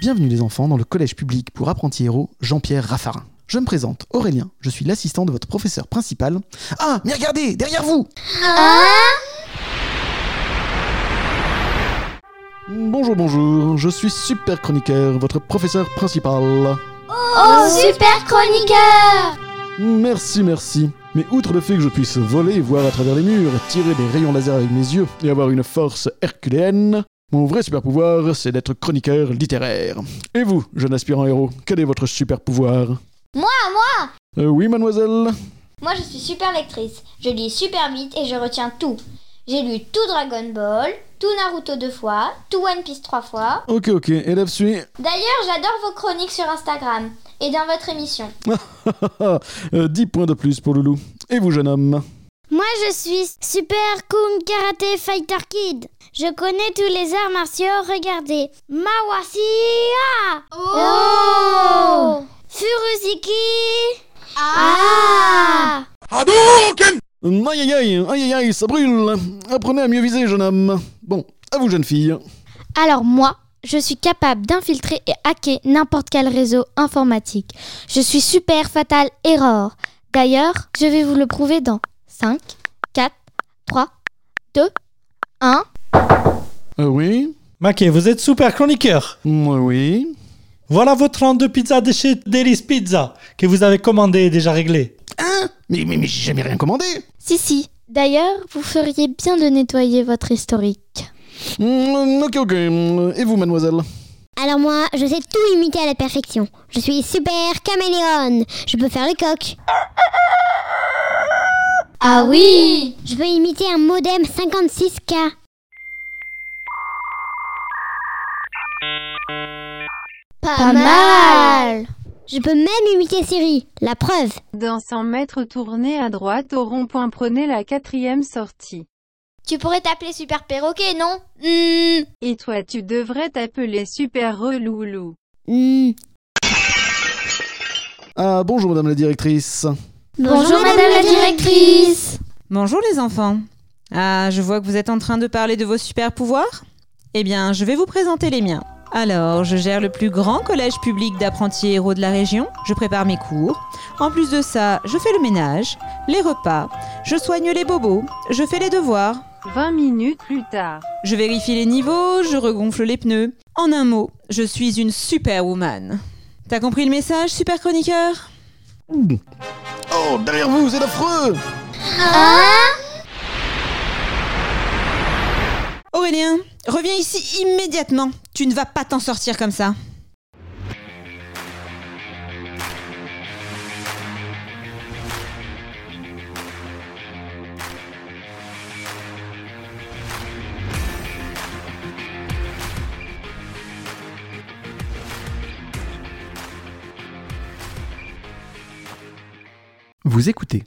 Bienvenue les enfants dans le collège public pour apprentis héros Jean-Pierre Raffarin. Je me présente, Aurélien, je suis l'assistant de votre professeur principal. Ah, mais regardez, derrière vous Bonjour, bonjour, je suis Super Chroniqueur, votre professeur principal. Oh, super chroniqueur Merci, merci. Mais outre le fait que je puisse voler, voir à travers les murs, tirer des rayons laser avec mes yeux et avoir une force herculéenne, mon vrai super pouvoir, c'est d'être chroniqueur littéraire. Et vous, jeune aspirant héros, quel est votre super pouvoir Moi, moi Euh, Oui, mademoiselle Moi, je suis super lectrice. Je lis super vite et je retiens tout. J'ai lu tout Dragon Ball, tout Naruto deux fois, tout One Piece trois fois. Ok, ok, et là-dessus. D'ailleurs, j'adore vos chroniques sur Instagram et dans votre émission. Euh, 10 points de plus pour Loulou. Et vous, jeune homme Moi, je suis Super Kung Karate Fighter Kid. Je connais tous les arts martiaux. Regardez. Mawasiya Oh Furuziki Ah Hum, Aïe aïe aïe, aïe aïe aïe, ça brûle Apprenez à mieux viser, jeune homme. Bon, à vous, jeune fille. Alors moi, je suis capable d'infiltrer et hacker n'importe quel réseau informatique. Je suis Super Fatal Error. D'ailleurs, je vais vous le prouver dans 5, 4, 3, 2, 1. Euh, oui Maquet, vous êtes super chroniqueur. Moi, oui. Voilà votre rang de pizza de chez Delis Pizza que vous avez commandé et déjà réglé. Hein? Mais, mais, mais j'ai jamais rien commandé Si, si. D'ailleurs, vous feriez bien de nettoyer votre historique. Hum, Ok, ok. Et vous, mademoiselle? Alors moi, je sais tout imiter à la perfection. Je suis super caméléon. Je peux faire le coq. Ah oui Je peux imiter un modem 56K. Pas mal Je peux même imiter Siri. La preuve. Dans 100 mètres, tournez à droite au rond-point, prenez la quatrième sortie. Tu pourrais t'appeler Super Perroquet, non? Hmm. Et toi, tu devrais t'appeler Super Reloulou. Hmm. Ah, bonjour, madame la directrice. Bonjour, madame la directrice Bonjour les enfants. Ah, je vois que vous êtes en train de parler de vos super pouvoirs. Eh bien, je vais vous présenter les miens. Alors, je gère le plus grand collège public d'apprentis héros de la région. Je prépare mes cours. En plus de ça, je fais le ménage, les repas, je soigne les bobos, je fais les devoirs, 20 minutes plus tard. je vérifie les niveaux, je regonfle les pneus. En un mot, je suis une superwoman. T'as compris le message, super chroniqueur? Oh, derrière vous, c'est affreux Aurélien, reviens ici immédiatement. Tu ne vas pas t'en sortir comme ça. Vous écoutez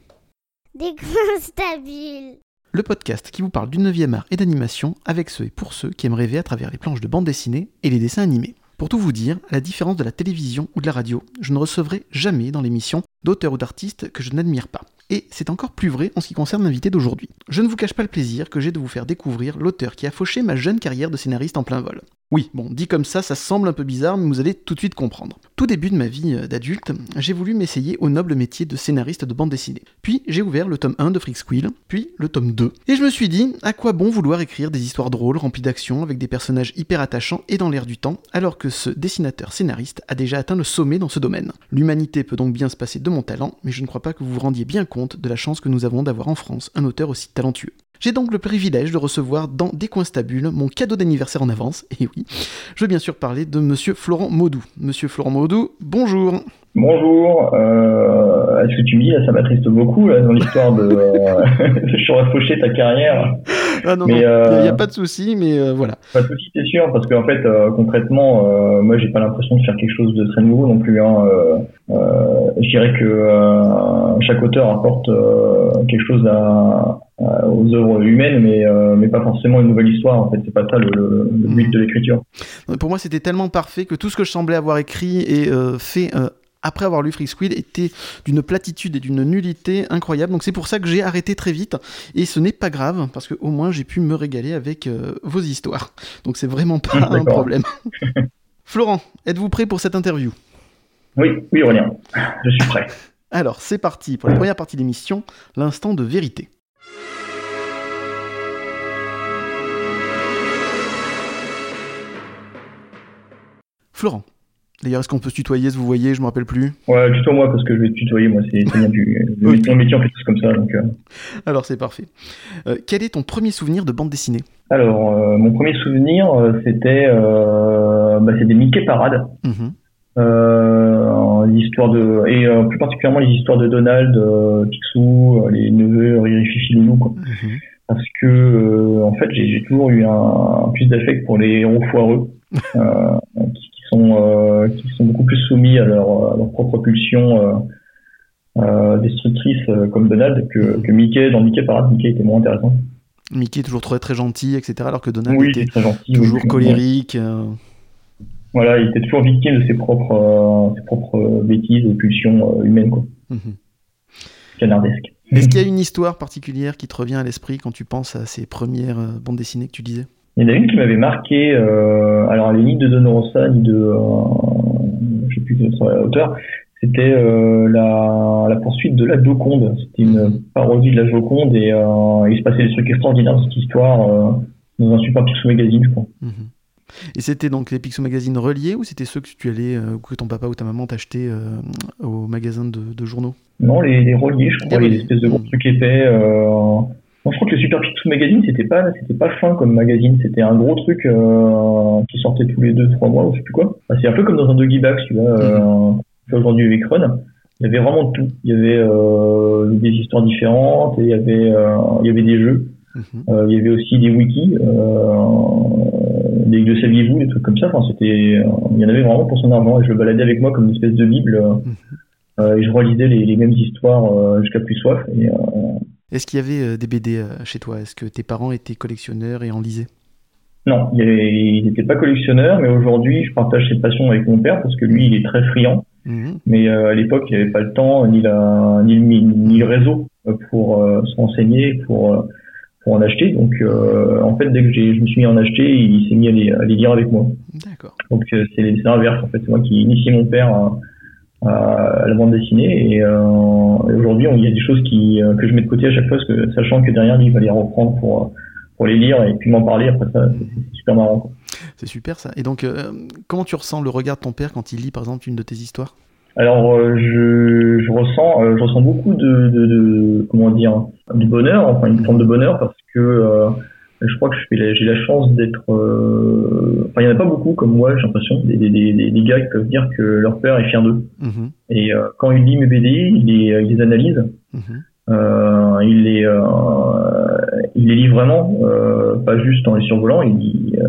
Des stabiles. Le podcast qui vous parle du 9e art et d'animation avec ceux et pour ceux qui aiment rêver à travers les planches de bande dessinée et les dessins animés. Pour tout vous dire, à la différence de la télévision ou de la radio, je ne recevrai jamais dans l'émission d'auteurs ou d'artistes que je n'admire pas. Et c'est encore plus vrai en ce qui concerne l'invité d'aujourd'hui. Je ne vous cache pas le plaisir que j'ai de vous faire découvrir l'auteur qui a fauché ma jeune carrière de scénariste en plein vol. Oui, bon, dit comme ça, ça semble un peu bizarre, mais vous allez tout de suite comprendre. Tout début de ma vie euh, d'adulte, j'ai voulu m'essayer au noble métier de scénariste de bande dessinée. Puis j'ai ouvert le tome 1 de Freak Squill, puis le tome 2. Et je me suis dit, à quoi bon vouloir écrire des histoires drôles, remplies d'action, avec des personnages hyper attachants et dans l'air du temps, alors que ce dessinateur scénariste a déjà atteint le sommet dans ce domaine. L'humanité peut donc bien se passer de mon talent, mais je ne crois pas que vous vous rendiez bien compte de la chance que nous avons d'avoir en France un auteur aussi talentueux. J'ai donc le privilège de recevoir dans Des coins stables mon cadeau d'anniversaire en avance, et oui, je veux bien sûr parler de Monsieur Florent Maudou. Monsieur Florent Maudou, bonjour Bonjour, euh, est-ce que tu me dis, là, ça m'attriste beaucoup, là, dans l'histoire de... Euh, je t'aurais fauché ta carrière. Ah non, il euh, n'y a, pas de souci, mais euh, voilà. Pas de souci, c'est sûr, parce qu'en fait, euh, concrètement, euh, moi, j'ai pas l'impression de faire quelque chose de très nouveau non plus. Hein. Euh, euh, je dirais que euh, chaque auteur apporte euh, quelque chose à, aux œuvres humaines, mais, mais pas forcément une nouvelle histoire. En fait, c'est pas ça le, le but de l'écriture. Pour moi, c'était tellement parfait que tout ce que je semblais avoir écrit et fait après avoir lu Free Squid, était d'une platitude et d'une nullité incroyable. Donc c'est pour ça que j'ai arrêté très vite. Et ce n'est pas grave, parce que au moins j'ai pu me régaler avec vos histoires. Donc c'est vraiment pas un problème. Florent, êtes-vous prêt pour cette interview? Oui, oui Aurélien, je suis prêt. Alors c'est parti pour la première partie de l'émission, l'instant de vérité. Florent, D'ailleurs, est-ce qu'on peut se tutoyer, se vous voyez Je me rappelle plus. Ouais, tutoie-moi parce que je vais te tutoyer, moi, c'est bien du. Mon métier, on fait tout comme ça. Donc, euh. Alors, c'est parfait. Euh, quel est ton premier souvenir de bande dessinée? Alors, euh, mon premier souvenir, c'était bah, des Mickey Parades. Mm l'histoire de et plus particulièrement les histoires de Donald, Picsou, les neveux Riri Fifi Loulou quoi. Mhm. Parce que en fait j'ai toujours eu un, plus d'affect pour les héros foireux qui, euh, qui sont beaucoup plus soumis à leur, leur propre pulsion euh, euh, destructrice comme Donald que, que Mickey. Dans Mickey Parade, Mickey était moins intéressant. Mickey toujours très très gentil, etc. Alors que Donald était toujours colérique. Voilà, il était toujours victime de ses propres, ses propres bêtises et pulsions humaines, quoi. Mhm. Canardesque. Est-ce qu'il y a une histoire particulière qui te revient à l'esprit quand tu penses à ces premières bandes dessinées que tu disais? Il y en a une qui m'avait marqué, euh, alors elle est ni de Don Rosa ni de, euh, je sais plus quel auteur, c'était euh, la, la, poursuite de la Joconde. C'était une parodie de la Joconde et euh, il se passait des trucs extraordinaires dans cette histoire euh, dans un super Picsou Magazine, je crois. Mhm. Et c'était donc les Picsou Magazine reliés ou c'était ceux que tu allais, euh, que ton papa ou ta maman t'achetait au magasin de, de, journaux? Non, les, les reliés, je crois, les, espèces de gros trucs épais je crois que le Super Picsou Magazine, c'était pas, c'était pas fin comme magazine, c'était un gros truc euh, qui sortait tous les deux, trois mois, ou je sais plus quoi. c'est un peu comme dans un Doggy Bags, tu vois, euh, aujourd'hui avec Run. Il y avait vraiment tout. Il y avait euh, des histoires différentes, et il y avait, euh, il y avait des jeux. Mhm. Euh, il y avait aussi des wikis, des le saviez-vous, des trucs comme ça. Enfin, c'était, il y en avait vraiment pour son argent. Et je le baladais avec moi comme une espèce de bible. Mhm. et je relisais les, les mêmes histoires jusqu'à plus soif. Et, est-ce qu'il y avait euh, des BD euh, chez toi? Est-ce que tes parents étaient collectionneurs et en lisaient? Non, ils n'étaient pas collectionneurs, mais aujourd'hui, je partage cette passion avec mon père parce que lui, il est très friand. Mhm. Mais euh, à l'époque, il n'y avait pas le temps, ni, la, ni, ni le réseau pour se renseigner, pour, pour en acheter. Donc, en fait, dès que je me suis mis à en acheter, il s'est mis à les, à les lire avec moi. D'accord. Donc, c'est l'inverse, en fait. C'est moi qui initié mon père à, à la bande dessinée. Et, euh, aujourd'hui, il y a des choses qui, euh, que je mets de côté à chaque fois, parce que, sachant que derrière, lui, il va les reprendre pour, pour les lire et puis m'en parler. Après ça, c'est super marrant. C'est super ça. Et donc, euh, comment tu ressens le regard de ton père quand il lit, par exemple, une de tes histoires? Alors je, je ressens je ressens beaucoup de, de, de, comment dire du bonheur enfin une forme de bonheur parce que je crois que j'ai la chance d'être. Euh, enfin, il n'y en a pas beaucoup comme moi, j'ai l'impression, des, des, des, des, gars qui peuvent dire que leur père est fier d'eux. Mhm. Et euh, quand il lit mes BD, il les, il les analyse. Mhm. Euh, il les euh, il les lit vraiment, euh, pas juste en les survolant. Il,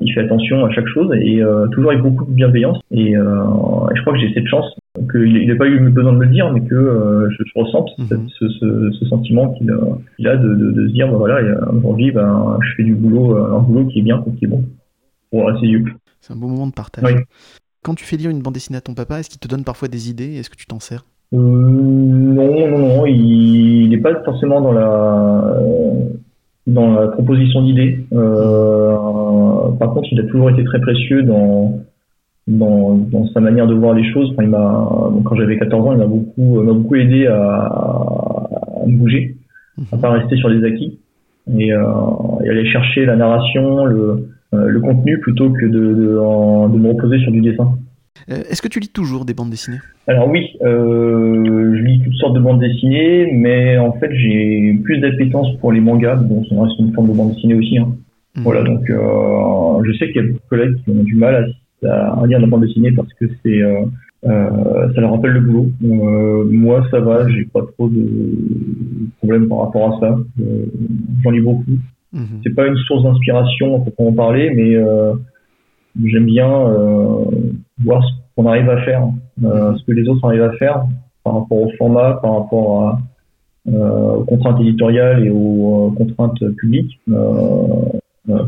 il fait attention à chaque chose et toujours avec beaucoup de bienveillance. Et, et je crois que j'ai cette chance qu'il n'a pas eu besoin de me le dire, mais que euh, je, je, ressens mhm. ce, ce, ce, sentiment qu'il a, a de, de, de, se dire, bah, voilà, aujourd'hui, ben, je fais du boulot, un boulot qui est bien, qui est bon pour ses yeux. C'est un bon moment de partage. Quand tu fais lire une bande dessinée à ton papa, est-ce qu'il te donne parfois des idées? Est-ce que tu t'en sers? Non, non, non. Il n'est pas forcément dans la dans la proposition d'idées. Euh, par contre, il a toujours été très précieux dans dans, dans, sa manière de voir les choses. Enfin, il m'a, quand j'avais 14 ans, il m'a beaucoup, m'a beaucoup aidé à, à me bouger, à pas rester sur les acquis et, euh, et aller chercher la narration, le, euh, le contenu plutôt que de, de, de, me reposer sur du dessin. Euh, est-ce que tu lis toujours des bandes dessinées? Alors oui, euh, je lis toutes sortes de bandes dessinées, mais en fait j'ai plus d'appétence pour les mangas, bon ça reste une forme de bande dessinée aussi. Hein. Mhm. Voilà, donc euh, je sais qu'il y a beaucoup de collègues qui ont du mal à à lire la bande dessinée parce que c'est ça leur rappelle le boulot. Moi, ça va, j'ai pas trop de problèmes par rapport à ça. J'en lis beaucoup. Mhm. C'est pas une source d'inspiration pour en parler, mais j'aime bien voir ce qu'on arrive à faire, mhm. ce que les autres arrivent à faire par rapport au format, par rapport à, aux contraintes éditoriales et aux contraintes publiques,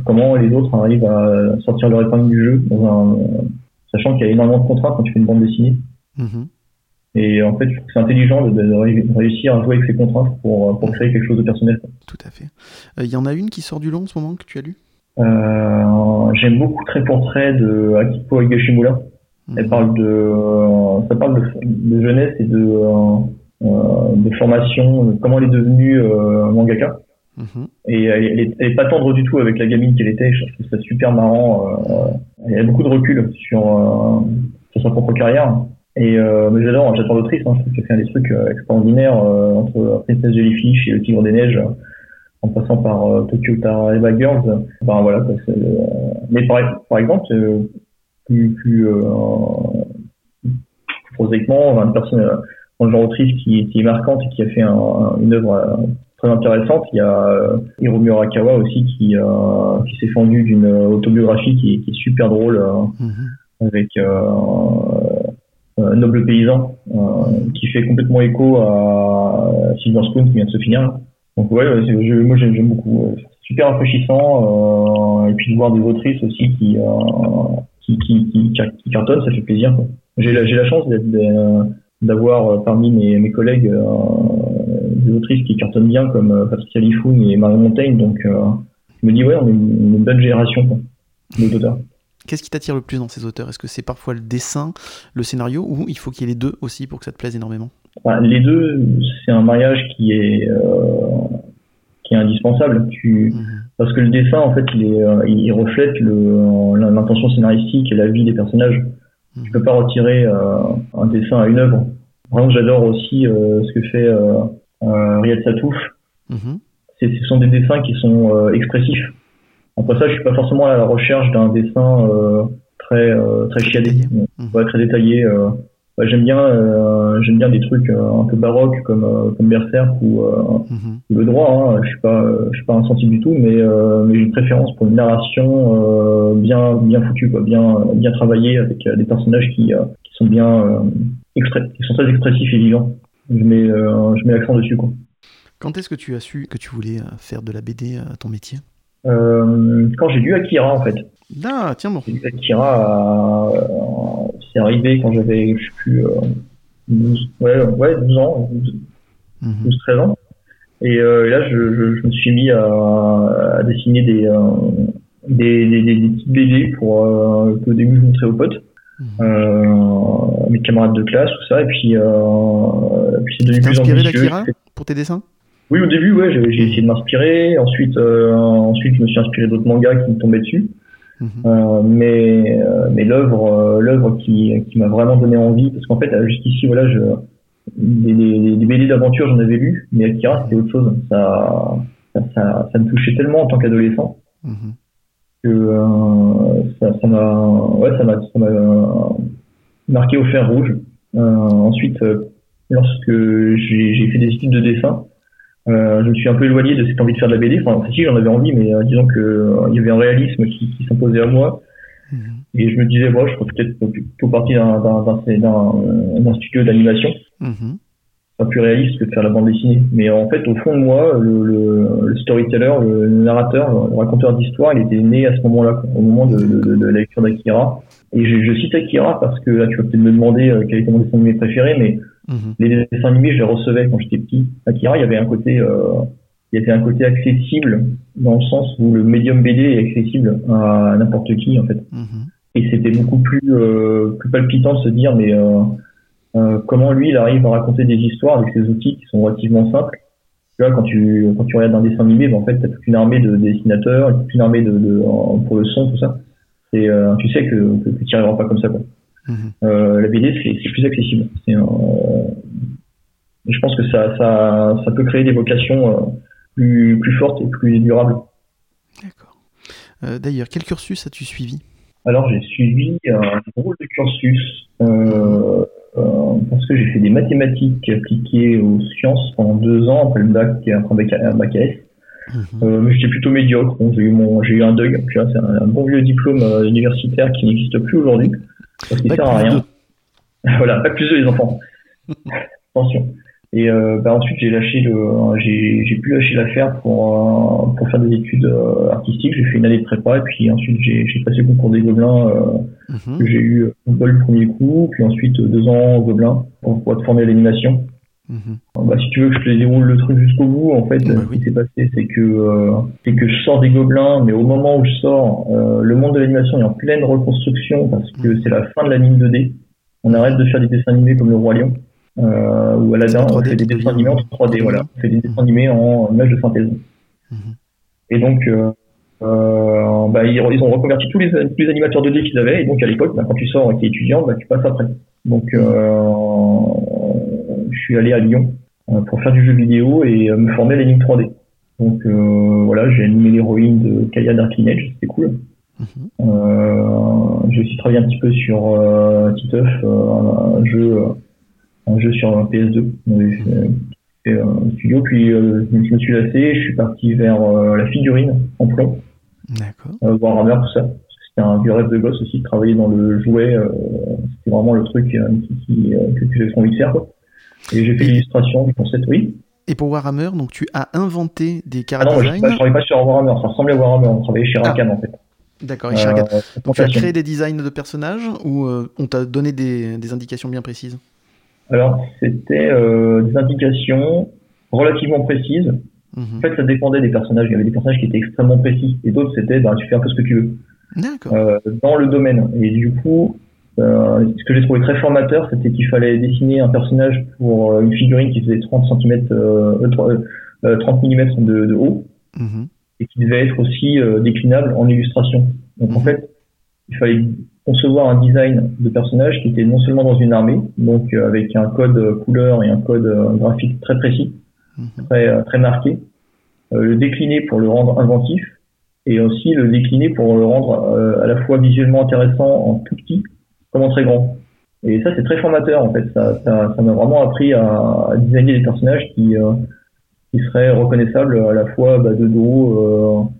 comment les autres arrivent à sortir leur épingle du jeu, sachant qu'il y a énormément de contraintes quand tu fais une bande dessinée. Mhm. Et en fait, c'est intelligent de, de, réussir à jouer avec ces contraintes pour, pour créer quelque chose de personnel. Tout à fait. Il y en a une qui sort du lot en ce moment que tu as lu? euh, J'aime beaucoup Très Portrait de Akiko Higashimura. Elle mhm. parle de, ça parle de, de jeunesse et de, euh, de formation, de comment elle est devenue euh, mangaka. Mhm. Et elle, elle, est, pas tendre du tout avec la gamine qu'elle était. Je trouve ça super marrant. Euh, elle a beaucoup de recul sur, euh, sur sa propre carrière. Et euh, mais j'adore, j'adore l'autrice. Hein, je trouve qu'elle fait des trucs euh, extraordinaires entre Princess Jellyfish et Le Tigre des Neiges en passant par Tokyo Tareva Girls. Enfin voilà. mais par, par exemple, plus, plus, euh, plus prosaïquement, une personne dans le genre autrice qui, qui, est marquante et qui a fait un, une œuvre très intéressante. Il y a euh, Hiromu Arakawa aussi qui, euh, qui s'est fendu d'une autobiographie qui est, qui est, super drôle euh, mm-hmm. avec Noble Paysan qui fait complètement écho à Silver Spoon qui vient de se finir. Donc ouais, moi j'aime beaucoup. super rafraîchissant et puis de voir des autrices aussi qui qui, qui, cartonnent, ça fait plaisir. J'ai la, chance d'avoir parmi mes, collègues des autrices qui cartonnent bien comme euh, Patricia Lifoun et Marie Montaigne. Donc, euh, je me dis, ouais, on est une, bonne génération d'auteurs. Qu'est-ce qui t'attire le plus dans ces auteurs? Est-ce que c'est parfois le dessin, le scénario, ou il faut qu'il y ait les deux aussi pour que ça te plaise énormément? Les deux, c'est un mariage qui est, euh, qui est indispensable. Tu... Mhm. Parce que le dessin, en fait, il, est, il reflète l'intention scénaristique et la vie des personnages. Tu Tu peux pas retirer un dessin à une œuvre. Vraiment, j'adore aussi ce que fait euh, Riyad Satouf. Mhm. Ce sont des dessins qui sont euh, expressifs. Après ça, je suis pas forcément à la recherche d'un dessin euh, très très chiadé, mhm. très détaillé. J'aime bien j'aime bien des trucs un peu baroques comme comme Berserk ou mhm. le droit hein. je suis pas je suis pas insensible du tout mais mais j'ai une préférence pour une narration bien bien foutue quoi bien bien travaillée avec des personnages qui qui sont bien qui sont très expressifs et vivants je mets, euh, je mets l'accent dessus. Quoi. Quand est-ce que tu as su que tu voulais euh, faire de la BD à ton métier? euh, Quand j'ai lu Akira, en fait. Ah, tiens bon. Akira, c'est arrivé quand j'avais, je sais plus, 12, ouais, ouais, 12 ans, 12, 13 mhm. ans. Et là, je, je, me suis mis à, à dessiner des, des, des, des, petites BD pour que au début je montrais aux potes. Euh, mes camarades de classe, tout ça, et puis, euh, puis c'est devenu plus ambitieux. pour tes dessins? Oui, au début, ouais, j'ai essayé de m'inspirer. Ensuite, euh, ensuite, je me suis inspiré d'autres mangas qui me tombaient dessus. Mhm. Euh, mais mais l'œuvre l'œuvre qui, qui m'a vraiment donné envie parce qu'en fait jusqu'ici voilà je des, des, des BD d'aventure j'en avais lu mais Akira c'était autre chose ça ça, ça, ça me touchait tellement en tant qu'adolescent mhm que euh, ça m'a ouais, ça m'a ça m'a marqué au fer rouge. Euh, ensuite, euh, lorsque j'ai fait des études de dessin, euh, je me suis un peu éloigné de cette envie de faire de la BD. Enfin, si j'en avais envie, mais disons que il y avait un réalisme qui, qui s'imposait à moi. Mhm. Et je me disais, bon, je serais peut-être plutôt partie d'un studio d'animation. Mmh pas plus réaliste que de faire la bande dessinée. Mais en fait, au fond de moi, le, le, le storyteller, le, narrateur, le raconteur d'histoire, il était né à ce moment-là, au moment de, de, de, la lecture d'Akira. Et je, je, cite Akira parce que là, tu vas peut-être me demander euh, quel était mon dessin animé préféré, mais mhm. les dessins animés, je les recevais quand j'étais petit. Akira, il y avait un côté, euh, il y avait un côté accessible dans le sens où le médium BD est accessible à n'importe qui, en fait. Mhm. Et c'était beaucoup plus, euh, plus palpitant de se dire, mais euh, euh, comment lui il arrive à raconter des histoires avec ses outils qui sont relativement simples. Tu vois, quand tu quand tu regardes un dessin animé, ben, en fait, t'as toute une armée de dessinateurs, toute une armée de, de pour le son, tout ça. Et euh, tu sais que, que, tu n'y arriveras pas comme ça. Quoi. Mhm. Euh, la BD c'est plus accessible. Euh, je pense que ça, ça ça peut créer des vocations euh, plus plus fortes et plus durables. D'accord. D'ailleurs, quel cursus as-tu suivi Alors j'ai suivi un drôle de cursus. Euh, euh, parce que j'ai fait des mathématiques appliquées aux sciences pendant deux ans après le bac et après un bac S. Mhm. Euh, mais j'étais plutôt médiocre. j'ai eu mon, j'ai eu un DUG. c'est un, bon vieux diplôme euh, universitaire qui n'existe plus aujourd'hui parce qu'il sert à rien. voilà, pas plus de les enfants. Attention. Et euh, bah, ensuite, j'ai lâché le, j'ai, j'ai pu lâcher l'affaire pour euh, pour faire des études euh, artistiques. J'ai fait une année de prépa et puis ensuite j'ai, j'ai passé le concours des Gobelins euh, Mhm. que j'ai eu au bol le premier coup, puis ensuite deux ans au Gobelin pour pouvoir te former à l'animation. Mhm. Bah, si tu veux que je te déroule le truc jusqu'au bout, en fait, Bah ce qui s'est passé, c'est que euh, c'est que je sors des Gobelins, mais au moment où je sors, euh, le monde de l'animation est en pleine reconstruction parce que Mhm. c'est la fin de la mine 2D. On arrête de faire des dessins animés comme le Roi Lion euh, ou Aladdin. On 3D fait des dessins animés en 3D, voilà. On fait des dessins animés en images de synthèse. Mhm. Et donc, bah, ils, ils ont reconverti tous les, tous les animateurs 2D qu'ils avaient. Et donc, à l'époque, bah, quand tu sors et que tu es étudiant, tu passes après. Donc, euh, je suis allé à Lyon euh, pour faire du jeu vidéo et euh, me former à l'anime 3D. Donc, euh, voilà, j'ai animé l'héroïne de Kaya Dark Lineage, c'était cool. Euh, j'ai aussi travaillé un petit peu sur euh, Titeuf, euh, un jeu, un jeu sur un PS2. On avait fait- fait un studio, puis euh, je me suis lassé, je suis parti vers euh, la figurine en plomb, euh, Warhammer, tout ça. C'était un vieux rêve de gosse aussi de travailler dans le jouet. euh, C'était vraiment le truc euh, qui, qui, euh, que, j'avais envie de faire. Quoi. Et j'ai fait l'illustration du concept, oui. Et pour Warhammer, donc tu as inventé des Ah non, moi, je, chara-design. je travaillais pas sur Warhammer, ça ressemblait à Warhammer, on travaillait chez Ah. Rakan en fait. D'accord, et chez Rakan. Euh, Donc tu as créé des designs de personnages ou euh, on t'a donné des, des indications bien précises? Alors, c'était euh, des indications relativement précises. Mhm. En fait, ça dépendait des personnages. Il y avait des personnages qui étaient extrêmement précis et d'autres, c'était ben, tu fais un peu ce que tu veux D'accord. dans le domaine. Et du coup, euh, ce que j'ai trouvé très formateur, c'était qu'il fallait dessiner un personnage pour euh, une figurine qui faisait 30 cm, euh, euh, 30 euh, 30 mm de, de haut Mhm. et qui devait être aussi euh, déclinable en illustration. Donc en Mhm. fait, il fallait concevoir un design de personnage qui était non seulement dans une armée, donc avec un code couleur et un code graphique très précis, Mhm. très, très marqué, le décliner pour le rendre inventif, et aussi le décliner pour le rendre à la fois visuellement intéressant en tout petit comme en très grand. Et ça, c'est très formateur en fait. Ça, ça, ça m'a vraiment appris à, à designer des personnages qui, euh, qui seraient reconnaissables à la fois bah, de dos,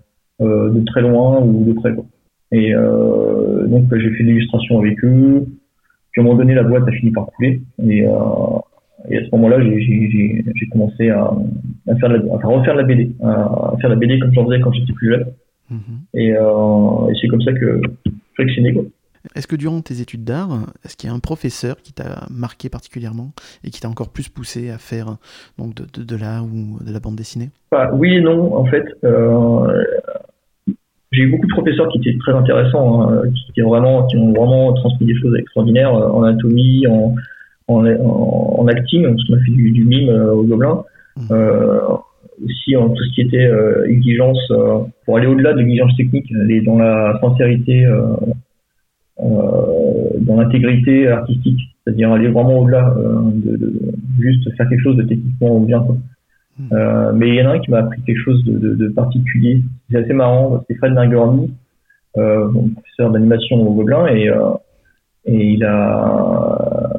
euh, euh, de très loin ou de près. Quoi. Et euh, donc bah, j'ai fait de l'illustration avec eux. Puis à un moment donné, la boîte a fini par couler. Et, euh, et à ce moment-là, j'ai- commencé à, à faire la, enfin, refaire la BD, à, à faire la BD comme j'en faisais quand j'étais plus jeune. Mhm. Et, euh, et c'est comme ça que je suis né, quoi. Est-ce que durant tes études d'art, est-ce qu'il y a un professeur qui t'a marqué particulièrement et qui t'a encore plus poussé à faire donc de, de, de l'art ou de la bande dessinée? Enfin, oui et non, en fait. Euh, j'ai eu beaucoup de professeurs qui étaient très intéressants, hein, qui, étaient vraiment, qui ont vraiment transmis des choses extraordinaires euh, en anatomie, en, en, en, en acting, parce qu'on a fait du, du mime euh, au Gobelin. Euh, aussi en tout ce qui était exigence, pour aller au-delà de l'exigence technique, aller dans la sincérité, dans l'intégrité artistique, c'est-à-dire aller vraiment au-delà euh, de, de, juste faire quelque chose de techniquement bien. Quoi. Euh, mais il y en a un qui m'a appris quelque chose de, de, de particulier. C'est assez marrant. C'est Fred euh, bon, professeur d'animation au Gobelin, et, euh, et il a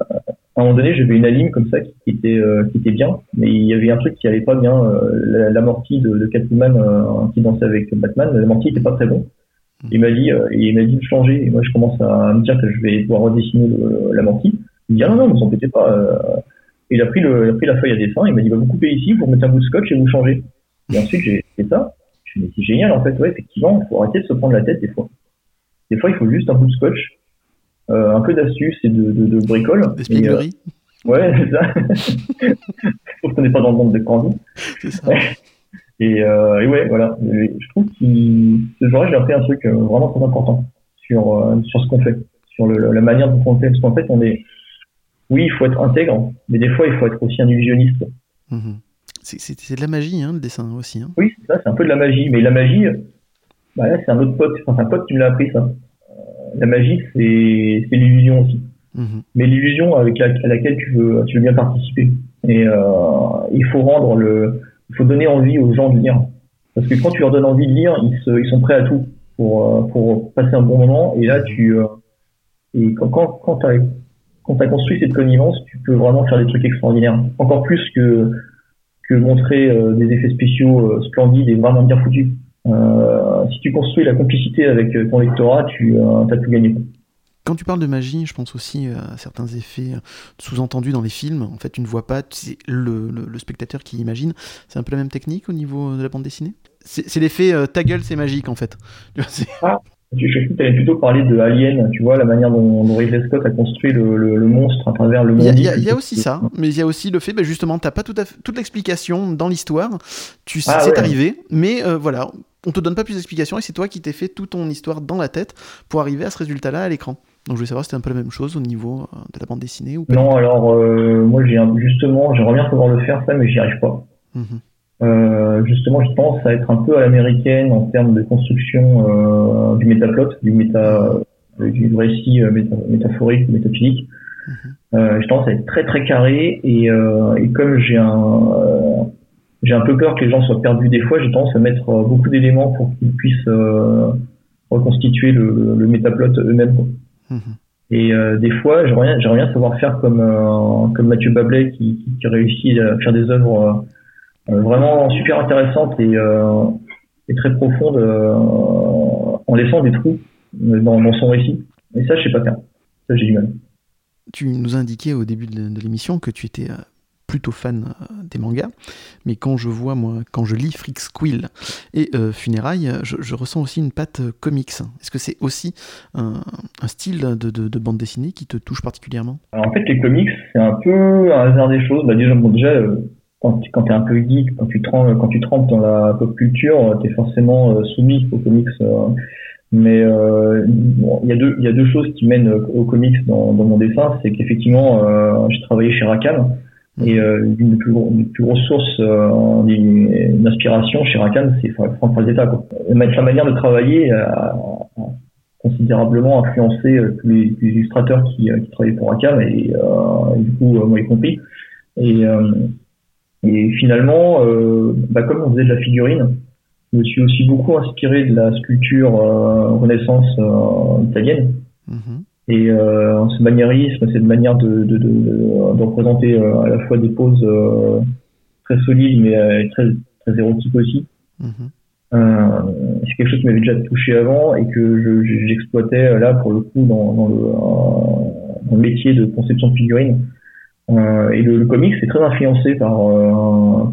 à un moment donné, j'avais une anime comme ça qui était euh, qui était bien, mais il y avait un truc qui allait pas bien. Euh, l'amorti de, de Catwoman euh, qui dansait avec Batman, l'amorti était pas très bon. Il m'a dit, euh, il m'a dit de changer. Et moi, je commence à me dire que je vais devoir redessiner le- l'amorti. Il me dit ah non non, ne vous embêtez pas. euh, il a pris le, il a pris la feuille à dessin. Il m'a dit bah, vous coupez ici, vous remettez un bout de scotch et vous changez. Et ensuite j'ai fait ça. Je me suis dit c'est génial en fait. Ouais effectivement, il faut arrêter de se prendre la tête des fois. Des fois, il faut juste un bout de scotch, euh, un peu d'astuce et de, de, de bricole. Des Et, euh, ouais, c'est ça. Sauf qu'on n'est pas dans le monde de Candy. C'est ça. Et, euh, et ouais, voilà. Et je trouve qu'il, ce jour-là, j'ai appris un truc euh, vraiment très important sur, euh, sur ce qu'on fait, sur le, la manière dont on fait. Parce qu'en fait, on est, oui, il faut être intègre, mais des fois, il faut être aussi un illusionniste. Mhm. C'est- de la magie, hein, le dessin aussi. hein. Oui, c'est ça, c'est un peu de la magie. Mais la magie, bah là, c'est un autre pote, enfin, c'est un pote qui me l'a appris, ça. La magie, c'est l'illusion aussi. Mhm. Mais l'illusion avec la, à laquelle tu veux, tu veux bien participer. Et euh, il faut rendre le, il faut donner envie aux gens de lire. Parce que quand tu leur donnes envie de lire, ils, se, ils sont prêts à tout pour, euh, pour passer un bon moment. Et là, tu, euh, et quand, quand, quand t'as, quand t'as construit cette connivence, tu peux vraiment faire des trucs extraordinaires. Encore plus que, que montrer euh, des effets spéciaux splendides et vraiment bien foutus. Euh, si tu construis la complicité avec ton lectorat, tu as tout gagné. Quand tu parles de magie, je pense aussi à certains effets sous-entendus dans les films. En fait, tu ne vois pas, c'est le, le, le, spectateur qui imagine. C'est un peu la même technique au niveau de la bande dessinée? C'est l'effet ta gueule, c'est magique en fait. Ah, je tu allais plutôt parler de Alien, tu vois, la manière dont, dont Ridley Scott a construit le, monstre à travers le monde. Il y, a, il y a aussi ça, mais il y a aussi le fait, bah, justement, pas tout à fait, toute l'explication dans l'histoire. Tu sais, ah, c'est ouais. arrivé, mais euh, voilà, on te donne pas plus d'explications et c'est toi qui t'es fait toute ton histoire dans la tête pour arriver à ce résultat-là à l'écran. Donc je voulais savoir si c'était un peu la même chose au niveau euh, de la bande dessinée ou pas Non, alors euh, moi j'ai justement, j'aimerais bien pouvoir le faire ça, mais j'y arrive pas. Mm -hmm. Euh, justement, je pense à être un peu à l'américaine en termes de construction euh, du métaplot, du méta, euh, du récit méta, métaphorique, métaphysique. Mm -hmm. je pense à être très très carré et, et comme j'ai un j'ai un peu peur que les gens soient perdus des fois, j'ai tendance à mettre beaucoup d'éléments pour qu'ils puissent reconstituer le, le métaplot eux-mêmes. Mm -hmm. Et euh, des fois, j'aimerais bien, bien savoir faire comme euh, comme Mathieu Bablet qui, réussit à faire des œuvres euh, vraiment super intéressantes et, très profondes en laissant des trous dans, son récit. Et ça, je sais pas faire. Ça, j'ai du mal. Tu nous indiqué au début de l'émission que tu étais plutôt fan des mangas, mais quand je vois, moi, quand je lis Freak Squill et euh, Funérailles, je, je, ressens aussi une patte comics. Est-ce que c'est aussi un, style de, de, de, bande dessinée qui te touche particulièrement? En fait, les comics, c'est un peu un hasard des choses. Bah, déjà, euh, quand, tu es un peu geek, quand tu, trempes, dans la pop culture, tu es forcément euh, soumis aux comics. mais euh, il y a deux choses qui mènent aux comics dans, mon dessin, c'est qu'effectivement euh, j'ai travaillé chez Rackham et euh, une des plus, plus grosses sources euh, d'inspiration chez Rakan, c'est Frazetta. Quoi. Sa manière de travailler a, considérablement influencé euh, tous les, les illustrateurs qui, qui travaillaient pour Rakan et, euh, et, du coup, moi y compris. Et, et finalement, bah, comme on faisait de la figurine, je me suis aussi beaucoup inspiré de la sculpture renaissance italienne. Mm-hmm. Et euh, ce maniérisme, cette manière de, de, de, de représenter euh, à la fois des poses euh, très solides mais très, très érotiques aussi. -hmm. c'est quelque chose qui m'avait déjà touché avant et que j'exploitais je, là pour le coup dans, dans, le, dans, le, métier de conception de figurines. et le, le comics est très influencé par,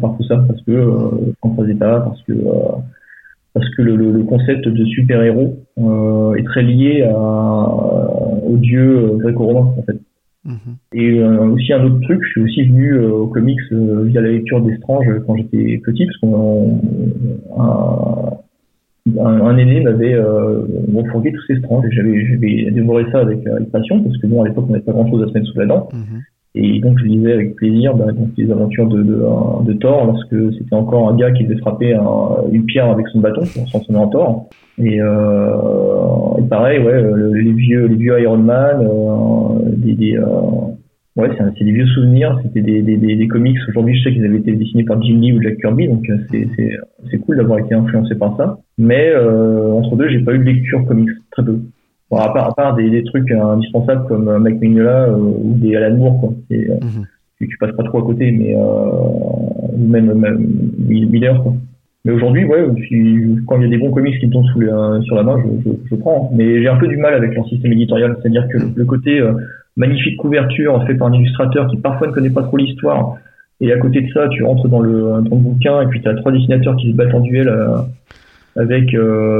par tout ça parce que euh, François Zeta, parce que parce que le, le concept de super-héros est très lié à, aux dieux euh, gréco-romains en fait. -hmm. Et euh, aussi un autre truc, je suis aussi venu euh, aux comics euh, via la lecture d'Estrange quand j'étais petit, parce qu'on un, un, aîné m'avait euh, tous ces stranges et j'avais dévoré ça avec, avec passion, parce que bon à l'époque on n'avait pas grand chose à se mettre sous la dent. -hmm. Et donc je lisais avec plaisir bah, donc, les aventures de, de, de, Thor lorsque c'était encore un gars qui devait frapper un, une pierre avec son bâton pour s'en en Thor. Et, euh, et pareil, ouais, les vieux, les vieux Iron Man, euh, des, des euh, ouais, c'est des vieux souvenirs. C'était des, des, des, comics. Aujourd'hui, je sais qu'ils avaient été dessinés par Jim Lee ou Jack Kirby, donc c'est cool d'avoir été influencé par ça. Mais entre deux, j'ai pas eu de lecture comics, très peu. Bon, à part, à part des, des trucs indispensables comme Mike Mignola euh, ou des Alan Moore, quoi. Mm -hmm. tu, tu, passes pas trop à côté, mais euh, même, même Miller, quoi. Mais aujourd'hui, ouais, quand il y a des bons comics qui me tombent sous les, euh, sur la main, je, je, je prends. Mais j'ai un peu du mal avec leur système éditorial, c'est-à-dire que le, le côté euh, magnifique couverture fait par un illustrateur qui parfois ne connaît pas trop l'histoire, et à côté de ça, tu rentres dans le, dans le bouquin et puis tu as trois dessinateurs qui se battent en duel avec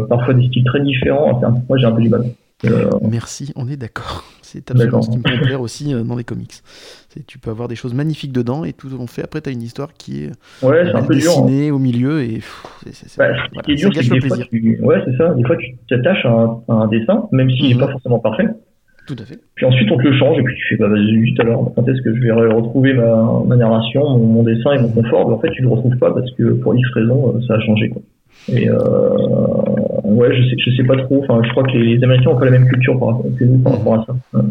parfois des styles très différents. Enfin, moi, j'ai un peu du mal. Euh... Merci, on est d'accord. C'est absolument ce qui me plaire aussi euh, dans les comics. Tu peux avoir des choses magnifiques dedans et tout on fait. Après, tu as une histoire qui est, ouais, est un peu dessinée dur, hein. au milieu et c'est bah, voilà, dur, gâche le plaisir. Tu... Ouais, c'est ça. Des fois, tu t'attaches à, à, un dessin, même s'il n'est mm -hmm. pas forcément parfait. Tout à fait. Puis ensuite, on te le change et puis tu fais, bah vas-y, vite alors, quand est-ce que je vais retrouver ma, ma narration, mon, mon, dessin et mon confort? En fait, tu le retrouves pas parce que pour X raisons, ça a changé. Quoi. Et euh, ouais, je sais, je sais pas trop. Enfin, je crois que les, les Américains ont pas la même culture par, que nous par rapport à ça.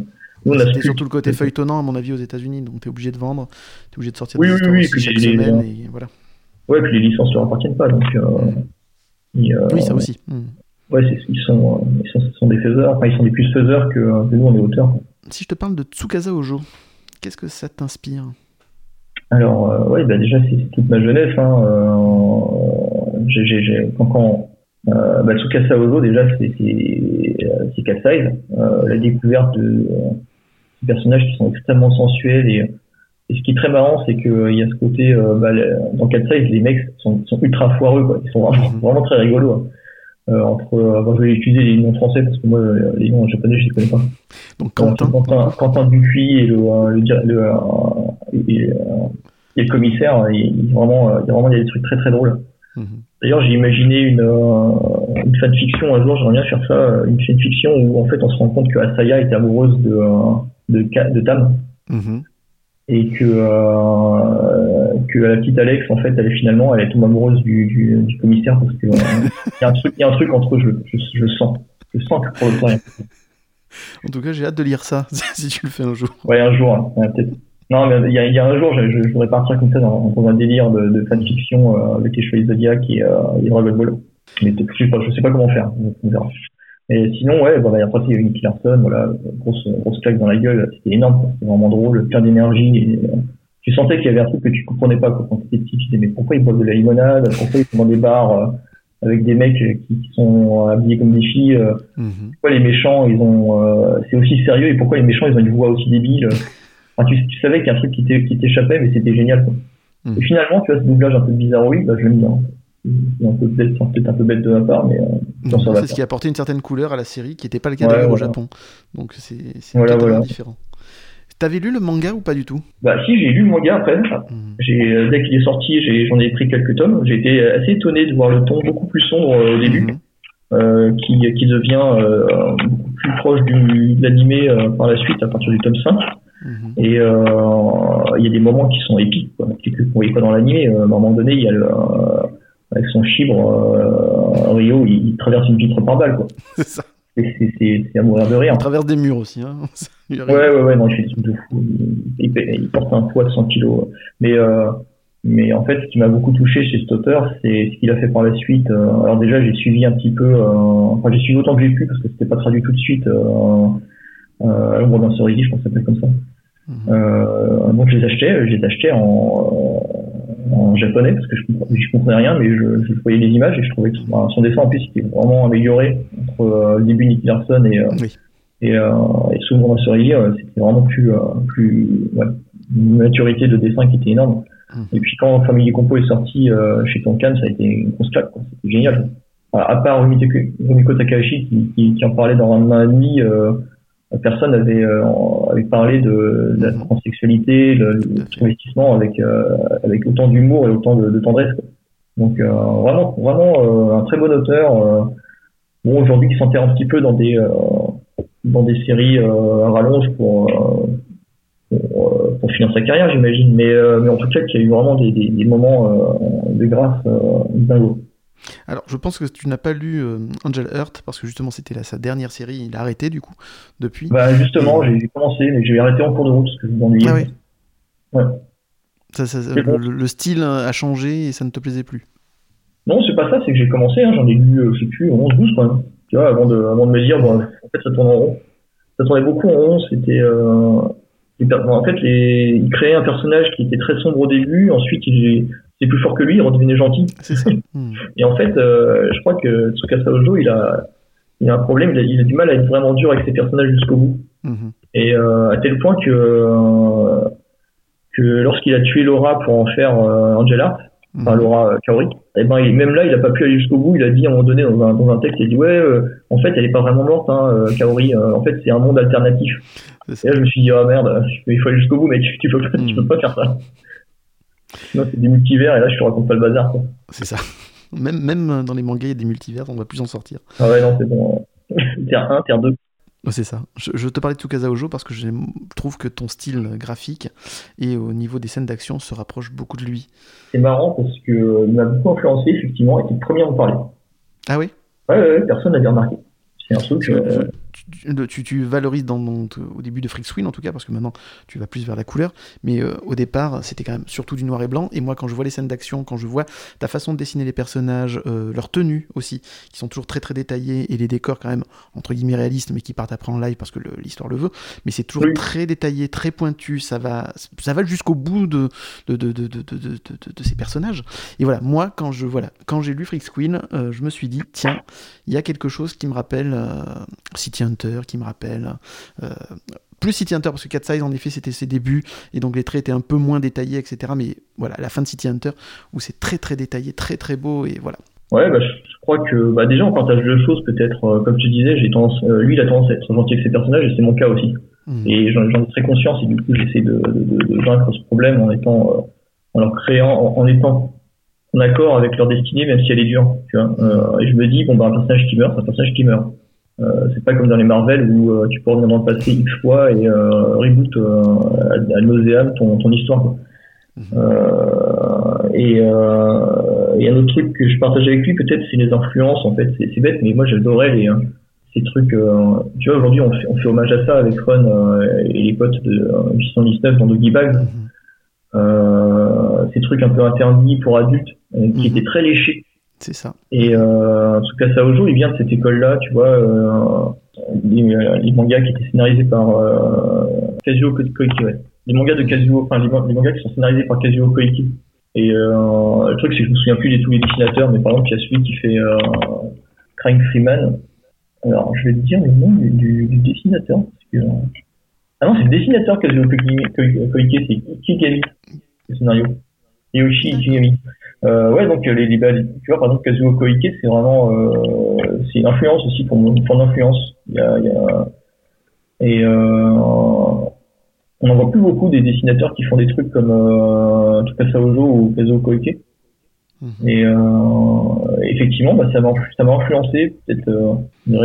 C'est surtout le côté feuilletonnant, à mon avis, aux États-Unis. Donc, tu es obligé de vendre, tu es obligé de sortir oui, des oui, oui, aussi chaque les, semaine. Les, et voilà. Ouais, puis les licences ne leur appartiennent pas. Donc, euh, et, euh, oui, ça aussi. Mm. Ouais, ils sont, ils, sont, sont, des faiseurs. Enfin, ils sont des plus faiseurs que, que nous, on est auteurs. Si je te parle de Tsukasa Ojo, qu'est-ce que ça t'inspire? Alors, euh, ouais, bah déjà, c'est toute ma jeunesse. Hein, quand, quand Euh, bah, Tsukasa Ozo, déjà, c'est euh, c'est Cat Size. Euh, la découverte de euh, ces personnages qui sont extrêmement sensuels et, et ce qui est très marrant, c'est que il y a ce côté euh, bah, dans Cat Size, les mecs sont, sont ultra foireux, quoi. Ils sont vraiment, Mhm. vraiment très rigolos. hein. Euh, entre, euh, bon, je vais utiliser les noms français parce que moi, euh, les noms japonais, je les connais pas. Donc Euh, Quentin. Quentin, Quentin Dupuis et le, euh, le, le, euh, et, euh, et le commissaire, il, il- vraiment, euh, il y a vraiment il y a des trucs très très drôles. Mhm. D'ailleurs, j'ai imaginé une, euh, une fanfiction un jour, j'aimerais bien faire ça, euh, une fanfiction où en fait on se rend compte que Asaya était amoureuse de, euh, de, Tam Mhm. et que, euh, que la petite Alex, en fait, elle est finalement, elle est tombée amoureuse du, du, du commissaire parce que euh, il y a un truc, y a un truc entre eux, je, je, sens. Je sens que pour le temps, il y a- En tout cas, j'ai hâte de lire ça si tu le fais un jour. Ouais, un jour, hein, ouais, peut-être. Non, mais il y a, il y a un jour, je, je, je voudrais partir comme ça dans, dans un délire de, de fanfiction euh, avec les Chevaliers Zodiac et, euh, et Dragon Ball. Mais je sais pas, je sais pas comment faire. Et sinon, ouais, voilà, après il y a eu Larson, voilà, grosse, grosse claque dans la gueule, c'était énorme, c'était vraiment drôle, plein d'énergie. Et, euh, tu sentais qu'il y avait un truc que tu comprenais pas quoi, quand t'étais petit. Tu disais mais pourquoi ils boivent de la limonade Pourquoi ils sont dans des bars euh, avec des mecs qui, qui sont habillés comme des filles euh, Mhm. pourquoi les méchants ils ont euh, c'est aussi sérieux et pourquoi les méchants ils ont une voix aussi débile enfin, tu, tu savais qu'il y a un truc qui t'é- qui t'échappait mais c'était génial quoi. Mhm. et finalement tu vois ce doublage un peu bizarroïde bah, je l'aime bien c'est un peu bête c'est peut-être un peu bête de ma part mais euh, va c'est ce qui a apporté une certaine couleur à la série qui n'était pas le cas Ouais, d'ailleurs au. Japon. Donc c'est Voilà, différent. T'avais lu le manga ou pas du tout? Bah si j'ai lu le manga après j'ai euh, dès qu'il est sorti j'en ai pris quelques tomes j'ai été assez étonné de voir le ton beaucoup plus sombre euh, au début euh, qui, qui devient euh, beaucoup plus proche du, de l'animé par la suite à partir du tome 5 Mhm. Et euh, il y a des moments qui sont épiques, quoi. Que qu'on voyait pas dans l'animé. Euh, À un moment donné, il y a le, euh, avec son chibre, euh, Rio, il, il traverse une vitre par balle. C'est ça. C'est- à mourir de rire. On traverse des murs aussi. Hein. Ouais, ouais, ouais, non, il fait des trucs de fou. Il, il- il porte un poids de 100 kilos. Mais, euh, mais en fait, ce qui m'a beaucoup touché chez cet auteur, c'est ce qu'il a fait par la suite. Euh, alors déjà, j'ai suivi un petit peu, euh, enfin, j'ai suivi autant que j'ai pu parce que c'était pas traduit tout de suite. Euh, euh, l'ombre d'un cerisier, je pense que ça s'appelle comme ça. Euh, donc je les achetais, je les achetais en, euh, en japonais parce que je, je comprenais rien, mais je, je voyais les images et je trouvais que son, son dessin en plus était vraiment amélioré entre euh, le début de Nicky Larson et, euh, Oui. et, euh, et mon cerisier, euh, c'était vraiment plus, euh, plus ouais, une maturité de dessin qui était énorme. Mhm. Et puis quand Family Compo est sorti euh, chez Tonkan, ça a été une grosse claque, c'était génial. À à part Rumiko, Takahashi qui, qui, qui en parlait dans un et demi, euh, personne avait, euh, avait parlé de, de la Mhm. transsexualité, le, travestissement avec, euh, avec autant d'humour et autant de, de tendresse. quoi. Donc euh, vraiment, vraiment euh, un très bon auteur. euh, bon aujourd'hui qui s'enterre un petit peu dans des euh, dans des séries euh, à rallonge pour euh, pour, euh, pour finir sa carrière, j'imagine. Mais euh, mais en tout cas, qui a eu vraiment des, des, des moments euh, de grâce euh, dingos. Alors, je pense que tu n'as pas lu euh, Angel Heart parce que justement c'était là sa dernière série. Il a arrêté du coup depuis. Bah justement, j'ai j'ai commencé, mais j'ai arrêté en cours de route parce que je m'ennuyais. Ah oui. Ouais. Ça- ça- C'est le, bon. le- le style a changé et ça ne te plaisait plus. Non, c'est pas ça, c'est que j'ai commencé, hein, j'en ai lu, euh, je sais plus, 11, 12 quand même. Tu vois, avant de, avant de me dire, bon, en fait, ça tourne en rond. Ça tournait beaucoup en rond, c'était, euh, en fait, les, il créait un personnage qui était très sombre au début, ensuite il c'est plus fort que lui, il redevenait gentil. Ça. Hmm. Et en fait, euh, je crois que Tsukasa Ojo, il a, il a un problème, il a, il a du mal à être vraiment dur avec ses personnages jusqu'au bout. Mhm. Et euh, à tel point que, euh, que lorsqu'il a tué Laura pour en faire euh, Angel Heart, enfin. Laura Kaori, et ben il- même là il a pas pu aller jusqu'au bout. Il a dit à un moment donné dans un, dans un texte, il a dit ouais, en fait elle est pas vraiment morte, hein, Kaori. en fait c'est un monde alternatif. Et là je me suis dit ah merde, il faut aller jusqu'au bout, mec. Tu peux pas, tu peux pas faire ça. Sinon c'est des multivers et là je te raconte pas le bazar. C'est ça. Même, même dans les mangas, il y a des multivers, on va plus en sortir. Ah ouais non c'est bon. Terre 1, Terre 2. Ouais, C'est ça. Je, je te parlais de Tsukasa Ojo parce que je trouve que ton style graphique et au niveau des scènes d'action se rapproche beaucoup de lui. C'est marrant parce que euh, il m'a beaucoup influencé effectivement et c'est le premier à en parler. Ah oui? Ouais, ouais, ouais, personne n'avait remarqué. C'est un truc. Euh, tu, tu, tu valorises dans, dans- au début de Freak Swing en tout cas, parce que maintenant tu vas plus vers la couleur, mais euh, au départ c'était quand même surtout du noir et blanc. Et moi, quand je vois les scènes d'action, quand je vois ta façon de dessiner les personnages, euh, leurs tenues aussi, qui sont toujours très très détaillées, et les décors quand même entre guillemets réalistes, mais qui partent après en live parce que l'histoire le veut. Mais c'est toujours Oui. très détaillé, très pointu. Ça va, ça va jusqu'au bout de ces personnages. Et voilà, moi quand je voilà, quand j'ai lu Freak Queen, euh, je me suis dit tiens, il y a quelque chose qui me rappelle euh, City Hunter, qui me rappelle euh, plus City Hunter parce que Cat Size en effet c'était ses débuts et donc les traits étaient un peu moins détaillés etc. Mais voilà, la fin de City Hunter où c'est très très détaillé, très très beau et voilà. Ouais, bah, je, crois que bah, déjà on partage deux choses peut-être. euh, comme tu disais, j'ai tendance, euh, lui il a tendance à être gentil avec ses personnages et c'est mon cas aussi. Mhm. Et j'en ai très conscience et du coup j'essaie de, de, de, de vaincre ce problème en étant, euh, en leur créant, en, en étant en accord avec leur destinée même si elle est dure. Tu vois. Et je me dis bon bah un personnage qui meurt, c'est un personnage qui meurt. Euh, c'est pas comme dans les Marvel où euh, tu peux revenir dans le passé X fois et euh, reboot à, à nauseam ton, ton histoire. Quoi. Euh, et, euh, et un autre truc que je partage avec lui, peut-être, c'est les influences. En fait, c'est bête, mais moi j'adorais les euh, ces trucs. tu vois, aujourd'hui, on fait, on fait hommage à ça avec Ron et les potes de euh, 819 dans Doggy Bag. Mhm. Ces trucs un peu interdits pour adultes, qui Mhm. étaient très léchés. C'est ça. Et euh, Tsukasa Ojo, il vient de cette école-là, tu vois, euh, les, les mangas qui étaient scénarisés par euh, Kazuo Ko- Koike, ouais. Les mangas de Kazuo, enfin les, man- les mangas qui sont scénarisés par Kazuo Koike. Et euh, le truc, c'est que je me souviens plus de tous les dessinateurs, mais par exemple, il y a celui qui fait euh, Crying Freeman. Alors, je vais te dire le nom du, dessinateur. Euh, Ah non, c'est le dessinateur Kazuo Koike, c'est Ikigami, le scénario. Yoshi Ikigami. Euh, ouais, donc les, les- tu vois, par exemple, Kazuo Koike, c'est vraiment, euh, c'est une influence aussi pour mon, pour mon influence. Il y a, il y a, et euh, on n'en voit plus beaucoup des dessinateurs qui font des trucs comme euh, ou Kazuo Koike. Mhm. Et euh, effectivement, bah, ça m'a ça m'a influencé peut-être. Euh, une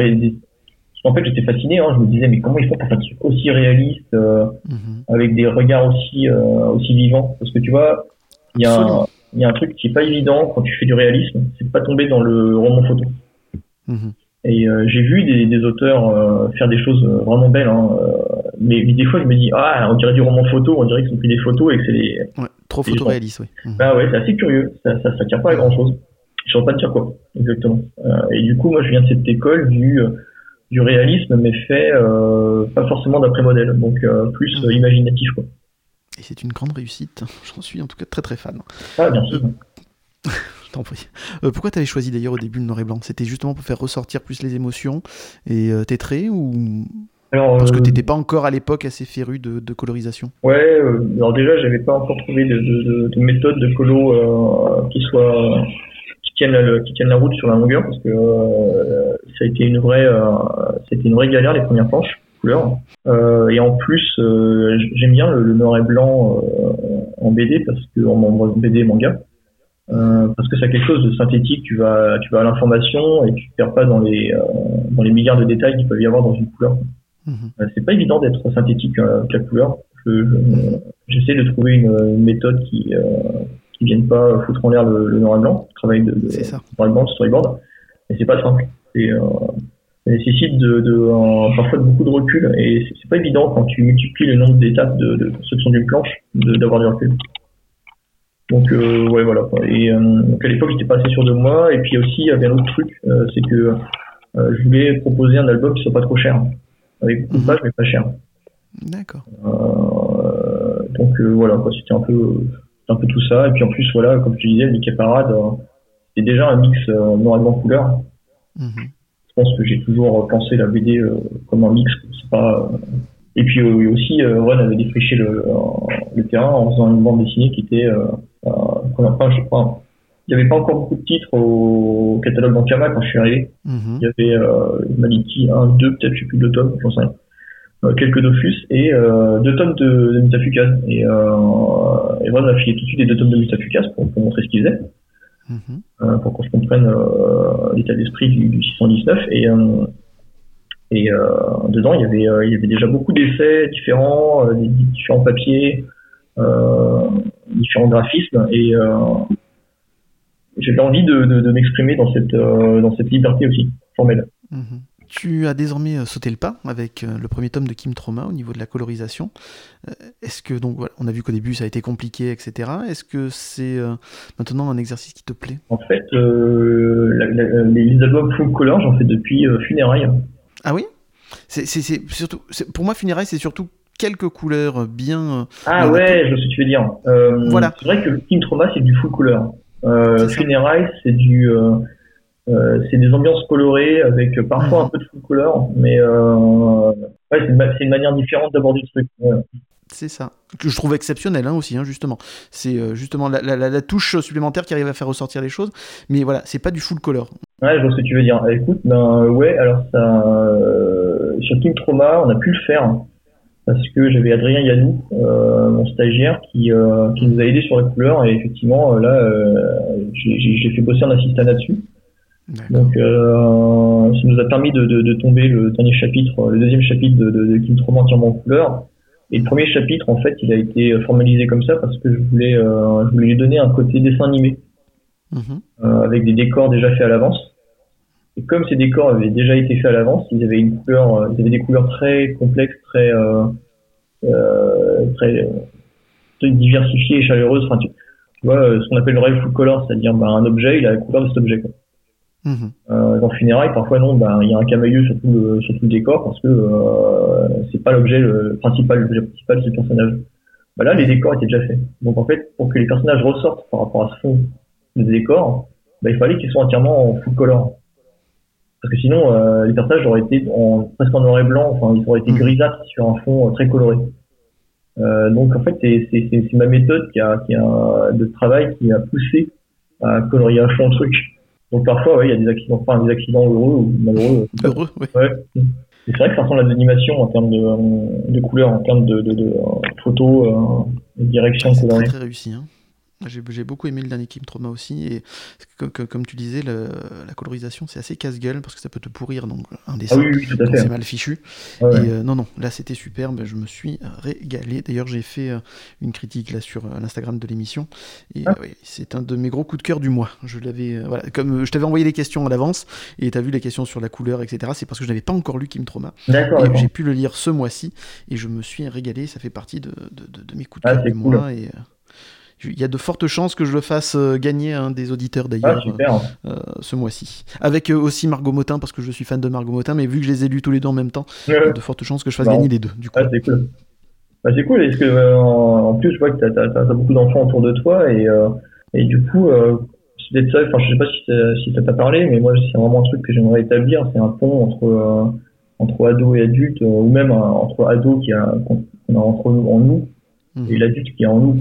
qu'en fait, j'étais fasciné. Hein, je me disais, mais comment ils font pour faire des trucs aussi réalistes, euh, Mhm. avec des regards aussi euh, aussi vivants? Parce que tu vois, il y a un. Il y a un truc qui est pas évident quand tu fais du réalisme, c'est de pas tomber dans le roman photo. Mhm. Et euh, j'ai vu des, des auteurs euh, faire des choses euh, vraiment belles, hein, mais, des fois je me dis ah on dirait du roman photo, on dirait qu'ils ont pris des photos et que c'est Ouais, trop photoréaliste, oui. Mhm. bah ouais c'est assez curieux, ça ça, ça tient pas à grand chose. Je saurais pas te dire quoi exactement. Et du coup moi je viens de cette école du du réalisme mais fait pas forcément d'après modèle, donc plus euh, imaginatif quoi. Et c'est une grande réussite. J'en suis en tout cas très très fan. Ah bien sûr. Je t'en prie. Euh, pourquoi t'avais choisi d'ailleurs au début le noir et blanc? C'était justement pour faire ressortir plus les émotions et euh, tes traits ou Alors parce que euh, t'étais pas encore à l'époque assez féru de, de colorisation? Ouais, euh, alors déjà, j'avais pas encore trouvé de, de, de, de méthode de colo euh, qui soit qui tienne la, qui tienne la route sur la longueur parce que euh, ça a été une vraie euh, c'était une vraie galère les premières planches couleurs euh, et en plus euh, j'aime bien le, le noir et blanc euh, en BD parce que en, en BD manga parce que c'est quelque chose de synthétique tu vas tu vas à l'information et tu te perds pas dans les dans les milliards de détails qu'il peut y avoir dans une couleur euh, c'est pas évident d'être synthétique avec la couleur. Je- je- J'essaie de trouver une, méthode qui qui vienne pas foutre en l'air le, le noir et blanc, le travail de, de ça. noir et blanc, de storyboard. Et c'est pas simple. Et, euh, ça nécessite de, de parfois de beaucoup de recul et c'est- pas évident quand tu multiplies le nombre d'étapes de, de construction d'une planche d'avoir du recul. Donc euh, ouais voilà. Et euh, donc à l'époque j'étais pas assez sûr de moi et puis aussi il y avait un autre truc, euh, c'est que euh, je voulais proposer un album qui soit pas trop cher, avec beaucoup de Mhm. pages mais pas cher. D'accord. Euh, donc euh, voilà, quoi, c'était un peu, un peu tout ça. Et puis en plus, voilà, comme tu disais, Mickey Parade, c'est déjà un mix euh, blanc couleur. Mhm. Je pense que j'ai toujours pensé la BD euh, comme un mix. C'est pas. euh, Et puis euh, aussi, euh, Ron avait défriché le, le terrain en faisant une bande dessinée qui était euh, euh, première page, je crois. Il n'y avait pas encore beaucoup de titres au catalogue d'Ankama quand je suis arrivé. Mhm. Il y avait euh, Maliki 1, 2, peut-être, je sais plus, deux tomes, j'en sais rien. Euh, quelques Dofus et euh, deux tomes de, de Mutafukaz. Et, euh, et voilà, filé tout de suite les deux tomes de Mutafukaz pour, pour montrer ce qu'ils faisaient, Euh, pour qu'on se comprenne euh, l'état d'esprit du, du 619. Et, euh, dedans, il y, avait, il y avait déjà beaucoup d'essais différents, différents papiers, différents graphismes. Et j'avais envie de, m'exprimer dans cette, liberté aussi, formelle. Mhm. Tu as désormais euh, sauté le pas avec euh, le premier tome de Kim Trauma au niveau de la colorisation. Euh, Est-ce que, donc voilà, on a vu qu'au début ça a été compliqué, etc. Est-ce que c'est maintenant un exercice qui te plaît? En fait, euh, la- la- les, albums full color, j'en fais depuis euh, Funérailles. Ah oui? C'est, surtout, Pour moi, Funérailles, c'est surtout quelques couleurs bien. Ah ouais, je sais ce que tu veux dire. Euh, Voilà. C'est vrai que Kim Trauma, c'est du full color. Euh. Funérailles, c'est du... euh, c'est des ambiances colorées avec parfois Mhm. un peu de full color, mais euh, ouais, c'est une, manière différente d'aborder le truc. Ouais. C'est ça. Que je trouve exceptionnel hein, aussi, hein, justement. C'est euh, justement la, la- la- la touche supplémentaire qui arrive à faire ressortir les choses. Mais voilà, c'est pas du full color. Ouais, je vois ce que tu veux dire. Écoute, ben ouais, alors ça, sur Kim Trauma, on a pu le faire parce que j'avais Adrien Yanou, euh, mon stagiaire, qui, euh, qui nous a aidé sur la couleur et effectivement là, euh, j'ai fait bosser un assistant là-dessus. Donc euh, ça nous a permis de, de, de tomber le dernier chapitre, le deuxième chapitre de, de, de Kim Trauma entièrement en couleur. Et le premier chapitre, en fait, il a été formalisé comme ça parce que je voulais, euh, je voulais lui donner un côté dessin animé Mhm. euh, avec des décors déjà faits à l'avance. Et comme ces décors avaient déjà été faits à l'avance, ils avaient une couleur, euh, ils avaient des couleurs très complexes, très, euh, euh, très, très diversifiées et chaleureuses. Enfin, tu, tu vois, ce qu'on appelle le real full color, c'est-à-dire bah, un objet, il a la couleur de cet objet. Quoi. Mhm. Euh, dans Funérailles, parfois non, bah, il y a un camailleux sur tout le, sur tout le décor parce que euh, c'est pas l'objet le principal, l'objet principal c'est le personnage. Bah là, les décors étaient déjà faits. Donc en fait, pour que les personnages ressortent par rapport à ce fond de décor, bah, il fallait qu'ils soient entièrement en full color. Parce que sinon, euh, les personnages auraient été en, presque en noir et blanc, enfin, ils auraient été Mhm. grisâtres sur un fond euh, très coloré. Euh, donc en fait, c'est ma méthode qui a, qui a de travail qui a poussé à colorier à fond le truc. Donc parfois, ouais, il y a des accidents, enfin des accidents heureux ou malheureux. Heureux. Ouais. Et c'est vrai que ça ressemble à de l'animation en termes de, euh, de couleurs, en termes de, de, de euh, photos, euh, de direction C'est très très réussi. hein. J'ai beaucoup aimé le dernier Kim Trauma aussi. Et comme, tu disais, le- la colorisation, c'est assez casse-gueule parce que ça peut te pourrir donc, un Ah dessin. oui, oui, c'est mal fichu. Ouais. Et euh, non, non, là c'était superbe, je me suis régalé. D'ailleurs, j'ai fait euh, une critique là sur euh, l'Instagram de l'émission. Et Ah. c'est un de mes gros coups de cœur du mois. Je l'avais, voilà, comme je t'avais envoyé les questions à l'avance et tu as vu les questions sur la couleur, etc. C'est parce que je n'avais pas encore lu Kim Trauma. D'accord, Et j'ai pu le lire ce mois-ci et je me suis régalé. Ça fait partie de, de- de- de mes coups de Ah, cœur du cool. mois. Et il y a de fortes chances que je le fasse euh, gagner à un des auditeurs Ah, d'ailleurs super. euh, ce mois-ci. Avec euh, aussi Margot Motin parce que je suis fan de Margot Motin, mais vu que je les ai lus tous les deux en même temps, il y a de fortes chances que je fasse gagner les deux. Du coup. Ah, c'est cool. Bah, c'est cool, parce que euh, en plus, je vois que t'as as, beaucoup d'enfants autour de toi, et, euh, et du coup, euh, c'est ça, enfin, je sais pas si, ça- si ça t'a parlé, mais moi, c'est vraiment un truc que j'aimerais établir, c'est un pont entre, euh, entre ados et adultes, euh, ou même euh, entre ados qui a, qu'on a entre nous, en nous. Et l'adulte qui est en nous.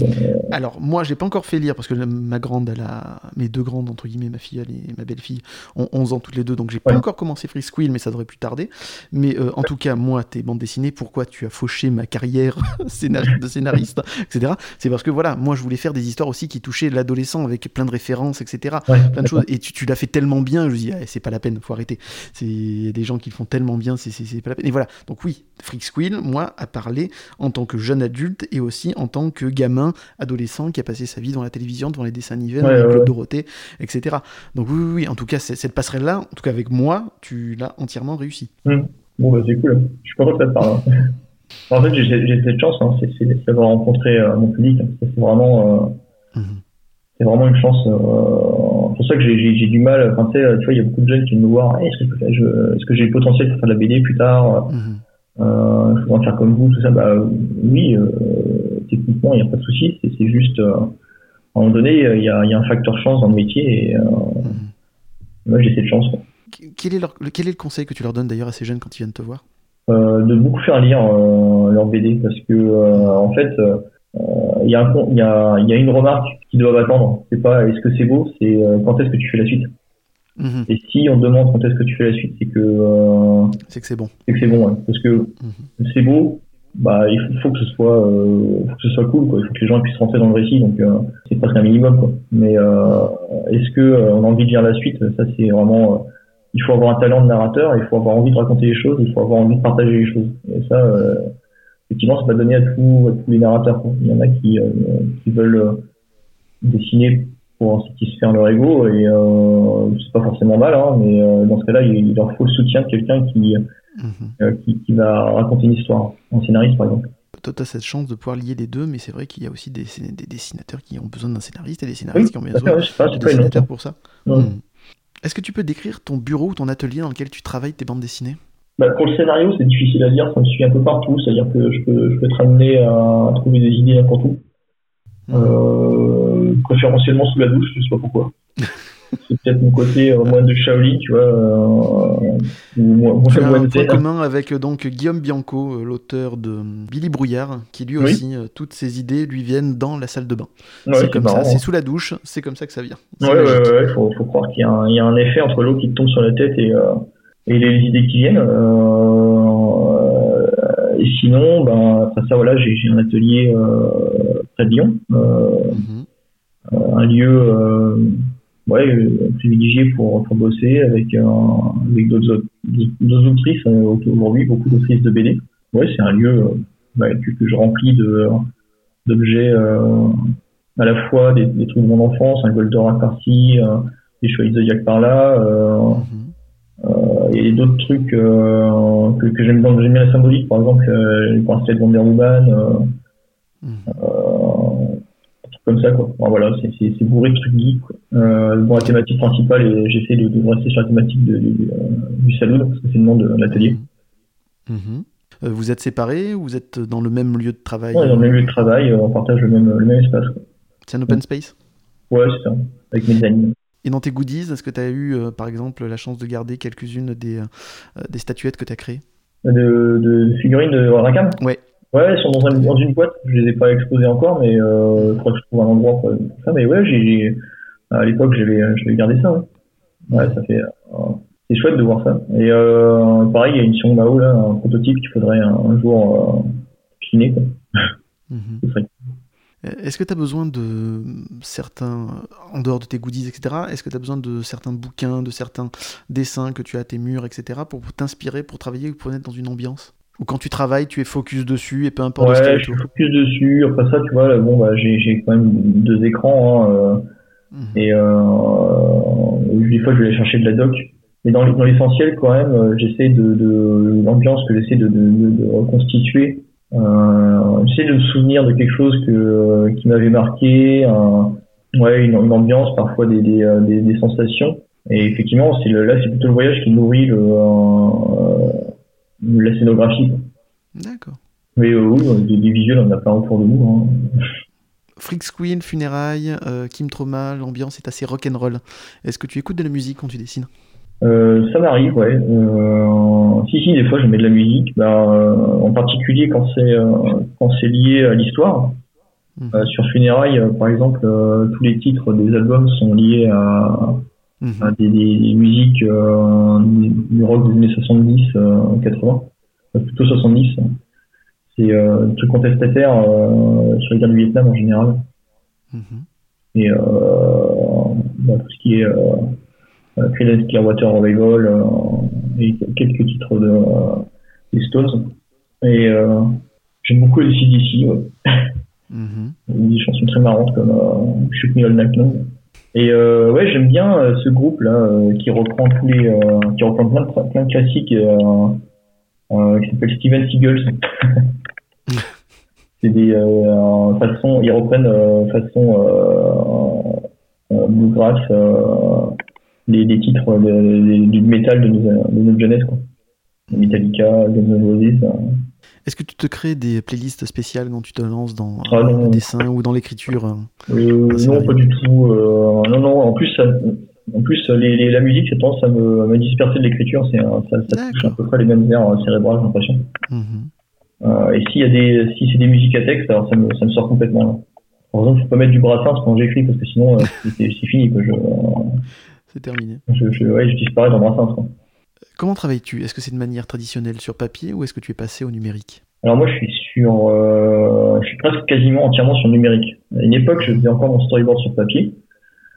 Alors, moi, j'ai pas encore fait lire parce que ma grande, elle a. Mes deux grandes, entre guillemets, ma fille elle et ma belle-fille, ont 11 ans toutes les deux, donc j'ai pas Ouais. encore commencé Free Squill, mais ça devrait plus tarder. Mais euh, en tout cas, moi, tes bandes dessinées, pourquoi tu as fauché ma carrière de scénariste, etc. C'est parce que voilà, moi, je voulais faire des histoires aussi qui touchaient l'adolescent avec plein de références, etc. Ouais, plein de choses. Et tu, tu l'as fait tellement bien, je me dis, ah, c'est pas la peine, faut arrêter. C'est il y a des gens qui le font tellement bien, c'est- pas la peine. Et voilà. Donc oui, Freak Squill, moi, a parlé en tant que jeune adulte et aussi en tant que gamin, adolescent qui a passé sa vie dans la télévision, devant les dessins animés, Ouais, ouais. Dorothée, etc. Donc oui, oui, oui, en tout cas, cette passerelle-là, en tout cas avec moi, tu l'as entièrement réussi. Bon, bah, c'est cool. Je suis content que ça te parle. hein. en fait, j'ai cette chance, hein, c'est d'avoir rencontré euh, mon public. hein. C'est vraiment, euh, Mhm. c'est vraiment une chance. euh, c'est pour ça que j'ai- du mal. Tu vois, il y a beaucoup de jeunes qui viennent me voir. Eh, Est-ce que, j'ai le potentiel pour faire de la BD plus tard Mhm. Euh, Je voudrais faire comme vous, tout ça. Bah oui, euh, techniquement, il n'y a pas de souci. C'est juste, euh, à un moment donné, il y a, il y a un facteur chance dans le métier. Et euh, Mhm. moi, j'ai cette chance. quoi. Quel est, leur- le- quel est le conseil que tu leur donnes d'ailleurs à ces jeunes quand ils viennent te voir? De beaucoup faire lire leurs BD parce que en fait il y a un y a il y a une remarque qu'ils doivent attendre c'est pas est-ce que c'est beau? C'est quand est-ce que tu fais la suite? Mhm. et si on te demande quand est-ce que tu fais la suite c'est que euh, C'est que c'est bon. c'est que c'est bon ouais. parce que Mhm. c'est beau bah il faut, faut que ce soit euh, faut que ce soit cool quoi il faut que les gens puissent rentrer dans le récit donc euh, c'est presque un minimum quoi mais est-ce que on a envie de lire la suite? Ça c'est vraiment il faut avoir un talent de narrateur il faut avoir envie de raconter les choses il faut avoir envie de partager les choses et ça effectivement c'est pas donné à tous à tous les narrateurs quoi. il y en a qui qui veulent dessiner pour satisfaire leur ego et euh, c'est pas forcément mal, hein, mais euh, dans ce cas-là, il, il leur faut le soutien de quelqu'un qui, Mhm. euh, qui, qui va raconter une histoire, un scénariste par exemple. Toi, tu as cette chance de pouvoir lier les deux, mais c'est vrai qu'il y a aussi des, dessinateurs qui ont besoin d'un scénariste et des scénaristes qui ont besoin ouais, c'est pas, de c'est pas une honte. dessinateurs pour ça. Mhm. Est-ce que tu peux décrire ton bureau ou ton atelier dans lequel tu travailles tes bandes dessinées? Bah, pour le scénario, c'est difficile à dire, ça me suit un peu partout, c'est-à-dire que je peux, je peux être amené à trouver des idées n'importe où. Euh, préférentiellement sous la douche, je sais pas pourquoi. c'est peut-être mon côté euh, moine de Shaolin, tu vois, euh, ou mo- Tu as un point commun avec euh, donc Guillaume Bianco, euh, l'auteur de Billy Brouillard, qui lui Oui. aussi, toutes ses idées lui viennent dans la salle de bain. Ouais, c'est comme marrant, ça, hein. c'est sous la douche, c'est comme ça que ça vient. Ouais, ouais, ouais, ouais, faut, faut croire qu'il y, a un- il y a un effet entre l'eau qui te tombe sur la tête et, euh, et les idées qui viennent. Euh, et sinon, ben, après ça, voilà, j'ai j'ai un atelier Mhm. euh, un lieu euh, ouais, privilégié pour, pour bosser avec, avec d'autres aut- d'autres autrices aujourd'hui, beaucoup d'autrices de BD. Ouais, c'est un lieu ouais, que, que je remplis de d'objets euh, à la fois des, des trucs de mon enfance, un Goldorak par-ci, euh, des Chevaliers Zodiac par-là, euh, Mhm. et d'autres trucs que, que j'aime bien, j'aime bien la symbolique, par exemple les bracelets de Wonder Woman, euh, Mhm. euh, des trucs comme ça quoi. Enfin, voilà, c'est bourré de trucs geeks. Quoi. Euh, bon, la thématique principale, et j'essaie de, de rester sur la thématique de, de- euh, du saloon, parce que c'est le nom de l'atelier. Mhm. Euh, vous êtes séparés ou vous êtes dans le même lieu de travail? Ouais, dans le même lieu de travail, on partage le même, le même espace. C'est un open space? Ouais, c'est ça, avec mes amis. Et dans tes goodies, est-ce que tu as eu, euh, par exemple, la chance de garder quelques-unes des, euh, des statuettes que tu as créées? De, de figurines de Rakam Ouais. Ouais, elles sont dans, un- dans une boîte. Je les ai pas exposées encore, mais euh, faudrait que je trouve un endroit pour, ça. Mais ouais, j'ai, à l'époque, j'avais, j'avais gardé ça. Ouais, ouais ça fait. euh, c'est chouette de voir ça. Et euh, pareil, il y a une Sion Mao là, un prototype qu'il faudrait un, un jour euh, chiner. Quoi. Mhm. Euh, Est-ce que tu as besoin de certains, en dehors de tes goodies, etc., est-ce que tu as besoin de certains bouquins, de certains dessins que tu as à tes murs, etc., pour t'inspirer, pour travailler ou pour être dans une ambiance? Ou quand tu travailles, tu es focus dessus et peu importe Ouais, je suis focus dessus. Après ça, tu vois, là, bon, bah, j'ai, quand même deux écrans. Hein, euh, Mhm. Et euh, des fois, je vais aller chercher de la doc. Mais dans, dans l'essentiel, quand même, euh, j'essaie de, de l'ambiance que j'essaie de, de, de, reconstituer. Euh, j'essaie de me souvenir de quelque chose que, euh, qui m'avait marqué, un- ouais, une, une ambiance, parfois des, des, euh, des, des sensations. Et effectivement, c'est là, c'est plutôt le voyage qui nourrit le, euh, la scénographie. D'accord. Mais euh, oui, des, des visuels, on a plein autour de nous. Hein. Freaks Queen, Funérailles, euh, Kim Trauma, l'ambiance est assez rock'n'roll. Est-ce que tu écoutes de la musique quand tu dessines? Euh, ça m'arrive, ouais. Euh, si, si, des fois, je mets de la musique. Bah, euh, en particulier quand c'est euh, quand c'est lié à l'histoire. Euh, sur Funérailles, euh, par exemple, euh, tous les titres des albums sont liés à, Mhm. des, des- des musiques euh, du, rock des années 70, euh, 80, Euh, plutôt 70. C'est euh, des trucs contestataires euh, sur les guerres du Vietnam en général. Mhm. Et euh, bah, tout ce qui est euh, Creedence Clearwater Revival et quelques titres de des Stones. Et j'aime beaucoup les CDC, ouais. Mhm. des chansons très marrantes comme Shoot Me All Night Long. Et euh, ouais, j'aime bien euh, ce groupe là euh, qui reprend tous les, euh, qui reprend plein de, plein de classiques euh, euh, qui s'appelle Steven Seagulls. C'est des euh, façons, ils reprennent euh, façon bluegrass euh, des, des titres du métal de, nos- de notre jeunesse quoi. Metallica, Guns N' Roses. Est-ce que tu te crées des playlists spéciales quand tu te lances dans Ah, le dessin ou dans l'écriture euh Euh, non, pas du tout. Euh, non, non. En plus, ça, en plus, les, les- la musique, c'est tendance à me, à me disperser de l'écriture. Ça, ça touche à peu près les mêmes euh, cérébrales, j'ai l'impression. Mhm. Euh, et s'il y a des, si c'est des musiques à texte, alors ça me, ça me sort complètement. Là. Par exemple, je peux pas mettre du Brassens quand j'écris parce que sinon, c'est, fini. C'est terminé. je, je, ouais, je disparais dans Brassens. Comment travailles-tu? Est-ce que c'est de manière traditionnelle sur papier ou est-ce que tu es passé au numérique? Alors moi, je suis sur, euh, je suis presque quasiment entièrement sur le numérique. À une époque, je faisais encore mon storyboard sur papier.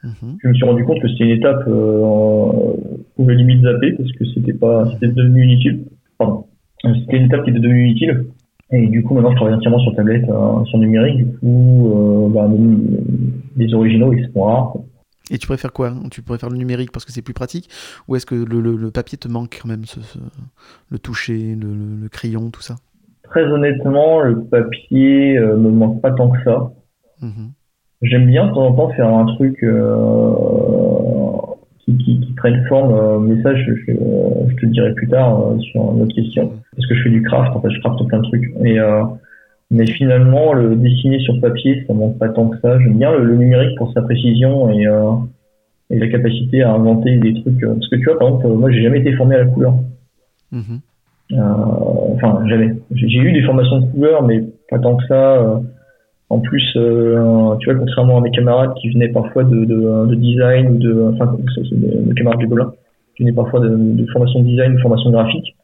Mhm. je me suis rendu compte que c'était une étape euh, on pouvait limite zapper parce que c'était pas c'était devenu inutile pardon c'était une étape qui était devenue inutile et du coup maintenant je travaille entièrement sur tablette euh, sur numérique du coup euh, bah, même les originaux ils sont rares Et tu préfères quoi? Tu préfères le numérique parce que c'est plus pratique? Ou est-ce que le, le- le papier te manque quand même, ce, ce- le toucher, le, crayon, tout ça? Très honnêtement, le papier euh, me manque pas tant que ça. Mhm. J'aime bien de temps en temps faire un truc euh, qui, qui, qui prenne forme, euh, mais ça je, je, je te le dirai plus tard euh, sur une autre question. Parce que je fais du craft, en fait, je crafte plein de trucs. Et, mais finalement, le dessiner sur papier, ça manque pas tant que ça. J'aime bien le, le numérique pour sa précision et, euh, et la capacité à inventer des trucs. euh, Parce que tu vois, par exemple, moi j'ai jamais été formé à la couleur. Mhm. Euh, enfin, jamais. J'ai eu des formations de couleur, mais pas tant que ça. euh. En plus, euh, tu vois, contrairement à mes camarades qui venaient parfois de, de, de design ou de, enfin, mes camarades du Golin, qui venaient parfois de, de formation de design, de formation graphique.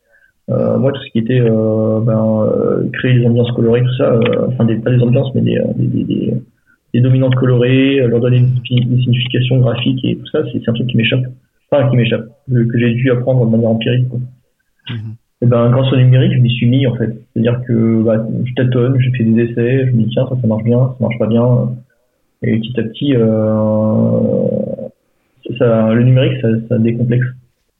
Euh, moi, tout ce qui était euh, ben, euh, créer des ambiances colorées, tout ça, euh, enfin, des, pas des ambiances, mais des, euh, des, des, des, dominantes colorées, leur donner des, des significations graphiques et tout ça, c'est un truc qui m'échappe. Enfin, qui m'échappe, que, j'ai dû apprendre de manière empirique. Quoi. Mhm. Et ben, grâce au numérique, je m'y suis mis en fait. C'est-à-dire que bah, je tâtonne, je fais des essais, je me dis tiens ça ça marche bien, ça marche pas bien, et petit à petit, euh, ça, le numérique ça, ça décomplexe.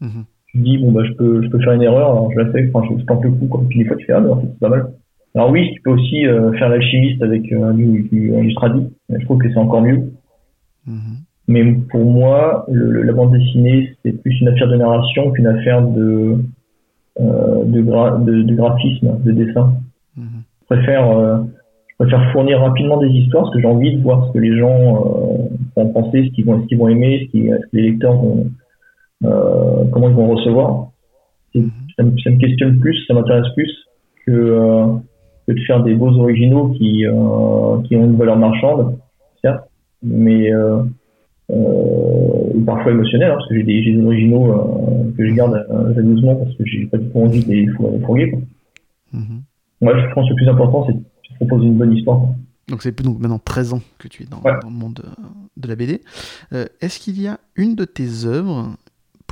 Mhm. Tu te dis bon bah je peux je peux faire une erreur, alors je la fais, enfin je, je tente le coup quoi. Puis des fois tu fais ah mais en fait c'est pas mal. Alors oui, tu peux aussi euh, faire l'alchimiste avec euh, du, du, du tradi, mais je trouve que c'est encore mieux. Mhm. Mais pour moi, le, le- la bande dessinée, c'est plus une affaire de narration qu'une affaire de, euh, de, gra- de, de graphisme, de dessin. Mhm. Je préfère, euh, je préfère fournir rapidement des histoires parce que j'ai envie de voir ce que les gens euh, vont penser, ce qu'ils vont, ce qu'ils vont aimer, ce, qui, ce que les lecteurs vont, comment ils vont recevoir. Et ça, me, ça me questionne plus, ça m'intéresse plus que, euh, que de faire des beaux originaux qui, euh, qui ont une valeur marchande, certes, mais euh, euh, ou parfois émotionnels, hein, parce que j'ai des, originaux euh, que je garde euh, jalousement parce que j'ai pas du tout envie de les fou- les fourguer. Mhm. Moi, je pense que le plus important, c'est de proposer une bonne histoire. Donc c'est donc maintenant 13 ans que tu es dans, Ouais. dans le monde euh, de la BD. Euh, Est-ce qu'il y a une de tes œuvres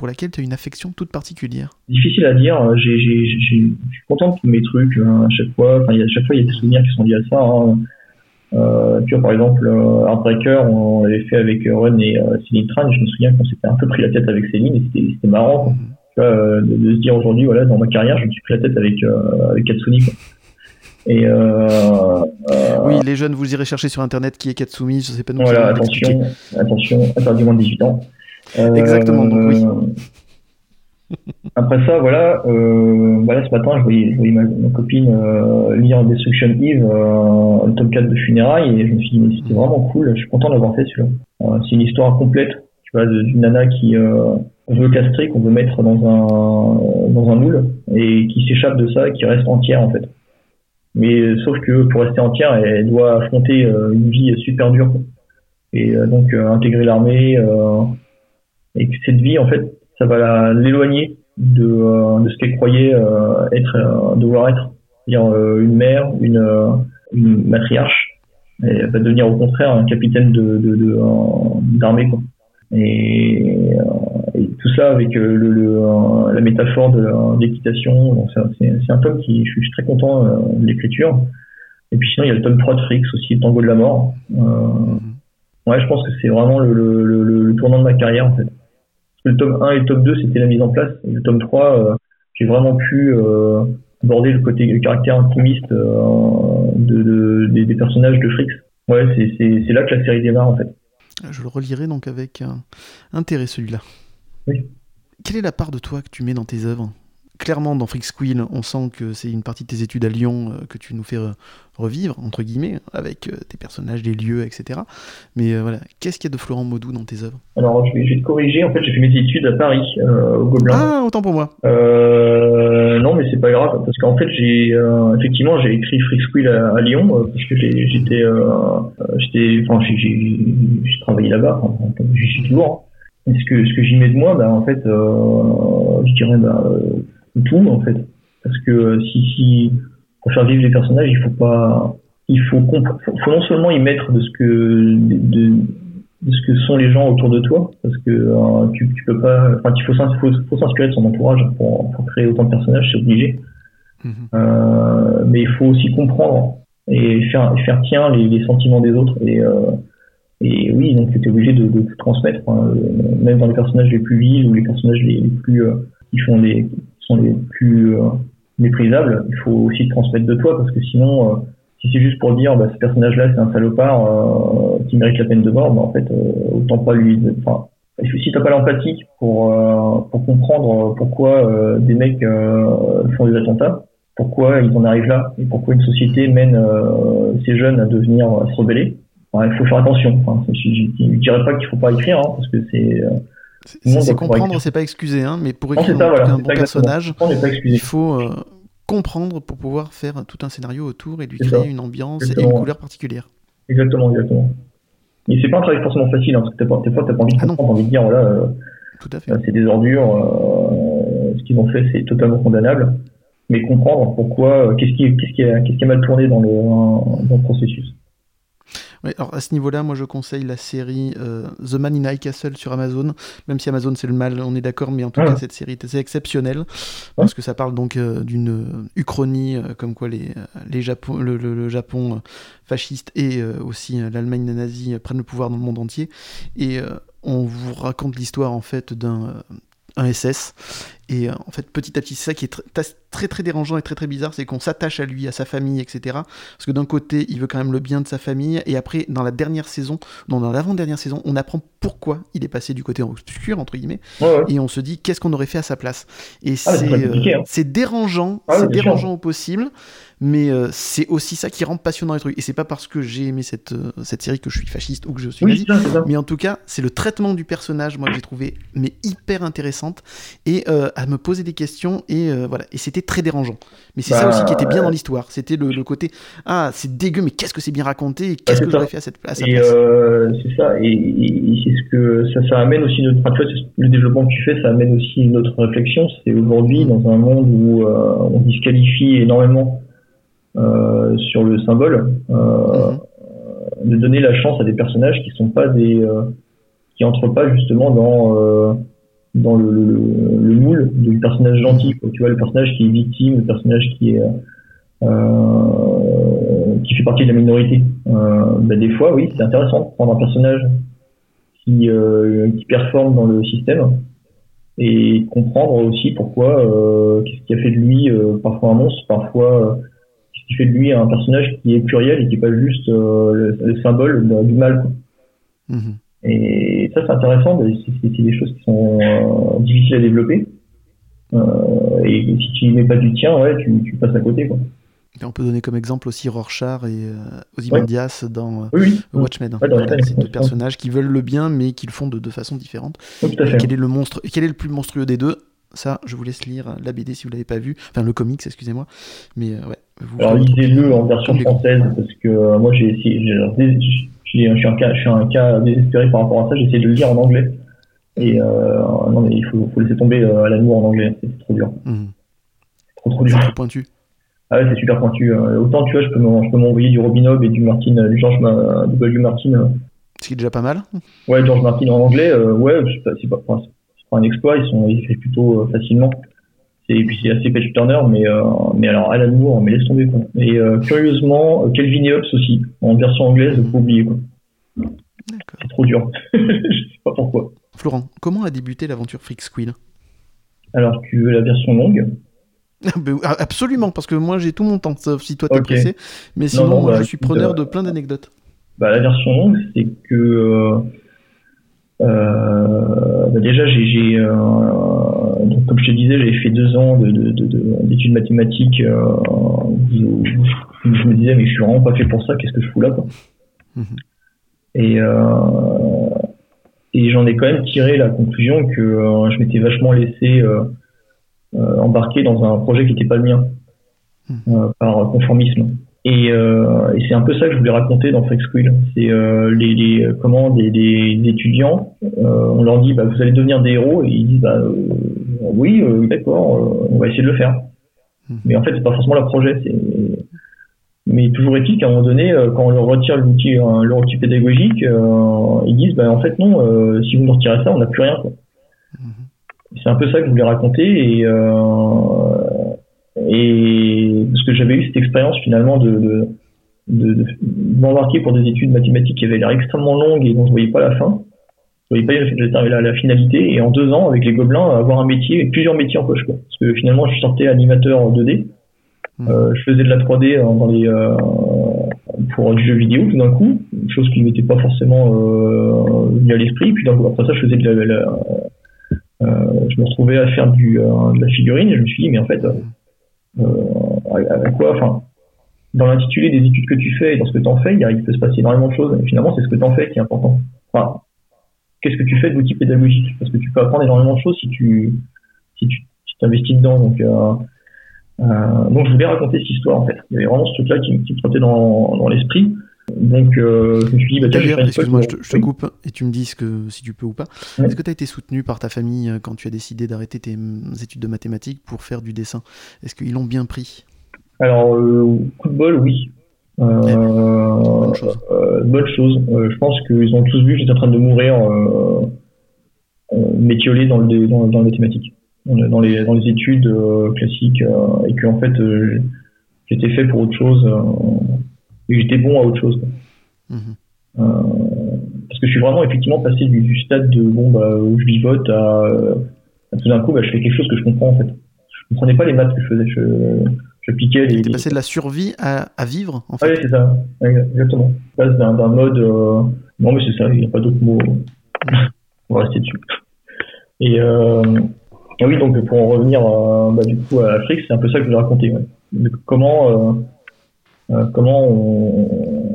pour laquelle tu as une affection toute particulière Difficile à dire. j'ai- je suis content de tous mes trucs euh, à chaque fois. Enfin, à chaque fois, il y a des souvenirs qui sont liés à ça. hein. Euh, tu vois, par exemple, euh, Heartbreaker, on l'avait fait avec Ron et euh, Céline Tran. Je me souviens qu'on s'était un peu pris la tête avec Céline et c'était, marrant. quoi. Mhm. Tu vois, euh, de, de se dire aujourd'hui, voilà, dans ma carrière, je me suis pris la tête avec, euh, avec Katsuni. Quoi. Et euh, euh, Oui, les jeunes, vous irez chercher sur internet qui est Katsumi, je sais pas nous voilà, attention, attention, interdit moins de 18 ans. Euh, Exactement, donc oui. Après ça, voilà, euh, voilà, ce matin, je voyais, je voyais ma, ma copine euh, lire Destruction Eve, le tome 4 de Funérailles, et je me suis dit, c'était vraiment cool, je suis content d'avoir fait celui-là. C'est une histoire complète, tu vois, d'une nana qui veut castrer, qu'on veut mettre dans un, dans un moule, et qui s'échappe de ça et qui reste entière, en fait. Mais sauf que pour rester entière, elle doit affronter une vie super dure. Et donc euh, intégrer l'armée, euh, et que cette vie, en fait, ça va l'éloigner de, euh, de ce qu'elle croyait euh, être, euh, devoir être. C'est-à-dire euh, une mère, une, euh, une matriarche. Et elle va devenir au contraire un capitaine de, de, de, d'armée. Quoi. Et, euh, et tout ça avec le, le, euh, la métaphore de l'équitation. C'est, un tome qui, je suis, très content euh, de l'écriture. Et puis sinon, il y a le tome 3 de Frix aussi, le tango de la mort. Euh, Mhm. Ouais, je pense que c'est vraiment le, le, le- le tournant de ma carrière en fait. Le tome 1 et le tome 2, c'était la mise en place. Et le tome 3, euh, j'ai vraiment pu euh, aborder le côté, le caractère intimiste euh, de, de- des, des personnages de Frix. Ouais, c'est, là que la série démarre en fait. Je le relirai donc avec intérêt celui-là. Oui. Quelle est la part de toi que tu mets dans tes œuvres? Clairement, dans Freak Squill, on sent que c'est une partie de tes études à Lyon euh, que tu nous fais re- revivre, entre guillemets, avec euh, tes personnages, des lieux, etc. Mais euh, voilà, qu'est-ce qu'il y a de Florent Maudou dans tes œuvres? Alors, je vais, je vais te corriger. En fait, j'ai fait mes études à Paris, euh, au Gobelin. Ah, autant pour moi Euh, non, mais c'est pas grave parce qu'en fait, j'ai euh, effectivement j'ai écrit Freak Squill à, à Lyon euh, parce que j'ai- j'étais, euh, euh, j'étais, enfin, j'ai- travaillé là-bas, j'y suis toujours. hein. Et ce que ce que j'y mets de moi, bah en fait, euh, je dirais bah, euh, tout en fait, parce que euh, si si pour faire vivre les personnages, il faut pas, il faut faut, faut non seulement y mettre de ce que de, de de ce que sont les gens autour de toi, parce que euh, tu, tu peux pas, enfin, il faut, faut, faut s'inspirer de son entourage pour, pour créer autant de personnages, c'est obligé. Mhm. Euh, mais il faut aussi comprendre et faire, faire tien les, les sentiments des autres. Et, euh, et oui, donc c'était obligé de, de transmettre, hein, même dans les personnages les plus vils ou les personnages les, les plus euh, qui font qui les plus euh, méprisables, il faut aussi transmettre de toi parce que sinon, euh, si c'est juste pour dire bah, ce personnage-là c'est un salopard euh, qui mérite la peine de mort, bah, en fait autant pas lui. Enfin, si t'as pas l'empathie pour pour comprendre pourquoi des mecs font des attentats, pourquoi ils en arrivent là et pourquoi une société mène ces jeunes à devenir à se rebeller. Enfin, il faut faire attention. Je, je dirais pas qu'il faut pas écrire hein, parce que c'est C'est- comprendre, c'est pas excuser, hein, mais pour Non, écrire ça, voilà, cas un bon personnage, il faut euh, comprendre pour pouvoir faire tout un scénario autour et lui créer ça. une ambiance et une couleur particulière. Exactement, exactement. Et c'est pas un travail forcément facile, hein, parce que des fois t'as pas envie de Ah non. comprendre, envie de dire voilà, euh, euh, c'est des ordures, ce qu'ils ont fait c'est totalement condamnable, mais comprendre pourquoi, qu'est-ce qui, qu'est-ce qui, a, qu'est-ce qui a mal tourné dans le, dans le processus. Ouais, alors à ce niveau-là, moi je conseille la série euh, The Man in High Castle sur Amazon, même si Amazon c'est le mal, on est d'accord, mais en tout Ouais. cas cette série est assez exceptionnelle. Parce que ça parle donc euh, d'une euh, uchronie euh, comme quoi les, les Japon, le, le- le Japon fasciste et aussi l'Allemagne nazie prennent le pouvoir dans le monde entier. Et on vous raconte l'histoire en fait d'un un SS et euh, en fait petit à petit c'est ça qui est tr- très très dérangeant et très très bizarre c'est qu'on s'attache à lui à sa famille etc parce que d'un côté il veut quand même le bien de sa famille et après dans la dernière saison non dans l'avant-dernière saison on apprend pourquoi il est passé du côté obscur entre guillemets Ouais, ouais. et on se dit qu'est-ce qu'on aurait fait à sa place? Et Ah, c'est euh, hein. c'est dérangeant Ah c'est dérangeant au possible mais euh, c'est aussi ça qui rend passionnant les trucs. Et c'est pas parce que j'ai aimé cette, cette série que je suis fasciste ou que je suis Oui, nazi ça, mais en tout cas, c'est le traitement du personnage, moi, que j'ai trouvé mais hyper intéressante. Et à me poser des questions et euh, voilà. Et c'était très dérangeant. Mais c'est ça Bah, aussi qui était bien ouais. dans l'histoire. C'était le, le côté ah c'est dégueu, mais qu'est-ce que c'est bien raconté et Bah, qu'est-ce c'est que j'aurais fait à, cette, sa Et place. euh, c'est ça, et, et- et c'est ce que ça, ça amène aussi notre. Enfin, le développement que tu fais, ça amène aussi une autre réflexion. C'est aujourd'hui dans un monde où euh, on disqualifie énormément sur le symbole, Mhm. de donner la chance à des personnages qui sont pas des, qui entrent pas justement dans dans le, le, le moule du personnage gentil. quoi. Tu vois, le personnage qui est victime, le personnage qui est euh, qui fait partie de la minorité. Euh, bah, des fois, oui, c'est intéressant de prendre un personnage qui, euh, qui performe dans le système et comprendre aussi pourquoi, euh, qu'est-ce qui a fait de lui euh, parfois un monstre, parfois euh, qu'est-ce qui fait de lui un personnage qui est pluriel et qui est pas juste euh, le, le symbole du mal. quoi. Mhm. Et ça, c'est intéressant. C'est des choses qui sont euh, difficiles à développer. Euh, et si tu y mets pas du tien, ouais, tu, tu passes à côté. Quoi. Et on peut donner comme exemple aussi Rorschach et euh, Ozymandias dans Oui, oui. Watchmen. Ouais, Voilà, c'est deux personnages qui veulent le bien, mais qui le font de deux façons différentes. Oui, quel est le monstre Quel est le plus monstrueux des deux? Ça, je vous laisse lire la BD si vous l'avez pas vu, enfin le comics, excusez-moi. Mais ouais. Vous Alors lisez-le en version française parce que moi j'ai essayé, je suis un cas, je suis un cas désespéré par rapport à ça. J'ai essayé de le lire en anglais et euh, non mais il faut, faut laisser tomber euh, à l'amour en anglais, c'est trop dur, Mhm. trop trop dur. C'est pointu. Ah ouais, c'est super pointu. euh, autant tu vois, je peux m'envoyer du Robin et du Martin, euh, du George Ma- W. Martin. Ce qui est déjà pas mal. Ouais, George Martin en anglais, euh, ouais, c'est pas, pas, un exploit, ils sont écrivent plutôt facilement. C'est, et puis c'est assez page turner, mais, euh, mais alors Alan Moore, mais laisse tomber quoi. Et euh, curieusement, euh, Kelvin et Hobbes aussi, en version anglaise, faut oublier quoi. D'accord. C'est trop dur. je sais pas pourquoi. Florent, comment a débuté l'aventure Freak Squill Alors tu veux la version longue? Ben, ah, Absolument, parce que moi j'ai tout mon temps, sauf si toi t'es pressé. Mais sinon, non, moi bah, je suis preneur de plein d'anecdotes. Bah, la version longue, c'est que bah, déjà j'ai, euh, comme je te disais, j'ai fait deux ans de, de, de- de- d'études mathématiques. Euh, où je, où je me disais mais je suis vraiment pas fait pour ça. Qu'est-ce que je fous là quoi Mhm. Et euh, et j'en ai quand même tiré la conclusion que euh, je m'étais vachement laissé euh, euh, embarquer dans un projet qui n'était pas le mien euh, par conformisme. Et, euh, et c'est un peu ça que je voulais raconter dans Freak Squill. C'est euh, les, les comment des, des étudiants, euh, on leur dit bah, vous allez devenir des héros et ils disent bah euh, oui euh, d'accord, euh, on va essayer de le faire. Mhm. Mais en fait c'est pas forcément leur projet. C'est mais toujours est-il qu'à un moment donné, quand on leur retire l'outil, leur outil pédagogique, euh, ils disent bah en fait non, euh, si vous nous retirez ça, on n'a plus rien. Quoi. C'est un peu ça que je voulais raconter et euh, et parce que j'avais eu cette expérience finalement de, de, de, de m'embarquer pour des études mathématiques qui avaient l'air extrêmement longues et dont je voyais pas la fin. Je voyais pas la, la, finalité. Et en deux ans, avec les Gobelins, avoir un métier, plusieurs métiers en poche. Quoi. Parce que finalement, je sortais animateur 2D. Mmh. Euh, je faisais de la 3D dans les, euh, pour du jeu vidéo tout d'un coup, chose qui m'était pas forcément euh, venue à l'esprit. Puis après ça, je faisais de la, la euh, je me retrouvais à faire du, euh, de la figurine et je me suis dit, mais en fait, euh, à, quoi, enfin, dans l'intitulé des études que tu fais et dans ce que tu en fais, il, peut se passer énormément de choses. Et finalement, c'est ce que tu en fais qui est important. Enfin, qu'est-ce que tu fais d'outils pédagogiques Parce que tu peux apprendre énormément de choses si tu si tu t'investis dedans. Donc, euh, euh, donc, je voulais raconter cette histoire en fait. Il y avait vraiment ce truc-là qui, me trottait dans l'esprit. Donc, euh, je me suis dit, bah, tiens, excuse-moi, je, te, je te coupe et tu me dis ce que, si tu peux ou pas. Est-ce que tu as été soutenu par ta famille euh, quand tu as décidé d'arrêter tes études de mathématiques pour faire du dessin? Est-ce qu'ils l'ont bien pris? Alors, euh, coup de bol, oui. Euh, eh ben, bonne chose. Bonne chose. je pense qu'ils ont tous vu que j'étais en train de mourir métiolé dans, le, dans, dans les mathématiques, dans les, dans les études classiques, et que en fait, j'étais fait pour autre chose et j'étais bon à autre chose. Mmh. Euh, parce que je suis vraiment effectivement passé du, du stade de bon bah où je vivote à, à tout d'un coup bah, je fais quelque chose que je comprends en fait. Je comprenais pas les maths que je faisais. Je, je piquais les. Passé de la survie à, à vivre en fait. Ouais c'est ça, exactement. Je passe d'un mode euh... non mais c'est ça, il n'y a pas d'autre mot. On va rester dessus. Et euh... oui donc pour en revenir euh, bah, du coup à l'Afrique c'est un peu ça que je voulais raconter. Ouais. Comment comment on,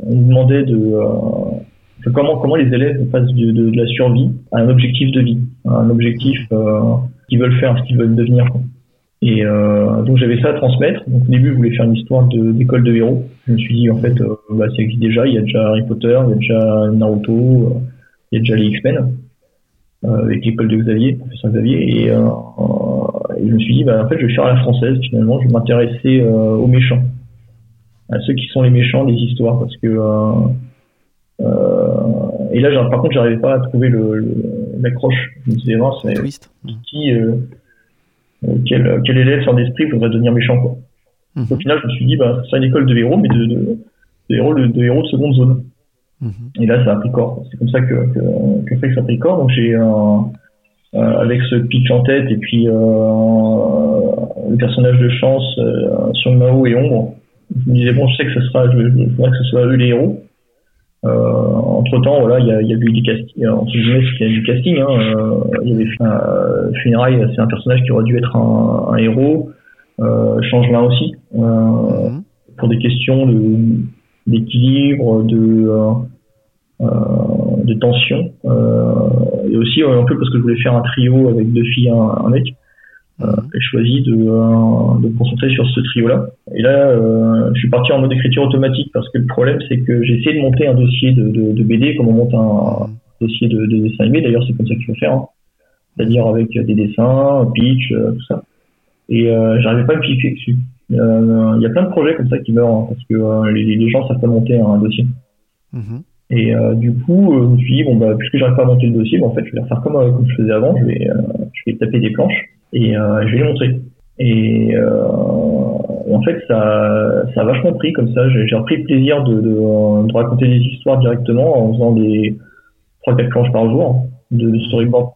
demandait de euh, comment comment les élèves passent de, de, de, la survie à un objectif de vie, à un objectif euh, qu'ils veulent faire, ce qu'ils veulent devenir. Quoi. Et euh, donc j'avais ça à transmettre. Donc au début, je voulais faire une histoire d'école de, de, héros. Je me suis dit en fait, euh, bah, ça existe déjà. Il y a déjà Harry Potter, il y a déjà Naruto, euh, il y a déjà les X-Men avec l'école de Xavier, professeur Xavier. Et, je me suis dit, bah, en fait, je vais faire la française. Finalement, je vais m'intéresser aux méchants à ceux qui sont les méchants des histoires parce que euh, euh, et là par contre j'arrivais pas à trouver le, l'accroche. Je me disais non c'est qui euh, quel, quel élève sans d'esprit voudrait devenir méchant quoi. Mmh. au final je me suis dit bah c'est une école de héros mais de, de, de héros de, de, héros de seconde zone. Mmh. et là ça a pris corps. C'est comme ça que que, que fait que ça a pris corps. Donc j'ai un euh, avec ce pitch en tête et puis euh, le personnage de chance euh, sur Mao et Ombre je me disais bon je sais que ce sera je, je voudrais que ce soit eux les héros. Euh, entre temps voilà il y a, y a eu du casting entre guillemets c'était du casting hein, euh, il y avait euh, Funérailles c'est un personnage qui aurait dû être un, un héros. Euh, Changelin aussi euh, mmh. pour des questions de d'équilibre de euh, de tension. Et aussi un peu parce que je voulais faire un trio avec deux filles un, un mec euh, j'ai choisi de, euh, de me concentrer sur ce trio-là. Et là, euh, je suis parti en mode écriture automatique parce que le problème, c'est que j'ai essayé de monter un dossier de, de, de BD comme on monte un dossier de, de dessin animé. D'ailleurs, c'est comme ça qu'il faut faire. Hein. C'est-à-dire avec des dessins, un pitch, euh, tout ça. Et euh, j'arrivais pas à me piquer dessus. Il y a plein de projets comme ça qui meurent hein, parce que les, les, gens savent pas monter un dossier. Mmh. Et euh, du coup, je me suis dit, bon, bah, puisque j'arrive pas à monter le dossier, bah, en fait, je vais faire comme, comme je faisais avant. Je vais, je vais taper des planches et euh, je vais les montrer. Et, euh, en fait, ça, ça a vachement pris comme ça. J'ai repris le plaisir de, de, de, raconter des histoires directement en faisant des 3-4 planches par jour de storyboard,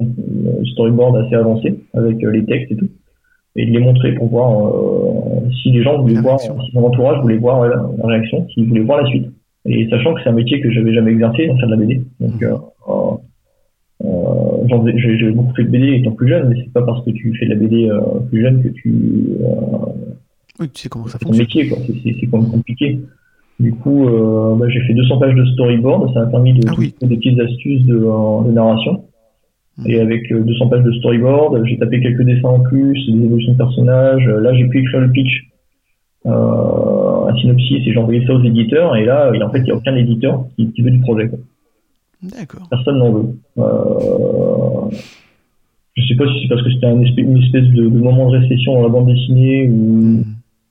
storyboard assez avancé avec les textes et tout. Et de les montrer pour voir euh, si les gens voulaient la voir, réaction. si mon entourage voulait voir la, la réaction, s'ils voulaient voir la suite. Et sachant que c'est un métier que j'avais jamais exercé dans faire de la BD. Donc, euh, euh, j'ai beaucoup fait de BD étant plus jeune, mais c'est pas parce que tu fais de la BD euh, plus jeune que tu. Euh, oui, tu sais comment ça fonctionne. métier, quoi. C'est, quand même compliqué. Du coup, euh, bah, j'ai fait 200 pages de storyboard. Ça m'a permis de Ah oui. des petites astuces de, euh, de narration. Mhm. Et avec euh, 200 pages de storyboard, j'ai tapé quelques dessins en plus, des évolutions de personnages. Là, j'ai pu écrire le pitch, un synopsis, et j'ai envoyé ça aux éditeurs. Et là, en fait, il n'y a aucun éditeur qui, qui veut du projet. Quoi D'accord. personne n'en veut. Euh, je sais pas si c'est parce que c'était un espèce, une espèce de, de, moment de récession dans la bande dessinée ou,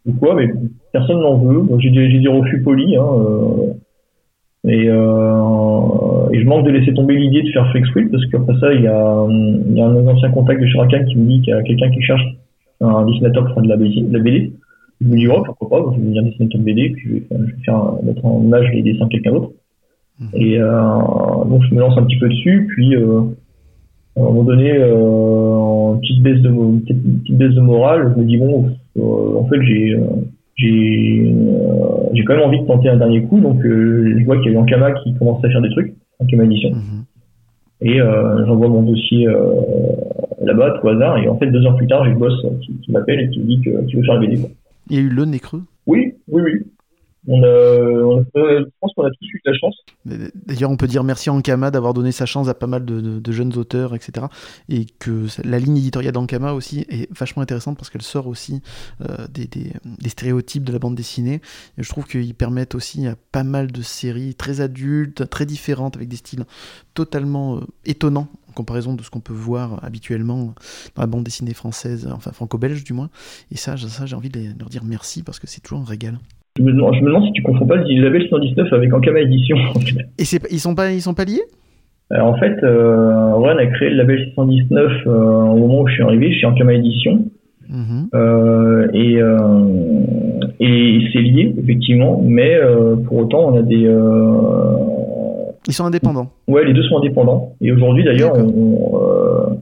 Mmh. ou quoi, mais personne n'en veut. J'ai des, des refus polis. Hein, euh, et, euh, et je manque de laisser tomber l'idée de faire Freak Sweep parce qu'après ça, il y, a, il y a un ancien contact de Shurakan qui me dit qu'il y a quelqu'un qui cherche un dessinateur pour faire de la BD. De la BD. Je me dis, oh, pourquoi pas, je vais devenir dessinateur de BD, puis je vais, je vais faire, mettre en image les dessins de quelqu'un d'autre. Et euh, donc je me lance un petit peu dessus, puis euh, à un moment donné, euh, une petite baisse de une petite, une petite baisse de morale, je me dis bon, euh, en fait j'ai euh, j'ai euh, j'ai quand même envie de tenter un dernier coup, donc euh, je vois qu'il y a eu Ankama qui commence à faire des trucs, Ankama Edition, Mhm. et euh, j'envoie mon dossier euh, là-bas tout hasard, et en fait deux heures plus tard j'ai le boss qui, qui m'appelle et qui me dit que- qu'il veut faire le BD. Il y a eu le nez creux? Oui, oui, oui. On a, on a- je pense qu'on a tous eu de la chance. D'ailleurs, on peut dire merci à Ankama d'avoir donné sa chance à pas mal de, jeunes auteurs, etc. Et que la ligne éditoriale d'Ankama aussi est vachement intéressante parce qu'elle sort aussi euh, des, stéréotypes de la bande dessinée. Et je trouve qu'ils permettent aussi à pas mal de séries très adultes, très différentes, avec des styles totalement euh, étonnants en comparaison de ce qu'on peut voir habituellement dans la bande dessinée française, enfin franco-belge du moins. Et ça, ça j'ai envie de leur dire merci parce que c'est toujours un régal. Je me, demande, je me demande si tu confonds pas le label 119 avec Ankama Edition. Et ils sont pas, ils sont pas liés? Alors, en fait, euh, a créé le label 619 euh, au moment où je suis arrivé chez Ankama Edition. Mhm. Euh, et euh, et c'est lié, effectivement, mais euh, pour autant, on a des. Euh, Ils sont indépendants. ouais, les deux sont indépendants. Et aujourd'hui, d'ailleurs, on,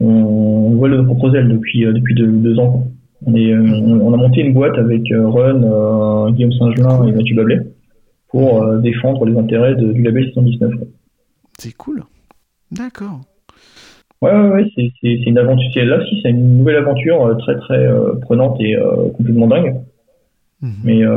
on, euh, voit le proposel depuis, euh, depuis deux, deux ans. On, euh, on, a monté une boîte avec euh, Run, euh, Guillaume Saint-Gelin et Mathieu Bablet pour défendre les intérêts de- du label 619. quoi. C'est cool. D'accord. Ouais, ouais, ouais, c'est, une aventure. Là aussi, c'est une nouvelle aventure très, très euh, prenante et euh, complètement dingue. Mhm. Mais euh,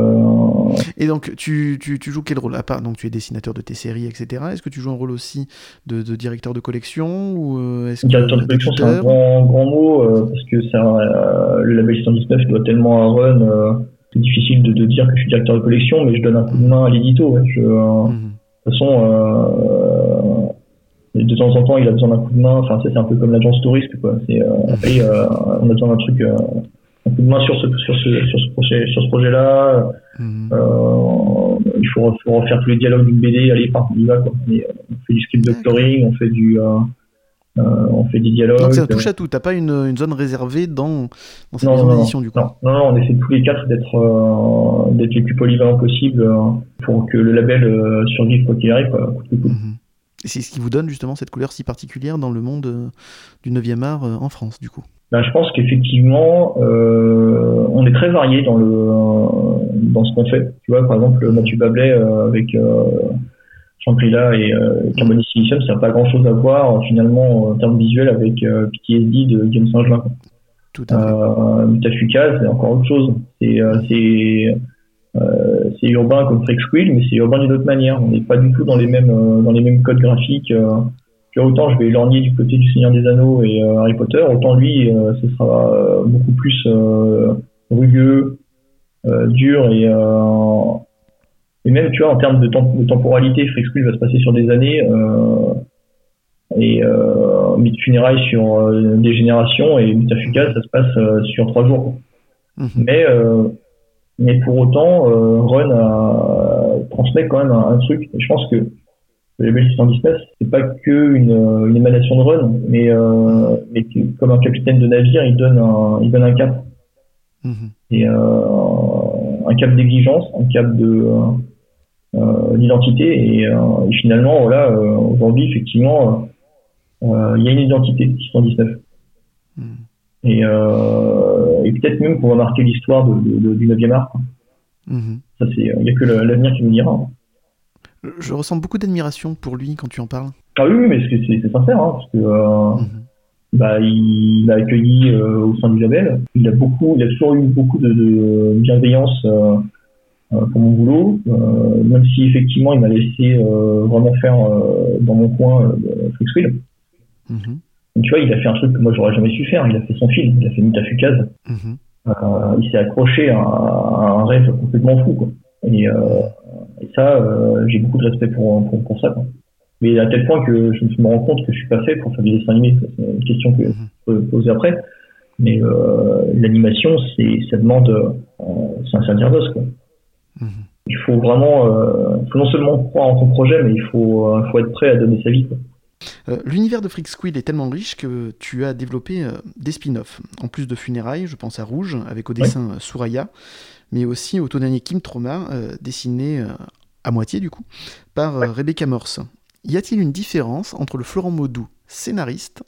Et donc, tu, tu, tu joues quel rôle À part, donc tu es dessinateur de tes séries, etc. Est-ce que tu joues un rôle aussi de, de directeur de collection ou euh, que directeur de collection, c'est un grand, grand mot euh, parce que euh, le label 119 doit tellement à Run. c'est difficile de, de dire que je suis directeur de collection, mais je donne un coup de main à l'édito. ouais. Je, Mhm. De toute façon, de temps en temps, il a besoin d'un coup de main. Enfin, c'est un peu comme l'agence touriste, quoi. C'est, euh, on a besoin d'un truc, un coup de main sur ce, sur ce, sur ce projet, sur ce projet-là. Mhm. Euh, il faut, faut refaire tous les dialogues d'une BD. Allez, enfin, on y va, quoi. On fait du script doctoring, on fait du, euh, euh, on fait des dialogues. Donc un touche à tout. T'as pas une, une zone réservée dans, dans cette Non, maison d'édition du coup? non, non, non, on essaie tous les quatre d'être, euh, d'être les plus polyvalents possible pour que le label survive quoi qu'il arrive, quoi. Mhm. Et c'est ce qui vous donne justement cette couleur si particulière dans le monde du 9e art en France du coup? Ben, je pense qu'effectivement, euh, on est très varié dans le dans ce qu'on fait. Tu vois, par exemple, Mathieu Bablet euh, avec euh, Shangri-La et euh, Carbon Silicium, ça n'a pas grand-chose à voir finalement en termes visuels avec euh, PTSD de Guillaume Saint-Gelin. Tout à fait. Mutafuka, c'est encore autre chose. C'est c'est c'est urbain comme Freak Squill, mais c'est urbain d'une autre manière. On n'est pas du tout dans les mêmes dans les mêmes codes graphiques. Tu vois, autant je vais lorgner du côté du Seigneur des Anneaux et euh, Harry Potter, autant lui, euh, ce sera euh, beaucoup plus euh, rugueux, euh, dur et euh, et même tu vois en termes de, temp- de temporalité, va se passer sur des années. Euh, et euh, Mythe Funérailles sur euh, des générations et Mutafuka ça se passe euh, sur trois jours. Mhm. Mais euh, mais pour autant, euh, Run a, transmet quand même un, un truc. Et je pense que le label 619, c'est pas que une, une émanation de Run, mais, euh, mais comme un capitaine de navire, il donne un, il donne un cap. Mhm. Et euh, un cap d'exigence, un cap de euh, d'identité. Et, et finalement, voilà, aujourd'hui, effectivement, il y a une identité 619. Mhm. Et, et peut-être même qu'on va marquer l'histoire de, de- de- du 9e art. Mhm. Ça, c'est, il n'y a que l'avenir qui nous dira. Je ressens beaucoup d'admiration pour lui quand tu en parles. Ah oui, mais c'est, sincère, hein, parce que euh, Mhm. bah, il m'a accueilli euh, au sein du label. Il a beaucoup, il a toujours eu beaucoup de, de bienveillance euh, euh, pour mon boulot, même si effectivement il m'a laissé vraiment faire dans mon coin euh. Mhm. Donc, tu vois, il a fait un truc que moi j'aurais jamais su faire. Il a fait son film, il a fait Mutafukaz. Mhm. Il s'est accroché à, à un rêve complètement fou. Quoi. Et, et ça, euh, j'ai beaucoup de respect pour, pour, pour ça. Quoi. Mais à tel point que je me rends compte que je suis pas fait pour faire des dessins animés. Ça, C'est une question que Mhm. je peux poser après. Mais euh, l'animation, c'est, ça demande, euh, c'est un sacerdoce. Quoi. Mhm. Il faut vraiment, faut non seulement croire en ton projet, mais il faut, faut être prêt à donner sa vie. Quoi. Euh, L'univers de Freak Squill est tellement riche que tu as développé euh, des spin-offs. En plus de Funérailles, je pense à Rouge, avec au dessin euh, Souraya, mais aussi au tout dernier Kim Trauma, euh, dessiné euh, à moitié du coup, par euh, Rebecca Morse. Y a-t-il une différence entre le Florent Maudou scénariste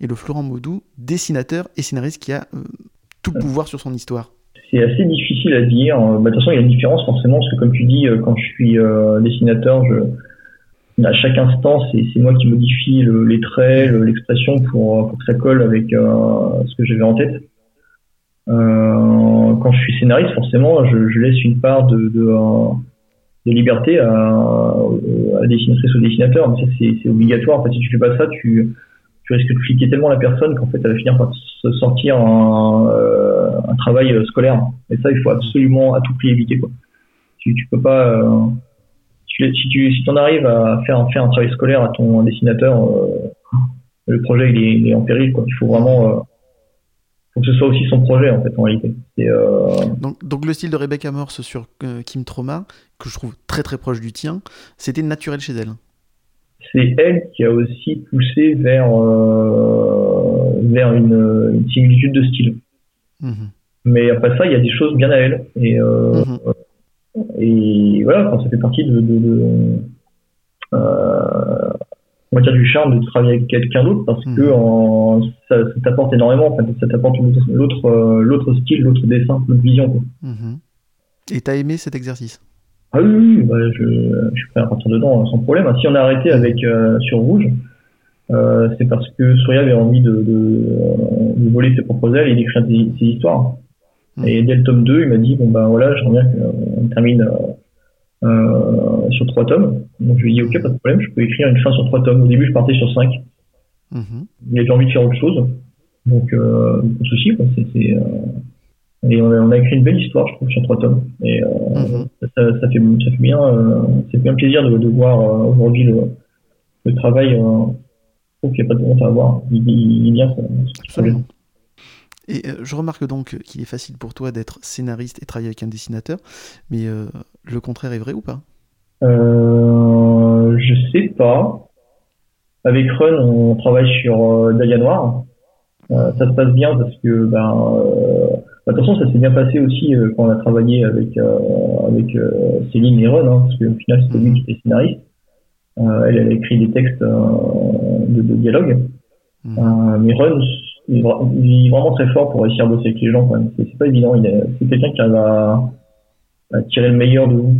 et le Florent Maudou dessinateur et scénariste qui a tout le pouvoir sur son histoire? C'est assez difficile à dire. Euh, bah, de toute façon, il y a une différence forcément, parce que comme tu dis, quand je suis euh, dessinateur, je, à chaque instant, c'est moi qui modifie le- les traits, le- l'expression pour, pour que ça colle avec euh, ce que j'avais en tête. Euh, quand je suis scénariste, forcément, je, je laisse une part de, de, euh, de liberté à, à dessinatrice ou dessinateur, mais ça c'est obligatoire. En fait, si tu fais pas ça, tu, tu risques de fliquer tellement la personne qu'en fait, elle va finir par se sortir un, euh, un travail euh, scolaire. Et ça, il faut absolument à tout prix éviter. Quoi. Tu, tu peux pas. euh, si tu si en arrives à faire, faire un travail scolaire à ton dessinateur, euh, le projet il est, il est en péril. Quoi. Il faut vraiment. Faut que ce soit aussi son projet en fait en réalité. Et, euh, donc, donc le style de Rebecca Morse sur euh, Kim Trauma, que je trouve très très proche du tien, c'était naturel chez elle. c'est elle qui a aussi poussé vers euh, vers une, une similitude de style. Mhm. Mais après ça, il y a des choses bien à elle. Et, Mhm. et voilà, ça fait partie de, de, de on va dire du charme de travailler avec quelqu'un d'autre parce que Mhm. en, ça, ça t'apporte énormément. En fait, ça t'apporte l'autre- euh, l'autre style, l'autre dessin, l'autre vision. Quoi. Mhm. Et t'as aimé cet exercice? Ah oui, oui, oui, bah, je, je suis prêt à partir dedans euh, sans problème. Si on a arrêté avec euh, sur Rouge, euh, c'est parce que Surya avait envie de, de, de voler ses propres ailes et d'écrire ses histoires. Mhm. Et dès le tome 2, il m'a dit bon ben voilà, j'aimerais bien qu'on termine euh, sur trois tomes. Donc je lui ai dit ok, pas de problème, je peux écrire une fin sur trois tomes. Au début, je partais sur cinq. Mhm. Il avait envie de faire autre chose, donc euh, pas de souci. quoi. C'est, euh, et on a, on a écrit une belle histoire, je trouve, sur trois tomes. Et euh, Mhm. ça, ça fait ça fait bien euh, c'est bien plaisir de, de voir euh, aujourd'hui le, le travail. Euh, je trouve qu'il n'y a pas de honte à avoir. Il, il, il est bien. ça- Absolument. Et euh, je remarque donc qu'il est facile pour toi d'être scénariste et travailler avec un dessinateur, mais euh, le contraire est vrai ou pas? Euh, je sais pas. Avec Run, on travaille sur euh, Dahlia Noir. Euh, ça se passe bien parce que, ben, euh, bah, de toute façon, ça s'est bien passé aussi euh, quand on a travaillé avec euh, avec euh, Céline et Run, hein, parce qu'au final, c'était lui qui était scénariste. Euh, elle, elle a écrit des textes euh, de, de dialogue. Euh, mais Run, il est, vra- il est vraiment très fort pour réussir à bosser avec les gens. C'est pas évident. Il C'est quelqu'un qui à, à tirer le meilleur de vous.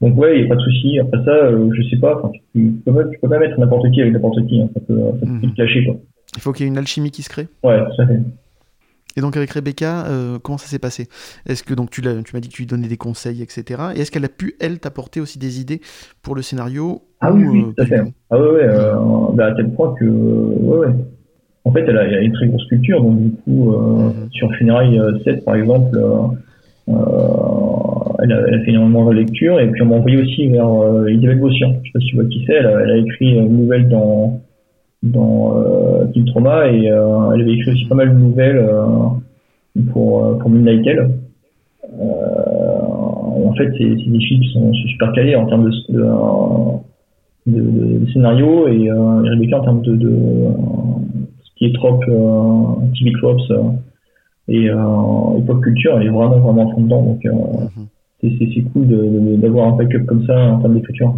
Donc ouais, il n'y a pas de souci. Après ça, euh, je sais pas. Tu, tu peux pas, tu peux pas mettre n'importe qui avec n'importe qui. hein. Ça peut, ça peut Mhm. clasher quoi. Il faut qu'il y ait une alchimie qui se crée. Ouais, à fait. Et donc avec Rebecca, euh, comment ça s'est passé? Est-ce que donc tu, l'as- tu m'as dit que tu lui donnais des conseils, etc. Et est-ce qu'elle a pu elle t'apporter aussi des idées pour le scénario Ah ou, oui, oui, euh, tout à fait. Ah ouais, ouais. Euh, bah, à tel point que, ouais, ouais. En fait, elle a, elle a une très grosse culture. Donc du coup, euh, Mhm. sur Funérailles euh, 7 par exemple, euh, euh, elle, a, fait énormément de lecture. Et puis on m'a envoyé aussi vers euh, Elisabeth Bossian. Je sais pas si tu vois qui c'est. Elle, a- écrit une nouvelle dans dans euh, Trauma et euh, elle avait écrit aussi pas mal de nouvelles euh, pour pour en fait, c'est des sont super calées en termes de, de, scénario et, Rebecca en termes de, ce qui est trop TV tropes et, pop culture, elle est vraiment vraiment à fond dedans. Donc c'est c'est- c'est cool d'avoir un pack-up comme ça en termes d'écriture.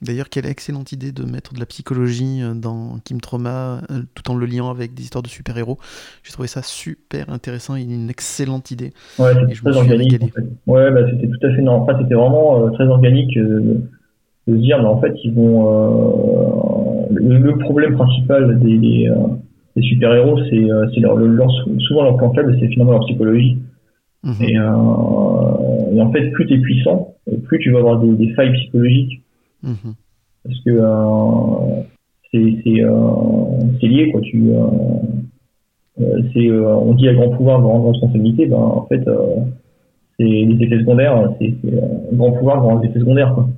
D'ailleurs, quelle excellente idée de mettre de la psychologie euh, dans Kim Trauma, euh, tout en le liant avec des histoires de super-héros. J'ai trouvé ça super intéressant et une excellente idée. Ouais, c'était très organique. régalé. En fait. Ouais, bah, c'était tout à fait. Enfin, c'était vraiment euh, très organique euh, de, se dire, mais en fait, ils vont. Euh, le, le problème principal des, des, des super-héros, c'est leur, leur, souvent leur point faible, c'est finalement leur psychologie. Mhm. Et, et en fait, plus tu es puissant, plus tu vas avoir des, des failles psychologiques. Mhm. Parce que euh, c'est euh, c'est lié, quoi. Tu, euh, on dit à grand pouvoir, grande responsabilité. Ben, en fait, c'est les effets secondaires. C'est grand pouvoir, grand effets secondaires. Quoi.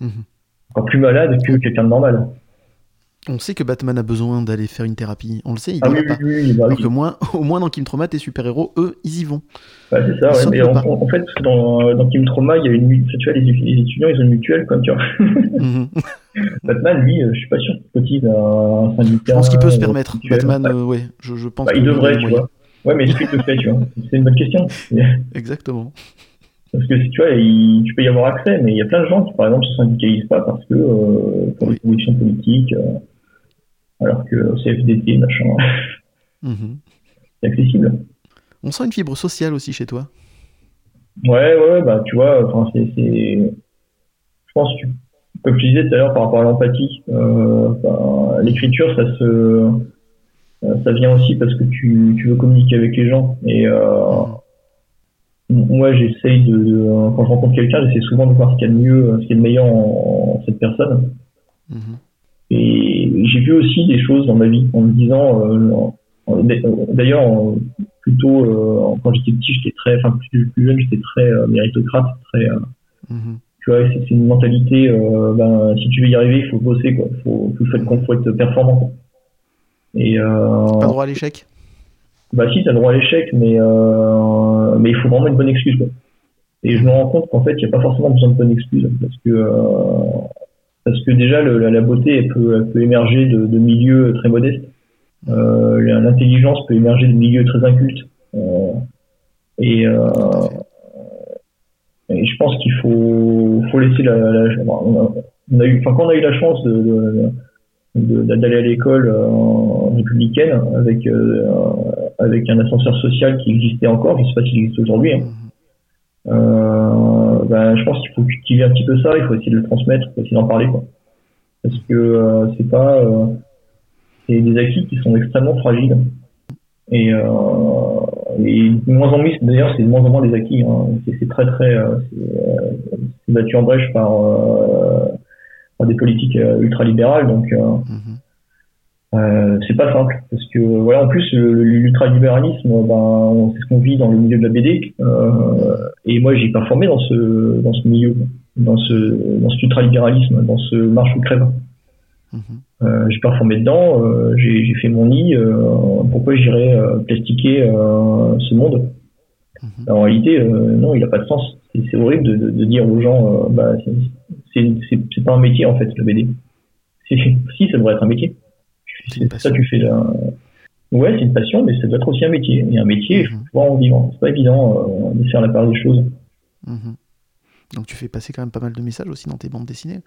Mhm. Encore plus malade que quelqu'un de normal. On sait que Batman a besoin d'aller faire une thérapie. On le sait, il Ah oui, pas. oui, bah Alors que moi, au moins dans Kim Trauma, tes super-héros, eux, ils y vont. Ouais, c'est ça, ouais. Mais en, fait, dans, dans Kim Trauma, il y a une mutuelle. Tu vois, les, les étudiants, ils ont une mutuelle, comme tu vois. Mhm. Batman, lui, euh, je suis pas sûr qu'il cotise à un syndicat. Je pense qu'il peut se euh, permettre. habituel. Batman, Bah, euh, ouais, je, je pense bah, il devrait, tu vois. Ouais, mais est-ce qu'il le fait, tu vois? C'est une bonne question. Exactement. Parce que si tu vois, il- tu peux y avoir accès, mais il y a plein de gens qui, par exemple, se syndicalisent pas parce que euh, pour des convictions politiques, euh, alors que CFDT, machin, Mhm. c'est accessible. On sent une fibre sociale aussi chez toi. Ouais, ouais, bah tu vois, enfin c'est, je pense que, comme tu disais tout à l'heure par rapport à l'empathie, euh, ben, l'écriture, ça se, ça vient aussi parce que tu, tu veux communiquer avec les gens. Et euh, m- moi, j'essaye de, de- quand je rencontre quelqu'un, j'essaie souvent de voir ce qu'il y a de mieux, ce qu'il y a de meilleur en, en cette personne. Mhm. Et j'ai vu aussi des choses dans ma vie en me disant, euh, d'ailleurs, plutôt euh, quand j'étais petit, j'étais très, enfin plus, plus jeune, j'étais très euh, méritocrate, très, euh, Mhm. tu vois, c'est une mentalité, euh, ben, si tu veux y arriver, il faut bosser, quoi. Faut, faut, être, faut être performant. quoi. Et euh, Pas droit à l'échec? Bah si, t'as droit à l'échec, mais euh, mais il faut vraiment une bonne excuse. Quoi. Et je me rends compte qu'en fait, il n'y a pas forcément besoin de bonne excuse, parce que euh, parce que déjà la, beauté, elle peut, elle peut émerger de, de milieux très modestes. Euh, L'intelligence peut émerger de milieux très incultes. Euh, et, euh, et je pense qu'il faut, faut laisser la, la- on a, eu, enfin quand on a eu la chance de- de- d'aller à l'école euh, républicaine avec euh, avec un ascenseur social qui existait encore, je sais pas s'il existe aujourd'hui. hein. Euh, ben, je pense qu'il faut cultiver un petit peu ça, il faut essayer de le transmettre, il faut essayer d'en parler quoi. Parce que euh, c'est pas c'est des acquis qui sont extrêmement fragiles. Et, euh, et de moins en moins, d'ailleurs, c'est de moins en moins des acquis. Hein. C'est, très très, c'est, battu en brèche par, euh, par des politiques euh, ultralibérales. Donc, euh, euh, c'est pas simple parce que voilà, en plus l'ultralibéralisme, ben, c'est ce qu'on vit dans le milieu de la BD. Euh, et moi, j'ai performé dans ce dans ce milieu, dans ce dans cet ultralibéralisme, dans ce marche ou crève. Euh, j'ai performé dedans, euh, j'ai j'ai fait mon nid. euh, pourquoi j'irais euh, plastiquer euh, ce monde? En réalité, euh, non, il n'a pas de sens. C'est horrible de, de, de dire aux gens, euh, bah, c'est- pas un métier en fait, le BD. Si, ça devrait être un métier. C'est ça, tu fais la... Ouais, c'est une passion, mais ça doit être aussi un métier. Et un métier, il faut pouvoir en vivre. C'est pas évident euh, de faire la part des choses. Mhm. Donc tu fais passer quand même pas mal de messages aussi dans tes bandes dessinées.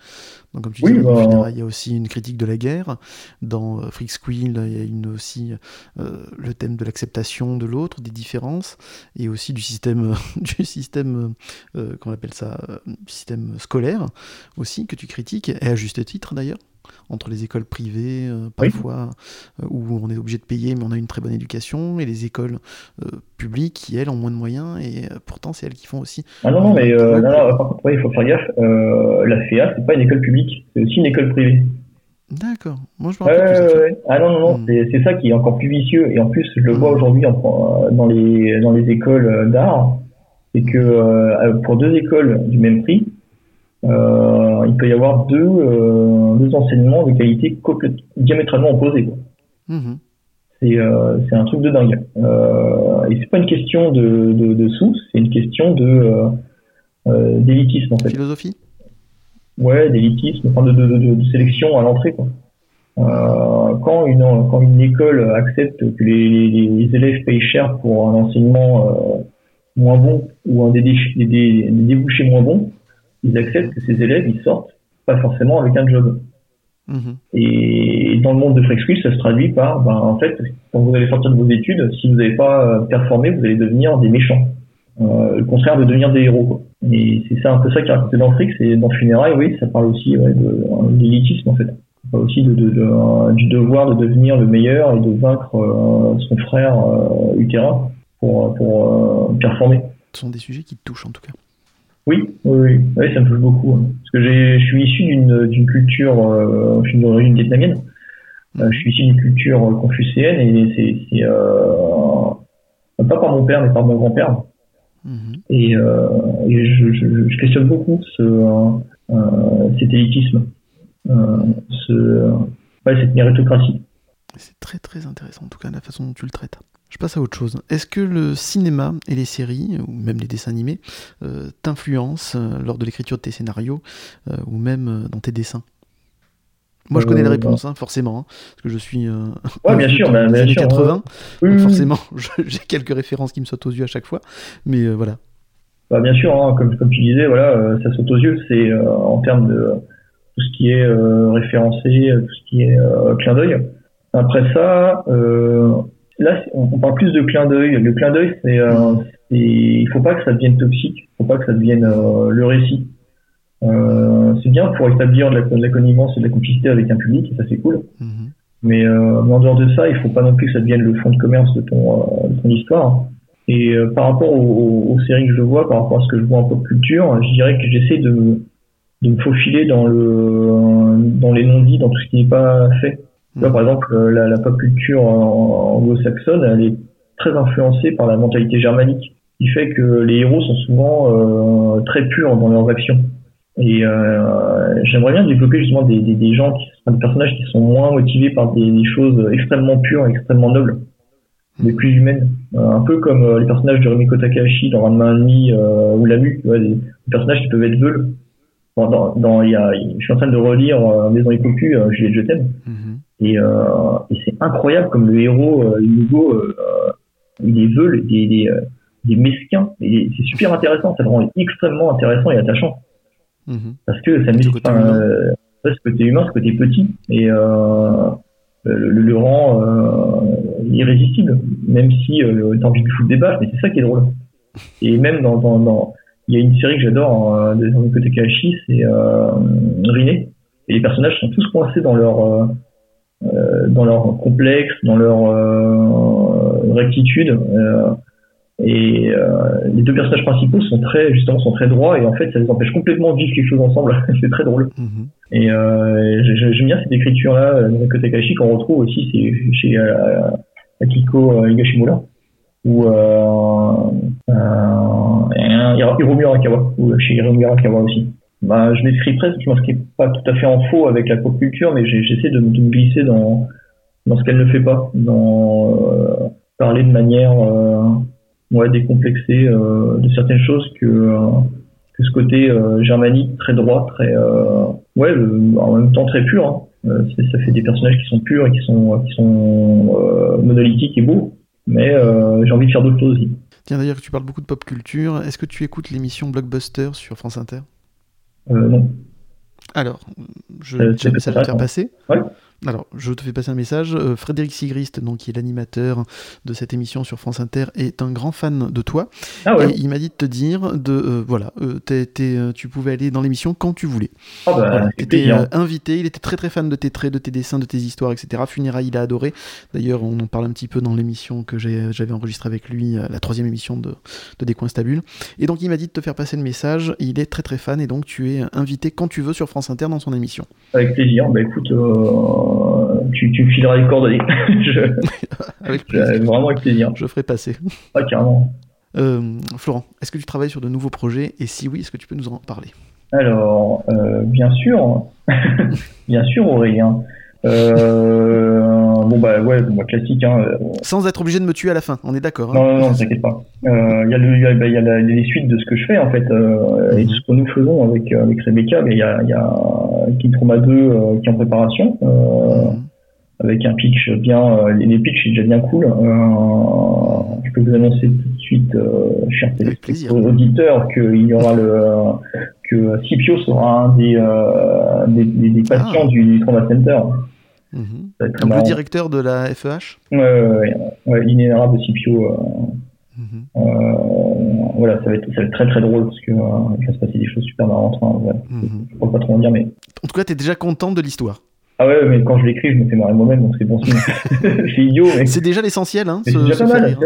Donc comme tu Oui, dis, bah- il y a aussi une critique de la guerre. Dans euh, Freak Squill, il y a une aussi euh, le thème de l'acceptation de l'autre, des différences, et aussi du système, du système, euh, qu'on appelle ça, euh, système scolaire aussi que tu critiques, et à juste titre d'ailleurs. Entre les écoles privées, euh, parfois, euh, où on est obligé de payer, mais on a une très bonne éducation, et les écoles euh, publiques qui, elles, ont moins de moyens, et pourtant, c'est elles qui font aussi. Ah non, non, mais non, non, par contre, ouais, il faut faire gaffe. La FEA, c'est pas une école publique, c'est aussi une école privée. D'accord. Moi, je me rappelle. Ah non, non, non, c'est c'est ça qui est encore plus vicieux. Et en plus, je le vois aujourd'hui en- dans les, dans les écoles d'art, c'est que pour deux écoles du même prix, euh, il peut y avoir deux, euh, deux enseignements de qualité diamétralement opposés. Mhm. C'est euh, un truc de dingue. Euh, et c'est pas une question de, de, de sous, c'est une question de d'élitisme en fait. Philosophie? Ouais, d'élitisme, enfin de, de, sélection à l'entrée. quand, une, quand une école accepte que les, élèves payent cher pour un enseignement moins bon ou un des, des- des débouchés moins bons, ils acceptent que ces élèves ils sortent pas forcément avec un job. Mhm. Et dans le monde de Flex Wheel, ça se traduit par, ben, en fait, quand vous allez sortir de vos études, si vous n'avez pas euh, performé, vous allez devenir des méchants. Euh, le contraire de devenir des héros. Quoi. Et c'est ça un peu ça qui est raconté dans Frix et dans Funérailles, oui, ça parle aussi ouais, de, l'élitisme en fait. Ça parle aussi de, de, de, du devoir de devenir le meilleur et de vaincre euh, son frère euh, utérin pour, pour performer. Ce sont des sujets qui te touchent en tout cas. Oui, oui, oui, Oui, ça me touche beaucoup. hein. Parce que j'ai, je suis issu d'une, d'une culture, euh, je suis d'origine vietnamienne. Euh, je suis issu d'une culture confucéenne et c'est, c'est euh, pas par mon père mais par mon grand-père. Et, euh, et je, je, je questionne beaucoup ce, cet élitisme, ce, ouais, cette méritocratie. C'est très très intéressant en tout cas la façon dont tu le traites. Je passe à autre chose. Est-ce que le cinéma et les séries, ou même les dessins animés, euh, t'influencent euh, lors de l'écriture de tes scénarios, euh, ou même euh, dans tes dessins? Moi, je connais Euh, la réponse, hein, forcément, hein, parce que je suis euh, Ouais, bien sûr, bah, bien années sûr, 80, Oui, donc oui, forcément, j'ai quelques références qui me sautent aux yeux à chaque fois, mais euh, voilà. Bah, bien sûr, hein, comme, comme tu disais, voilà, euh, ça saute aux yeux. C'est euh, en termes de tout ce qui est euh, référencé, euh, tout ce qui est euh, clin d'œil. Après ça, euh, là, on, parle plus de clin d'œil. Le clin d'œil, c'est, euh, il faut pas que ça devienne toxique. Il faut pas que ça devienne euh, le récit. Euh, c'est bien pour établir de la, de la connivence et de la complicité avec un public, et ça c'est cool. Mhm. Mais, euh, mais en dehors de ça, il faut pas non plus que ça devienne le fond de commerce de ton, euh, de ton histoire. Et euh, par rapport aux, aux séries que je vois, par rapport à ce que je vois en pop culture, je dirais que j'essaie de me, de me faufiler dans le dans les non-dits, dans tout ce qui n'est pas fait. Vois, par exemple, euh, la, la pop culture anglo-saxonne, elle est très influencée par la mentalité germanique, qui fait que les héros sont souvent euh, très purs dans leurs actions. Et euh, j'aimerais bien développer justement des, des, des gens, qui, des personnages qui sont moins motivés par des, des choses extrêmement pures, extrêmement nobles, mais plus humaines. Euh, un peu comme euh, les personnages de Rumiko Takahashi dans Ranma 1,5 euh, ou Lamu, tu vois, des, personnages qui peuvent être veules. Dans, dans, dans- y a, je suis en train de relire Maison Ikoku, euh, Juliette Je t'aime. Mhm. Et, euh, et c'est incroyable comme le héros Inigo, euh, euh, il est veule, il est, il mesquin. C'est super intéressant, ça le rend extrêmement intéressant et attachant. Mhm. Parce que ça met Ce côté humain. ce côté humain, ce côté petit, et le, le- le rend euh, irrésistible, même si euh, t'as envie de foutre des baffes, mais c'est ça qui est drôle. Et même dans, dans, dans il y a une série que j'adore de Rumiko Takahashi, c'est euh, Riné. Et les personnages sont tous coincés dans leur dans leur complexe, dans leur euh, rectitude. euh, et euh, les deux personnages principaux sont très justement sont très droits et en fait ça les empêche complètement de vivre quelque chose ensemble. c'est très drôle. Et euh, j'ai- j'ai- j'aime bien cette écriture-là, de Rumiko Takahashi, qu'on retrouve aussi chez euh, Akiko euh, Higashimura, ou euh, euh, et Hiromu Arakawa, ou chez Hiromu Arakawa aussi. Bah, je m'écris presque, je m'inscris pas tout à fait en faux avec la pop culture, mais j'essaie de, me- glisser dans, dans ce qu'elle ne fait pas, dans euh, parler de manière euh, décomplexée euh, de certaines choses que, euh, ce côté germanique très droit, très ouais, en même temps très pur. hein. Ça fait des personnages qui sont purs et qui sont monolithiques et beaux. Mais j'ai envie de faire d'autres choses aussi. Tiens, d'ailleurs, tu parles beaucoup de pop culture, est-ce que tu écoutes l'émission Blockbuster sur France Inter? Non. Alors, je Euh, à te faire passer. Ouais. Alors, je te fais passer un message. Euh, Frédéric Sigrist, donc, qui est l'animateur de cette émission sur France Inter, est un grand fan de toi. Ah ouais. Et il m'a dit de te dire de euh, voilà, euh, t'es- t'es, tu pouvais aller dans l'émission quand tu voulais. Ah bah, Voilà, t'étais invité, il était très très fan de tes traits, de tes dessins, de tes histoires, etc. Funérailles, il a adoré. D'ailleurs, on en parle un petit peu dans l'émission que j'ai- j'avais enregistrée avec lui, la troisième émission de, de Des Coins Stables. Et donc, il m'a dit de te faire passer le message. Il est très très fan et donc tu es invité quand tu veux sur France Inter dans son émission. Avec plaisir. Bah écoute, tu, tu me fileras les coordonnées. je, Avec plaisir. vraiment avec plaisir. Je ferai passer. Ah, carrément. Euh, Florent, est-ce que tu travailles sur de nouveaux projets? Et si oui, est-ce que tu peux nous en parler? Alors, euh, bien sûr, bien sûr, Aurélien. Euh, bon bah ouais, bon, bah, classique. Hein. euh, Sans être obligé de me tuer à la fin, on est d'accord hein Non, non, non, t'inquiète pas. Euh, Il y a, le, il y a, bah, il y a la- les suites de ce que je fais en fait euh, et de ce que nous faisons avec avec Rebecca. Il y a, il y a Kid Trauma 2 euh, qui est en préparation. Euh, Mhm. avec un pitch bien, euh, les pitchs c'est déjà bien cool. Euh, je peux vous annoncer tout de suite, euh, chers auditeurs, qu'il y aura le, euh, que Scipio sera un des, euh, des, des, des patients Ah. du Trauma Center. Très Donc, le marrant. directeur de la FEH Ouais, ouais, ouais, ouais, l'inénarrable Scipio. Euh, voilà, ça va, être, ça va être très très drôle parce que euh, il va se passer des choses super marrantes. Enfin, ouais, Mhm. Je pourrais pas trop en dire, mais En tout cas, tu es déjà content de l'histoire. ah ouais, mais quand je l'écris, je me fais marrer moi-même, donc c'est bon signe. c'est idiot, mais C'est déjà l'essentiel, hein, c'est déjà se pas mal,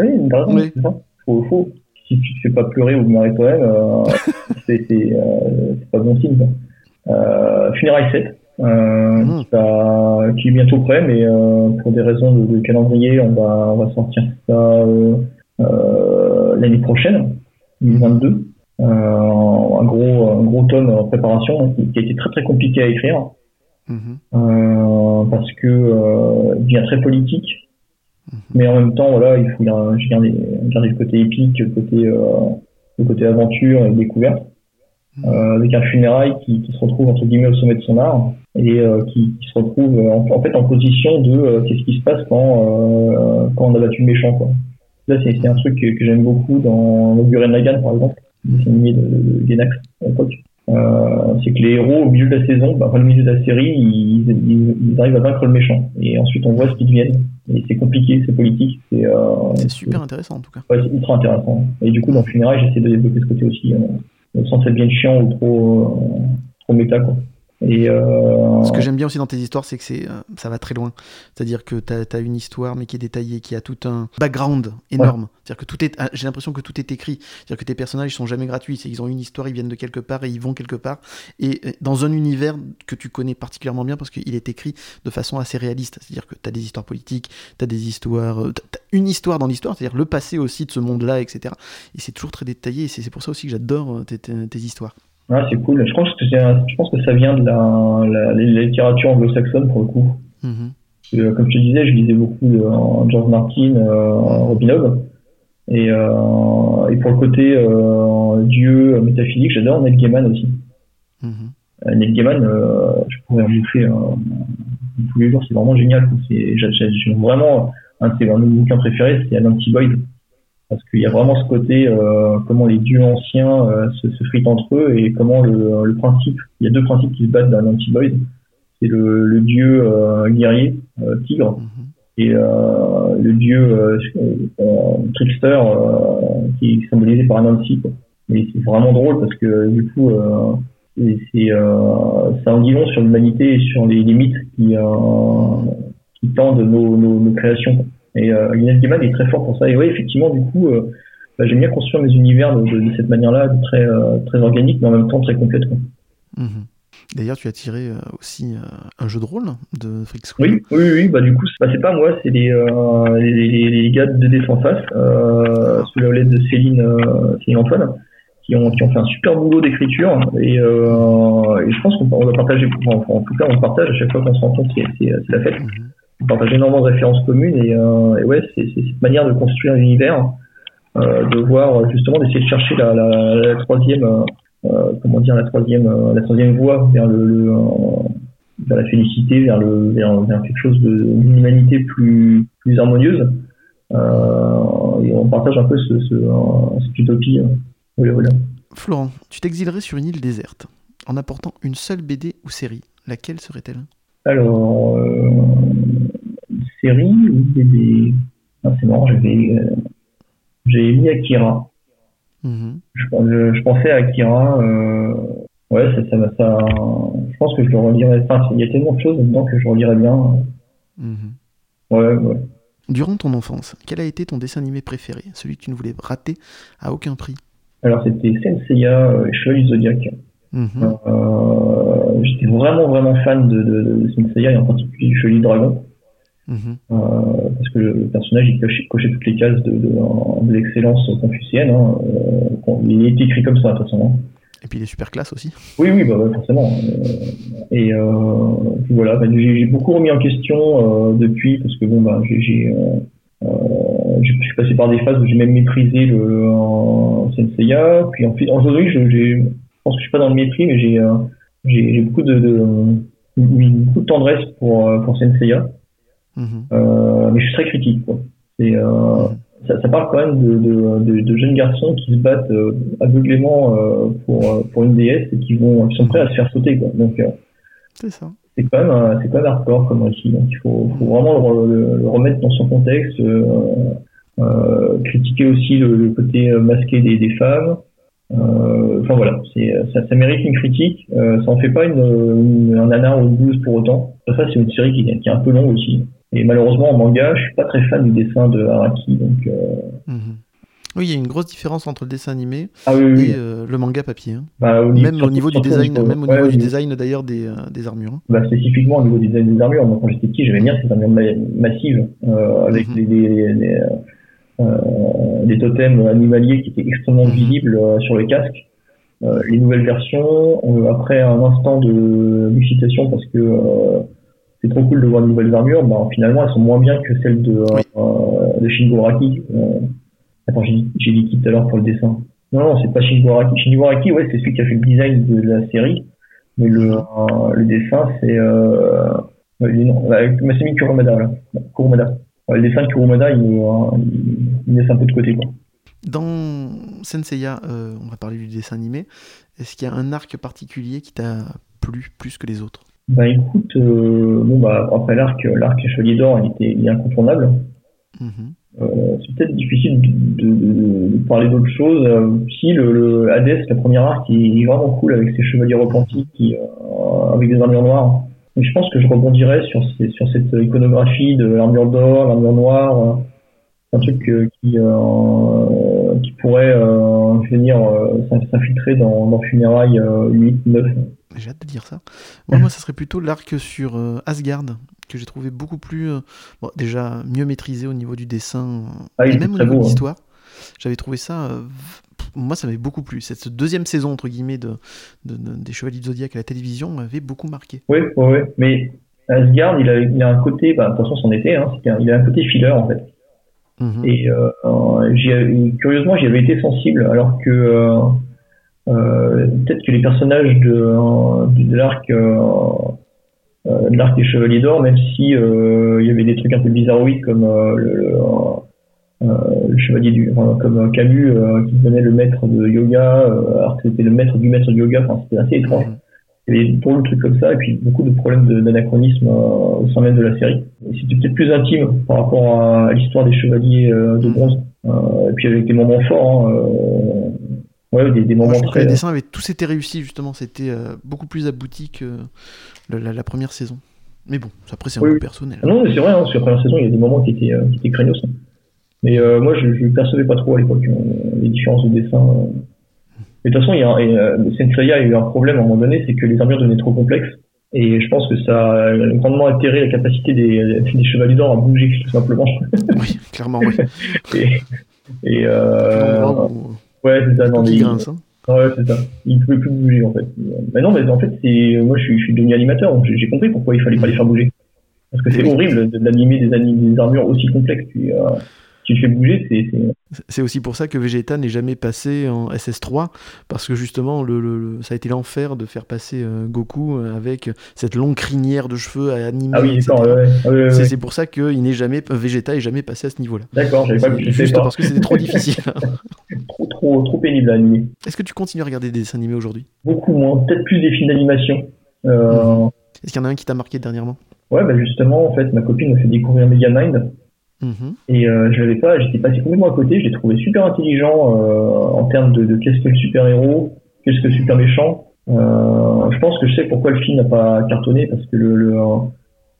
Oui. ça. Faut, faut. Si tu te fais pas pleurer ou marrer toi-même, euh, c'est euh, c'est pas bon signe. Euh, Funérailles 7, euh, qui, va- qui est bientôt prêt, mais euh, pour des raisons de, de calendrier, on va, on va sortir ça euh, euh, l'année prochaine, 2022. Euh, un gros, un gros tome en préparation qui, qui a été très très compliqué à écrire euh, parce que euh, il devient très politique. Mais en même temps, voilà, il faut garder, garder le côté épique, le côté, euh, le côté aventure et découverte. euh, avec un funérail qui, qui, se retrouve entre guillemets au sommet de son art et euh, qui, qui, se retrouve euh, en, en, fait en position de qu'est-ce qui se passe quand quand on a battu le méchant quoi. Là c'est un truc que, que j'aime beaucoup dans Guren Lagan par exemple, le animé de, de Genax à l'époque. C'est que les héros au milieu de la saison, bah, au milieu de la série, ils, ils, ils, arrivent à vaincre le méchant et ensuite on voit ce qu'ils deviennent. Et c'est compliqué, c'est politique. C'est super intéressant en tout cas. Ouais, c'est ultra intéressant. Et du coup dans Funérailles j'essaie de développer ce côté aussi sans être bien chiant ou trop, euh, trop méta quoi. Et euh... Ce que j'aime bien aussi dans tes histoires, c'est que c'est, euh, ça va très loin. C'est-à-dire que tu as, une histoire, mais qui est détaillée, qui a tout un background énorme. Ouais. C'est-à-dire que tout est, ah, j'ai l'impression que tout est écrit. C'est-à-dire que tes personnages sont jamais gratuits. C'est, ils ont une histoire, ils viennent de quelque part et ils vont quelque part. Et dans un univers que tu connais particulièrement bien parce qu'il est écrit de façon assez réaliste. C'est-à-dire que tu as des histoires politiques, tu as des histoires, euh, t'as une histoire dans l'histoire, c'est-à-dire le passé aussi de ce monde-là, etc. Et c'est toujours très détaillé. Et c'est pour ça aussi que j'adore tes, tes, tes histoires. Ah, c'est cool. Je pense que je pense que ça vient de la, la, la littérature anglo-saxonne pour le coup. Mm -hmm. euh, comme je te disais, je lisais beaucoup de euh, George Martin, euh, Robin Hood. Et, euh, et pour le côté euh, dieu métaphysique, j'adore Neil Gaiman aussi. Mm -hmm. Neil Gaiman, je pourrais en bouffer tous les jours, c'est vraiment génial. J'ai vraiment un de ses bouquins préférés, c'est An Boyd parce qu'il y a vraiment ce côté euh, comment les dieux anciens euh, se, se, fritent entre eux et comment le, le, principe il y a deux principes qui se battent dans l'antiboid c'est le, le, dieu euh, guerrier tigre mm -hmm. et le dieu trickster qui est symbolisé par un quoi. et c'est vraiment drôle parce que du coup c'est en dit long sur l'humanité et sur les, mythes qui qui tendent nos, nos, nos créations quoi. Et euh, Lionel Gaiman est très fort pour ça. Et oui, effectivement, du coup, euh, bah, j'aime bien construire mes univers de, de, de cette manière-là, très, euh, très organique, mais en même temps très complète. -hmm. D'ailleurs, tu as tiré euh, aussi un jeu de rôle de Freak School. Oui, oui, oui. Bah, du coup, bah, c'est pas moi, c'est les, les, les, les, gars de en face, sous la houlette de Céline, Céline Antoine, qui ont, qui ont fait un super boulot d'écriture. Et, et, je pense qu'on va partager, enfin, en tout cas, on partage à chaque fois qu'on se rencontre, c'est la fête. Mm -hmm on partage énormément de références communes et, euh, ouais, c'est cette manière de construire un univers, euh, de voir justement d'essayer de chercher la, la, la troisième, euh, comment dire, la troisième, la troisième voie vers le, vers la félicité, vers le vers, quelque chose d'une humanité plus plus harmonieuse. et on partage un peu ce, ce, cette utopie. Voilà. Florent, tu t'exilerais sur une île déserte en apportant une seule BD ou série. Laquelle serait-elle? Alors, euh, série ou BD ah, C'est marrant, j'avais euh, j'ai mis Akira. -hmm. je, je, je, pensais à Akira. Euh, ouais, ça, ça, ça, je pense que je le relirais. Enfin, il y a tellement de choses dedans que je relirais bien. -hmm. Ouais, ouais. Durant ton enfance, quel a été ton dessin animé préféré Celui que tu ne voulais rater à aucun prix? Alors, c'était Senseiya, euh, Chevalier du Zodiac. Mm -hmm. euh, J'étais vraiment vraiment fan de, de, de Senseiya et en particulier du Chevalier Dragon. Mm -hmm. euh, parce que le personnage il cochait, cochait toutes les cases de, de, l'excellence confucienne. Hein. Euh, il est écrit comme ça de toute façon. Hein. Et puis il est super classe aussi. Oui, oui, bah, forcément. Euh, et euh, puis voilà, bah, j'ai beaucoup remis en question euh, depuis parce que bon, bah, j'ai je suis passé par des phases où j'ai même méprisé le, le Senseiya. Puis ensuite, aujourd'hui, j'ai pense que je suis pas dans le mépris, mais j'ai euh, j'ai beaucoup de, de, beaucoup de tendresse pour pour Senseiya. Euh, mais je suis très critique. Quoi. Et, euh, -hmm. ça, ça, parle quand même de, de, de, de, jeunes garçons qui se battent euh, aveuglément euh, pour pour une déesse et qui vont qui sont prêts à se faire sauter. Quoi. Donc c'est ça. C'est quand même c'est quand même hardcore comme récit. Donc il faut, faut vraiment le, le, le, remettre dans son contexte. critiquer aussi le, le, côté masqué des, des femmes. Euh, enfin voilà, ça, ça, mérite une critique. Euh, ça en fait pas une, une, un nanar ou une blouse pour autant. Ça, c'est une série qui, qui, est un peu longue aussi. Et malheureusement, en manga, je suis pas très fan du dessin de Araki. Donc, euh... -hmm. Oui, il y a une grosse différence entre le dessin animé ah, oui, oui. et euh, le manga papier. Hein. Bah, au même au niveau du design, niveau, même au niveau du design d'ailleurs des, euh, des armures. Hein. Bah, spécifiquement au niveau du design des armures. Moi, quand j'étais petit, j'aimais bien ces armures ma massives euh, avec mm -hmm. les, les, les euh, des totems animaliers qui étaient extrêmement visibles euh, sur les casques. Euh, les nouvelles versions, après un instant de d'excitation parce que c'est trop cool de voir de nouvelles armures, bah, finalement elles sont moins bien que celles de, oui. de Shingo Raki. attends, j'ai dit qui tout à l'heure pour le dessin Non, non, c'est pas Shingo Araki. Shingo Araki, ouais, c'est celui qui a fait le design de la série. Mais le, euh, le dessin, c'est. Euh, Masami Kurumada, là. Kurumada. Ouais, le dessin de Kurumada, il, euh, il, il laisse un peu de côté, quoi. Dans Senseiya, euh, on va parler du dessin animé. Est-ce qu'il y a un arc particulier qui t'a plu plus que les autres? Bah écoute, euh, bon bah après l'arc, l'arc Chevalier d'Or, il était il est incontournable. Mhm. Euh, c'est peut-être difficile de, de- de- de parler d'autre chose. Euh, si le, le Hades, la première arc, il, il est vraiment cool avec ses chevaliers repentis qui, euh, avec des armures noires. Je pense que je rebondirais sur, ces- sur cette iconographie de l'armure d'or, l'armure noire. euh, un truc euh, qui, euh, qui pourrait euh, venir euh, s'in- s'infiltrer dans, dans Funérailles euh, 8, 9. J'ai hâte de dire ça. Moi, moi, ça serait plutôt l'arc sur Asgard, que j'ai trouvé beaucoup plus. bon, déjà mieux maîtrisé au niveau du dessin Ah, et même au niveau beau, de hein. l'histoire. J'avais trouvé ça. Moi, ça m'avait beaucoup plu. Cette deuxième saison, entre guillemets, de, de- de- des Chevaliers du Zodiac à la télévision m'avait beaucoup marqué. Oui, oui. Mais Asgard, il a, il a un côté, bah, de toute façon, c'en était, hein, un- il a un côté filler, en fait. Mhm. Et euh, euh, curieusement, j'y avais été sensible, alors que euh, euh, peut-être que les personnages de, de l'arc de l'arc des Chevaliers d'Or, même si il y avait des trucs un peu bizarroïdes comme le, le, le chevalier du, enfin, comme euh, Camus euh, qui devenait le maître de yoga, euh, alors que c'était le maître du maître de yoga, enfin c'était assez étrange. Il y avait drôles de trucs comme ça, et puis beaucoup de problèmes d'anachronisme euh, au sein même de la série. C'était peut-être plus intime par rapport à l'histoire des chevaliers euh, de bronze. Euh, et puis avec des moments forts, hein, euh, ouais, des, moments très. les dessins avaient tous été réussis, justement. C'était euh, beaucoup plus abouti que la, la première saison. Mais bon, après, c'est un Oui, oui. personnel. Ah non, mais c'est vrai, hein, sur la première saison, il y a des moments qui étaient, euh, qui étaient craignos. hein. Mais euh, moi, je ne percevais pas trop à l'époque euh, les différences de dessin. euh. Mais de toute façon, il y a, et, euh, Senseiya a eu un problème à un moment donné, c'est que les armures devenaient trop complexes. Et je pense que ça a grandement altéré la capacité des, des chevaliers d'or à bouger, tout simplement. Oui, clairement, oui. Et, et euh, ouais, c'est ça. Non, qui mais- grince, hein. Ouais, c'est ça. Il ne pouvait plus bouger, en fait. Mais non, mais en fait, c'est, moi, je suis, je suis devenu animateur, donc j'ai compris pourquoi il fallait pas les faire bouger. Parce que c'est Oui. horrible d'animer des, des armures aussi complexes. Euh, tu le fais bouger, c'est, aussi pour ça que Vegeta n'est jamais passé en SS3, parce que justement, le, le- le- ça a été l'enfer de faire passer euh, Goku euh, avec cette longue crinière de cheveux à animer. Ah oui, ouais, ouais, ouais, C'est pour ça que il n'est jamais, Vegeta est jamais passé à ce niveau-là. D'accord, j'avais pas sais Juste pas. parce que c'était trop difficile. Trop, trop, trop pénible à animer. Est-ce que tu continues à regarder des dessins animés aujourd'hui? Beaucoup moins, peut-être plus des films d'animation. Euh, Est-ce qu'il y en a un qui t'a marqué dernièrement? Ouais, bah justement, en fait, ma copine m'a fait découvrir Megamind. Mhm. Et euh, je l'avais pas, j'étais passé complètement à côté, je l'ai trouvé super intelligent euh, en termes de, de qu'est-ce que le super héros, qu'est-ce que le super méchant. Euh, je pense que je sais pourquoi le film n'a pas cartonné, parce que le, le,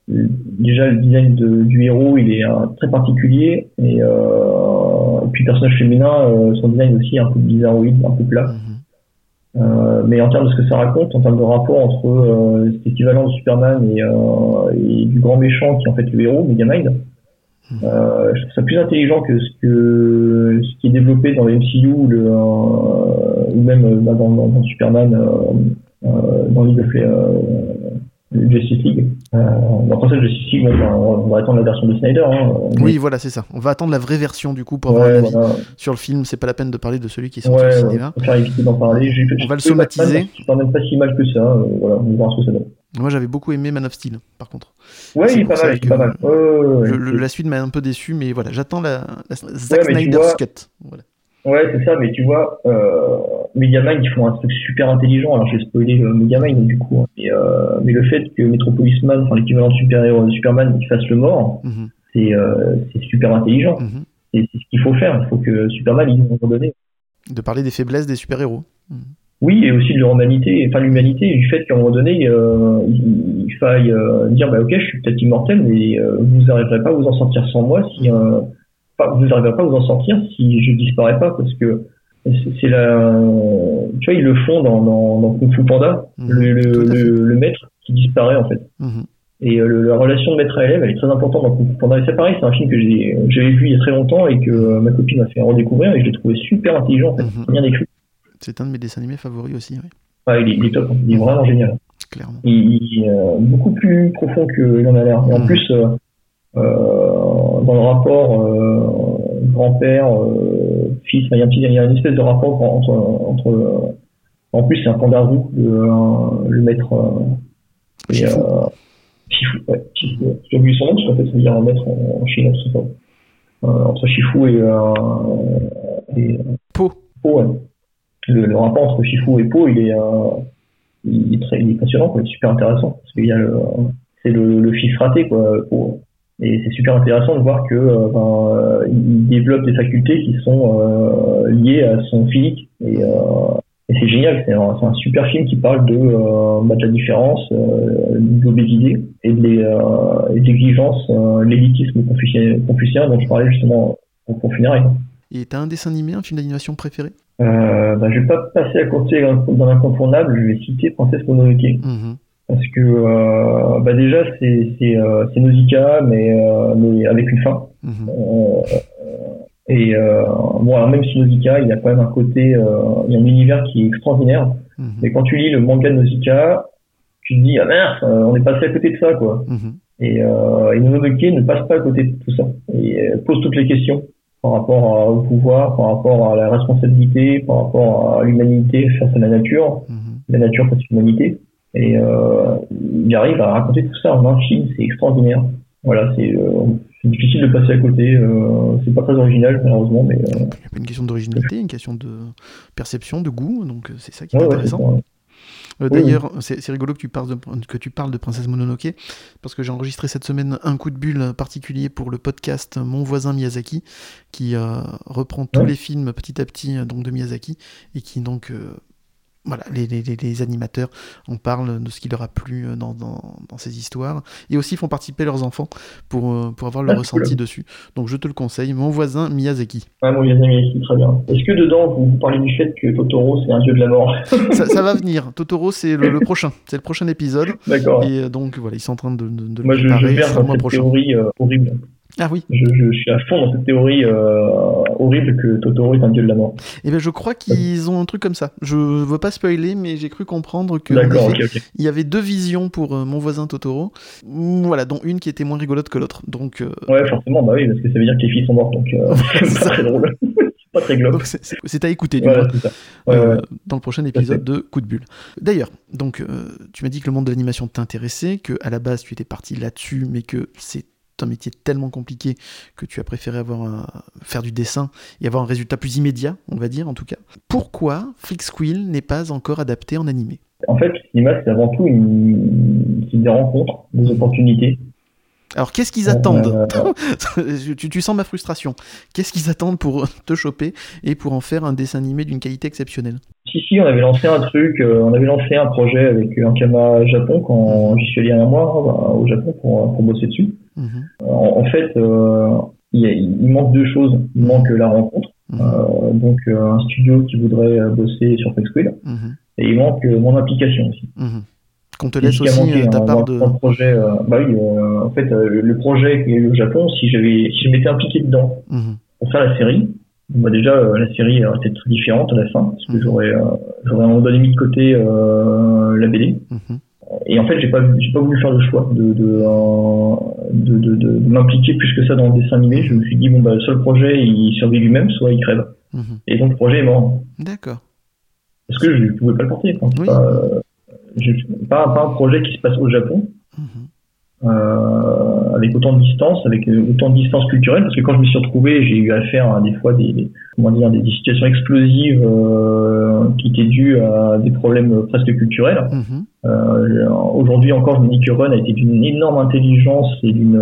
le- déjà le design de- du héros il est euh, très particulier et, euh, et puis le personnage féminin, euh, son design aussi est un peu bizarroïde, un peu plat. Mhm. Euh, mais en termes de ce que ça raconte, en termes de rapport entre euh, cet équivalent de Superman et, euh, et du grand méchant qui est en fait le héros, Megamind, euh, je trouve ça plus intelligent que ce que ce qui est développé dans le MCU ou, le, euh, ou même euh, bah, dans, dans, dans Superman, euh, euh, dans League of euh, Justice League. Euh, dans le Justice League, on va attendre la version de Snyder. Hein, Oui, voilà, c'est ça. On va attendre la vraie version du coup pour avoir voilà. sur le film. C'est pas la peine de parler de celui qui est sorti Ouais, au ouais, cinéma. On va le somatiser. C'est pas même pas si mal que ça. euh, voilà, on va voir ce que ça donne. Moi, j'avais beaucoup aimé Man of Steel, par contre. Ouais, il est pas mal, il est que pas mal. Ouais, ouais, ouais, Le- le- ouais. la suite m'a un peu déçu, mais voilà, j'attends la, la Zack Snyder's vois- cut. Voilà. Ouais, c'est ça, mais tu vois, euh, Megamind, ils font un truc super intelligent. Alors, j'ai spoilé euh, Megamind, du coup. hein. Mais, euh, mais le fait que Metropolis Man, enfin, l'équivalent super-héros de Superman, il fasse le mort, Mhm, c'est euh, c'est super intelligent. mhm. Et c'est ce qu'il faut faire. Il faut que Superman, il, un moment donné. De parler des faiblesses des super-héros. Oui, et aussi de leur humanité, enfin, l'humanité, du fait qu'à un moment donné, euh, il, il faille euh, dire, bah, ok, je suis peut-être immortel, mais euh, vous n'arriverez pas à vous en sortir sans moi si, euh, enfin, vous n'arriverez pas à vous en sortir si je disparais pas, parce que c'est la, tu vois, ils le font dans, dans, dans Kung Fu Panda, Mhm, le, le, le, le maître qui disparaît, en fait. Mhm. Et euh, la relation de maître à élève, elle est très importante dans Kung Fu Panda. Et c'est pareil, c'est un film que j'ai, j'avais vu il y a très longtemps et que euh, ma copine m'a fait redécouvrir et je l'ai trouvé super intelligent, en fait, Mhm. bien écrit. C'est un de mes dessins animés favoris aussi, oui, Ouais, il, est, il est top, hein. il est vraiment génial. clairement. Il, il est euh, beaucoup plus profond qu'il en a l'air. Et en Mhm. plus, euh, euh, dans le rapport grand-père, fils. Il y a un petit, il y a une espèce de rapport entre, entre en plus c'est un kangaroo, le, euh, le maître. et, Shifu. ouais, Shifu. J'ai oublié son nom, parce qu'en fait, ça veut dire un maître en, en chinois, ça. Euh, entre Shifu et, euh, et Po. Po, ouais. Le, rapport entre Shifu et Po, il est, euh, très, il passionnant. Il est super intéressant. C'est le, le fils raté, quoi, Po. Et c'est super intéressant de voir que, euh, ben, il développe des facultés qui sont euh, liées à son physique. Et, c'est génial, c'est un, super film qui parle de, euh, bah, la différence, euh, de l'obésité et de euh, l'exigence, l'élitisme confucien, dont je parlais justement pour, pour. Et t'as un dessin animé, un film d'animation préféré? Euh, bah, je vais pas passer à côté dans l'incontournable, je vais citer Princesse Mononoke. Mhm. Parce que euh, bah déjà c'est c'est euh, c'est Nausicaa mais euh, mais avec une fin. Mhm. Euh, et euh, bon alors même si Nausicaa il y a quand même un côté euh, il y a un univers qui est extraordinaire. Mhm. Mais quand tu lis le manga de Nausicaa, tu te dis ah euh, on est passé à côté de ça quoi. Et, euh, et Mononoke ne passe pas à côté de tout ça et pose toutes les questions par rapport à- au pouvoir, par rapport à la responsabilité, par rapport à l'humanité face à la nature Mhm. la nature face à l'humanité. Et euh, il arrive à raconter tout ça en un film, c'est extraordinaire. Voilà, c'est euh, c'est difficile de passer à côté. Euh, c'est pas très original malheureusement, mais Il n'y a pas une question d'originalité, une question de perception, de goût, donc c'est ça qui est ouais, intéressant. ouais. Euh, D'ailleurs, c'est c'est rigolo que tu, parles de, que tu parles de Princesse Mononoke, parce que j'ai enregistré cette semaine un coup de bulle particulier pour le podcast Mon voisin Miyazaki, qui euh, reprend tous Ouais. les films petit à petit euh, donc de Miyazaki, et qui donc... voilà, les, les- les- animateurs en parlent de ce qui leur a plu euh, dans, dans, dans ces histoires, et aussi font participer leurs enfants pour, euh, pour avoir leur Ah, cool. ressenti dessus. Donc je te le conseille, Mon voisin Miyazaki. Ah, mon amis ici, très bien. Est-ce que dedans vous parlez du fait que Totoro c'est un dieu de la mort ça, ça va venir, Totoro c'est le, le prochain, c'est le prochain épisode, D'accord. et euh, donc voilà, ils sont en train de, de, de Moi le je, je préparer, perds ce sera le dans mois cette prochain. théorie euh, horrible. Ah oui, Je, je, je suis à fond dans cette théorie euh, horrible que Totoro est un dieu de la mort. Et ben je crois qu'ils ont un truc comme ça. Je veux pas spoiler, mais j'ai cru comprendre que D'accord, il y avait deux visions pour euh, mon voisin Totoro. Mm, Voilà, dont une qui était moins rigolote que l'autre. Donc euh, Ouais, forcément, bah oui, parce que ça veut dire que les filles sont mortes, donc c'est pas très drôle. c'est pas très glauque. donc c'est- c'est c'est à écouter du. Ouais, euh, ouais. dans le prochain épisode de Coup de bulle. D'ailleurs, donc tu m'as dit que le monde de l'animation t'intéressait, que à la base tu étais parti là-dessus, mais que c'est un métier tellement compliqué que tu as préféré avoir un- faire du dessin et avoir un résultat plus immédiat, on va dire en tout cas. Pourquoi Freak Squill n'est pas encore adapté en animé? En fait, le cinéma, c'est avant tout une... des rencontres, des opportunités. Alors, qu'est-ce qu'ils Euh, attendent? tu, tu sens ma frustration. Qu'est-ce qu'ils attendent pour te choper et pour en faire un dessin animé d'une qualité exceptionnelle? Si, si, on avait lancé un truc, euh, on avait lancé un projet avec un Kama Japon quand j'y suis allé un mois au Japon pour, pour bosser dessus. Mhm, En, en fait, euh, il, y a- il manque deux choses. Il manque la rencontre, mhm, euh, donc euh, un studio qui voudrait euh, bosser sur Flex Squill, mhm, et il manque euh, mon implication aussi. Qu'on te laisse aussi manqué, euh, ta hein, part de. le projet. euh, bah oui, euh, en fait, euh, le projet qui est au Japon, si j'avais, si je m'étais impliqué dedans pour faire la série, bah déjà euh, la série aurait été très différente à la fin, parce que j'aurais, euh, j'aurais un moment donné mis de côté euh, la BD. Et en fait, j'ai pas, j'ai pas voulu faire le choix de, de, euh, de, de, de- de m'impliquer plus que ça dans le dessin animé. Je me suis dit bon bah le projet il survit lui-même, soit il crève. mhm. Et donc le projet est mort D'accord. parce que je pouvais pas le porter. quoi. C'est Oui. Pas, euh, je- pas, pas un projet qui se passe au Japon Mhm, euh, avec autant de distance, avec euh, autant de distance culturelle, parce que quand je me suis retrouvé, j'ai eu affaire à des fois des, des- comment dire, des, des situations explosives euh, qui étaient dues à des problèmes presque culturels. mhm, Euh, Aujourd'hui encore, je me dis que Ron a été d'une énorme intelligence et d'une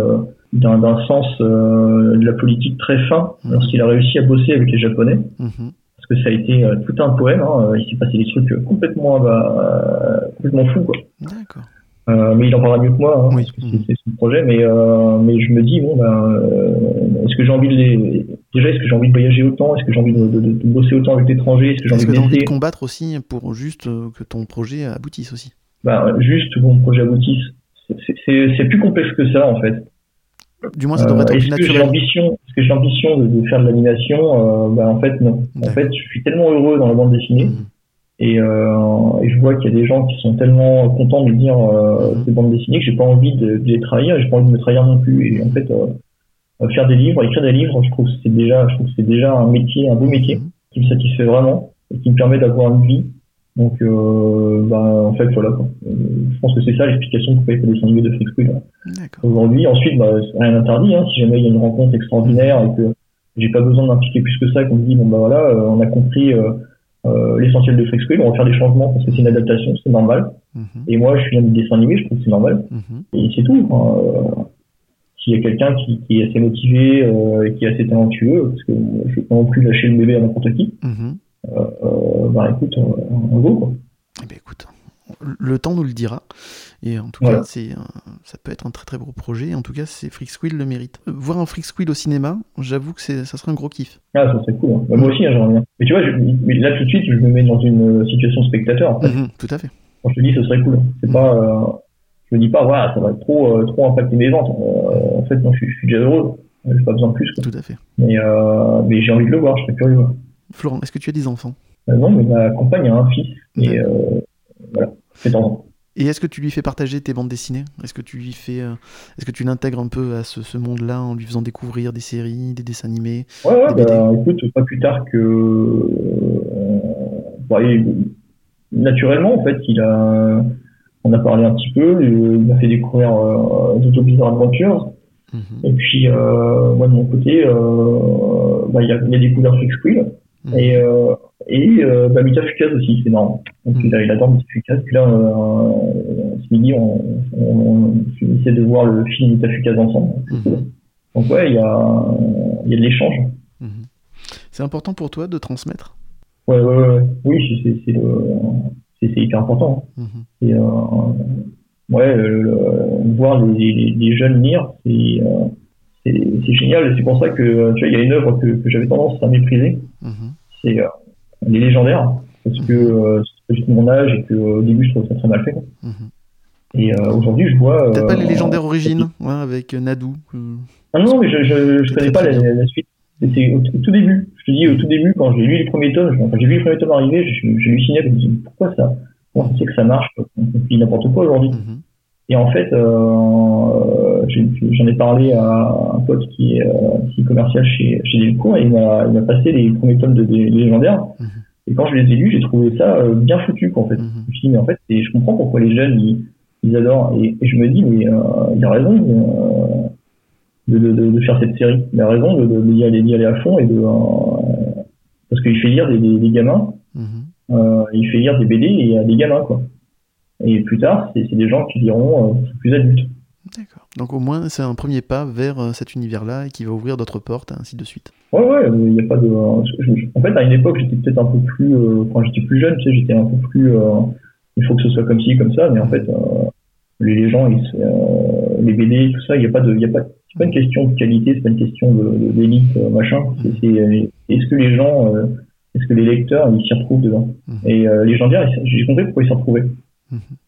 d'un d'un sens euh, de la politique très fin Mhm. lorsqu'il a réussi à bosser avec les Japonais, mhm. parce que ça a été euh, tout un poème. hein. Il s'est passé des trucs complètement bah, complètement fous quoi. D'accord. Euh, mais il en parlera mieux que moi, hein, Oui. c'est- son projet. Mais, euh, mais je me dis, bon, ben, euh, est-ce que j'ai envie de les... Déjà, est-ce que j'ai envie de voyager autant? Est-ce que j'ai envie de, de- de- bosser autant avec l'étranger? Est-ce que j'ai envie as envie de combattre aussi pour juste euh, que ton projet aboutisse aussi? Ben, Juste que mon projet aboutisse. C'est- plus complexe que ça, en fait. Du moins, ça devrait être est-ce que j'ai l'ambition Est-ce que j'ai l'ambition de, de faire de l'animation? Ben, En fait, non. En fait, je suis tellement heureux dans la bande dessinée. Mhm, Et, euh, et je vois qu'il y a des gens qui sont tellement contents de dire euh, Mhm. ces bandes dessinées que j'ai pas envie de, de les trahir et j'ai pas envie de me trahir non plus. Et en fait, euh, Euh, faire des livres, écrire des livres, je trouve que c'est déjà, je trouve que c'est déjà un métier, un beau métier Mhm. qui me satisfait vraiment et qui me permet d'avoir une vie. Donc, euh, bah, en fait, voilà. Quoi. Euh, je pense que c'est ça l'explication il y a pas des animés de Freak aujourd'hui. Ensuite, bah, rien n'interdit. Hein, si jamais il y a une rencontre extraordinaire et que j'ai pas besoin d'impliquer plus que ça, qu'on me dit bon bah voilà, on a compris euh, euh, l'essentiel de Freak Squill, on va faire des changements parce que c'est une adaptation, c'est normal. Mhm. Et moi, je suis un dessin animé, je trouve que c'est normal. Mhm. Et c'est tout. Euh, S'il y a quelqu'un qui, qui est assez motivé euh, et qui est assez talentueux, parce que je vais pas non plus lâcher le bébé à n'importe qui, euh, bah écoute, on, on go quoi. Eh ben, écoute, le temps nous le dira. Et en tout Voilà. cas, c'est, ça peut être un très très gros projet. En tout cas, c'est Freak Squill le mérite. Euh, Voir un Freak Squill au cinéma, j'avoue que c'est, ça serait un gros kiff. Ah, ça serait cool. hein. Bah, moi aussi, hein, j'aimerais bien. Mais tu vois, je- là tout de suite, je me mets dans une euh, situation spectateur. En fait. Mhm, tout à fait. Quand je te dis, ce serait cool. C'est pas, euh, je me dis pas, voilà, ça va trop, euh, trop impacter mes ventes. Euh, en fait, non, je, suis- je suis déjà heureux. J'ai pas besoin de plus. Quoi. Tout à fait. Mais, mais j'ai envie de le voir. Je serais curieux. Florent, est-ce que tu as des enfants? Non, mais ma compagne a un fils. Et voilà, c'est temps. Et est-ce que tu lui fais partager tes bandes dessinées? Est-ce que tu lui fais, euh, est-ce que tu l'intègres un peu à ce, ce monde-là en lui faisant découvrir des séries, des dessins animés Ouais, ouais, Des bah, écoute, pas plus tard que. euh, bah, il- naturellement, en fait, il a. On a parlé un petit peu, il m'a fait découvrir euh, Bizarre Adventures. Mhm. Et puis, euh, moi, de mon côté, bah, il, a, il a découvert Freak Squill. Mhm. Et, euh, et euh, bah, Mita Fukaz aussi, c'est marrant. Donc, Mhm. il, adore Mita Fukaz. Puis là, euh, ce midi, on, on, on essaie de voir le film Mita Fukaz ensemble. Mhm. Donc, ouais, il y a, y a de l'échange. Mhm. C'est important pour toi de transmettre? Ouais, ouais, ouais. Oui, c'est- c'est c'est le- c'est- c'est hyper important. Mhm. Et, euh, ouais, le- le- voir les, les, les jeunes lire, c'est euh, c'est génial. Et C'est pour ça que tu vois, il y a une œuvre que, que j'avais tendance à mépriser, c'est euh, les légendaires, parce que euh, c'est juste mon âge et que euh, au début je trouvais ça très mal fait. quoi. Mhm. Et euh, aujourd'hui, je vois. Peut-être pas les légendaires origines, ouais, avec Nadou. Ah non, mais je, je, je connais pas la, la suite. C'était au, tout début. Je te dis, au tout début, quand j'ai lu les premiers tomes, quand j'ai vu les premiers tomes arriver, j'ai halluciné. Je me dis, pourquoi ça? Se fait que ça marche? On dit n'importe quoi aujourd'hui. mhm. Et en fait, euh, j'en ai parlé à un pote qui est, euh, qui est commercial chez, chez Delcourt et il m'a il m'a passé les premiers tomes de, des légendaires. Mhm. Et quand je les ai lus, j'ai trouvé ça euh, bien foutu, quoi, en fait. Mhm. Je me suis dit, mais en fait, et je comprends pourquoi les jeunes, ils, ils adorent. Et, et je me dis, mais euh, il a raison euh, de, de, de, de faire cette série. Il a raison de, de, d'y aller, d'y aller à fond et de. euh, parce qu'il fait lire des, des, des gamins, euh, il fait lire des BD et à des gamins, quoi. Et plus tard, c'est des gens qui liront euh, plus adultes. D'accord. Donc au moins, c'est un premier pas vers euh, cet univers-là et qui va ouvrir d'autres portes, ainsi de suite. Ouais, ouais, il n'y a pas de. je- En fait, à une époque, j'étais peut-être un peu plus. euh, Quand j'étais plus jeune, tu sais, j'étais un peu plus. euh, il faut que ce soit comme ci, comme ça, mais en fait, euh, les, les gens, ils, euh, les BD, tout ça, il n'y a pas de. Y a pas, c'est pas une question de qualité, c'est pas une question de, de- d'élite, euh, machin. C'est, euh, est-ce que les gens. euh, est-ce que les lecteurs, ils s'y retrouvent dedans? Mhm. Et euh, légendaires, ils- j'ai compris pourquoi ils s'y retrouvaient.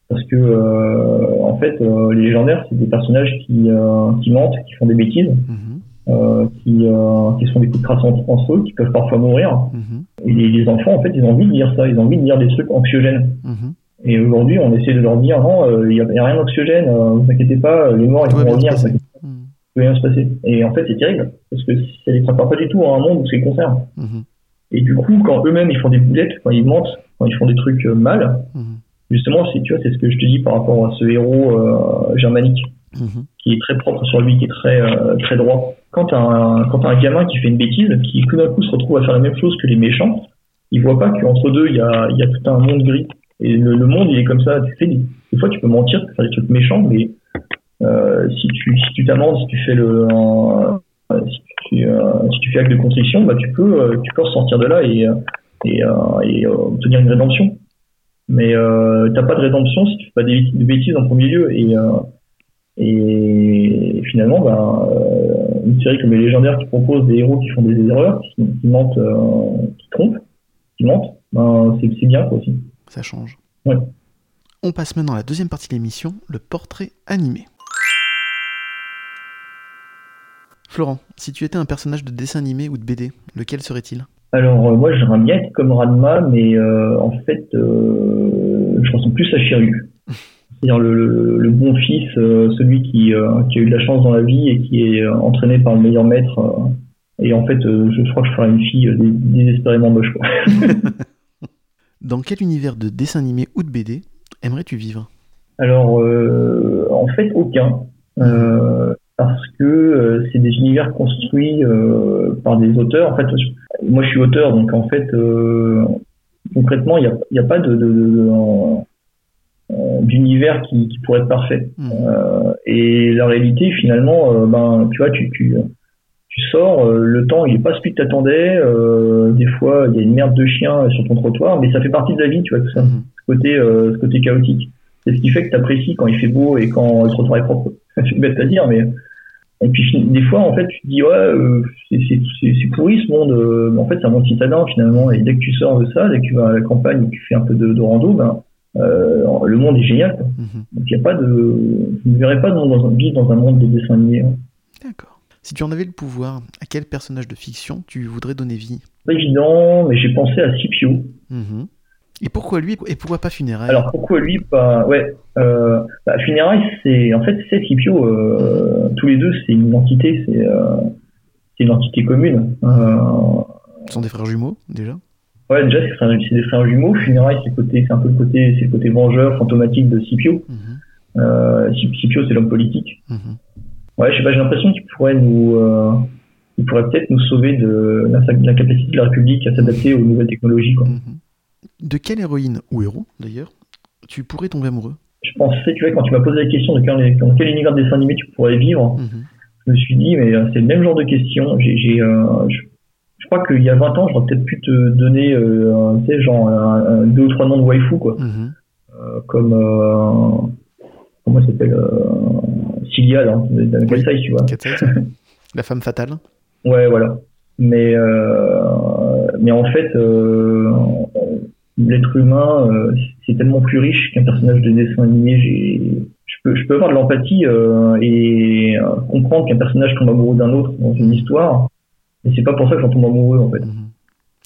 Parce que, euh, en fait, euh, les légendaires, c'est des personnages qui, euh, qui mentent, qui font des bêtises, Mhm. qui, qui se font des coups de crasse entre, entre eux, qui peuvent parfois mourir. Mhm. Et les, les enfants, en fait, ils ont envie de lire ça, ils ont envie de lire des trucs anxiogènes. Mhm. Et aujourd'hui, on essaie de leur dire, non, il n'y a, rien d'anxiogène, euh, vous inquiétez pas, les morts, ils vont revenir, ça Mhm. peut rien se passer. Et en fait, c'est terrible, parce que ça les prépare pas du tout à un monde où c'est le contraire. Et du coup, quand eux-mêmes, ils font des boulettes, quand ils mentent, quand ils font des trucs mal. Justement, c'est, tu vois, c'est ce que je te dis par rapport à ce héros euh, germanique Mhm. qui est très propre sur lui, qui est très euh, très droit. Quand t'as un quand un gamin qui fait une bêtise, qui tout d'un coup se retrouve à faire la même chose que les méchants, il voit pas qu'entre deux il y a il y a tout un monde gris. Et le, le monde il est comme ça. Tu fais des, des fois tu peux mentir, tu peux faire des trucs méchants, mais euh, si tu si tu t'amendes, si tu fais le euh, si tu euh, si tu fais acte de contrition, bah tu peux euh, tu peux ressortir de là et et, euh, et euh, obtenir une rédemption. Mais euh, t'as pas de rédemption si tu fais pas des, des bêtises en premier lieu et euh, et finalement, ben, euh, une série comme les légendaires qui propose des héros qui font des erreurs, qui, qui mentent, euh, qui trompent, qui mentent, ben, c'est c'est bien quoi aussi. Ça change. Ouais. On passe maintenant à la deuxième partie de l'émission, le portrait animé. Florent, si tu étais un personnage de dessin animé ou de BD, lequel serait-il? Alors euh, moi j'aimerais bien être comme Ranma, mais euh, en fait euh, je ressemble plus à Shiryu. c'est-à-dire le, le, le bon fils, euh, celui qui, euh, qui a eu de la chance dans la vie et qui est euh, entraîné par le meilleur maître. euh, et en fait, euh, je, crois que je ferai une fille euh, dé- désespérément moche. Quoi. Dans quel univers de dessin animé ou de BD aimerais-tu vivre? Alors, euh, en fait, aucun. Euh, parce que euh, c'est des univers construits euh, par des auteurs. En fait, moi, je suis auteur, donc en fait, euh, concrètement, il n'y a, pas de, de- de- d'univers qui, qui pourrait être parfait. Euh, et la réalité, finalement, euh, ben, tu vois, tu, tu, tu sors, euh, le temps, il est pas celui que t'attendais. Euh, des fois, il y a une merde de chien sur ton trottoir, mais ça fait partie de la vie, tu vois, tout ça Mhm. ce côté, euh, ce côté chaotique. C'est ce qui fait que tu apprécies quand il fait beau et quand le trottoir est propre. C'est bête à dire, mais. Et puis des fois, en fait, tu te dis, ouais, euh, c'est- pourri ce monde, euh, mais en fait, c'est un monde citadin finalement. Et dès que tu sors de ça, dès que tu vas à la campagne et que tu fais un peu de, de rando, ben, euh, le monde est génial. quoi. Donc, il y a pas de. Je ne verrais pas dans, dans vivre dans un monde de dessin animé. hein. D'accord. Si tu en avais le pouvoir, à quel personnage de fiction tu voudrais donner vie? Pas évident, mais j'ai pensé à Scipio. Mhm. Et pourquoi lui et pourquoi pas Funérailles Alors pourquoi lui pas ouais euh, bah, Funérailles c'est en fait c'est Scipio euh, tous les deux c'est une entité c'est euh, une entité commune euh, Ce sont des frères jumeaux, déjà ouais déjà c'est des frères jumeaux Funérailles c'est côté c'est un peu le côté c'est côté vengeur fantomatique de Scipio Sci- Scipio c'est l'homme politique Mhm. ouais je sais pas j'ai l'impression qu'il pourrait nous il pourrait peut-être nous sauver de la- de l'incapacité de la République à s'adapter aux nouvelles technologies quoi. Mhm. De quelle héroïne, ou héros d'ailleurs, tu pourrais tomber amoureux? Je pensais tu vois quand tu m'as posé la question de quel, dans quel univers de dessin animé tu pourrais vivre Mhm. je me suis dit, mais euh, c'est le même genre de question. J'ai, j'ai, euh, je, je crois qu'il y a 20 ans, j'aurais peut-être pu te donner, euh, tu sais, genre, un- un- deux ou trois noms de waifu, quoi. Mhm. Euh, comme, comment ça s'appelle, Cilia, là, dans Oui. Size, tu vois. La femme fatale Ouais, voilà. Mais, mais en fait, l'être humain, euh, c'est tellement plus riche qu'un personnage de dessin animé. Je peux, je avoir de l'empathie euh, et euh, comprendre qu'un personnage tombe amoureux d'un autre dans une histoire. Mais c'est pas pour ça que j'en tombe amoureux, en fait. Mhm.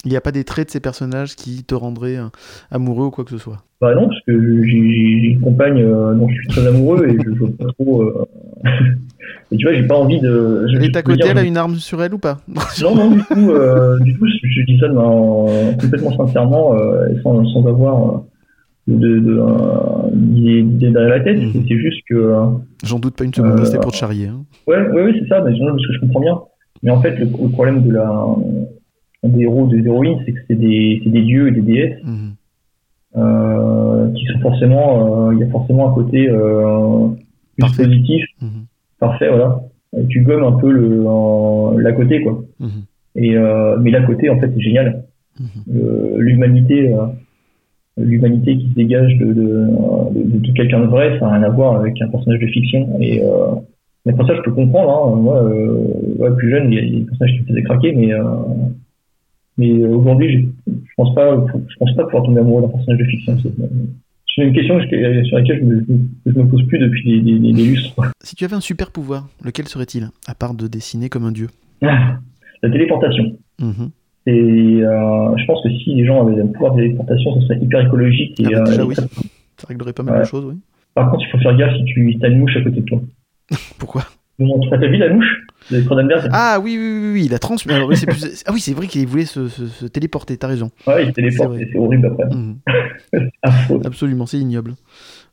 Il n'y a pas des traits de ces personnages qui te rendraient euh, amoureux ou quoi que ce soit? Bah non, parce que j'ai, une compagne euh, dont je suis très amoureux et je veux pas trop. euh, et tu vois, j'ai pas envie de. je- Et ta côté, dire- elle a une arme sur elle ou pas? Non, non, du tout, euh, du tout, je, je dis ça complètement sincèrement, euh, sans, sans avoir euh, de, de, euh, d'idée d'idée derrière la tête. Mhm. C'est- C'est juste que, euh, J'en doute pas une seconde, Euh, c'était pour te charrier. hein. ouais, ouais, ouais, c'est ça, mais, parce que je comprends bien. Mais en fait, le, le problème de la, des héros, des héroïnes, c'est que c'est des, des dieux et des déesses Mhm. euh, qui sont forcément, euh, il y a forcément un côté euh, plus Parfait. positif, Mhm. parfait, voilà. Et tu gommes un peu le, l'à côté, quoi. Mhm. Et euh, mais l'à côté, en fait, c'est génial. Mhm. Le- l'humanité euh, l'humanité qui se dégage de, de, de, de quelqu'un de vrai ça n'a rien à voir avec un personnage de fiction et euh, mais pour ça je peux comprendre hein. moi euh, ouais, plus jeune il y a des personnages qui me faisaient craquer mais euh, mais aujourd'hui j'ai- je pense pas je pense pas pouvoir tomber amoureux d'un personnage de fiction c'est une question que je- sur laquelle je me, je me pose plus depuis des, des, des- des lustres Si tu avais un super pouvoir, lequel serait-il À part de dessiner comme un dieu? la téléportation Mhm. et euh, je pense que si les gens avaient un pouvoir de téléportation ça serait hyper écologique et, Ah bah, déjà, euh, oui. Ça réglerait pas mal Ouais. de choses, oui. Par contre, il faut faire gaffe si tu as une mouche à côté de toi. Pourquoi? T'as vu la mouche de Cronenberg Ah oui, oui, oui, oui, il a trans... alors, plus- Ah oui, c'est vrai qu'il voulait se, se- se téléporter, t'as raison. Ouais, il se téléporte c'est horrible après. Affreux. Absolument, c'est ignoble.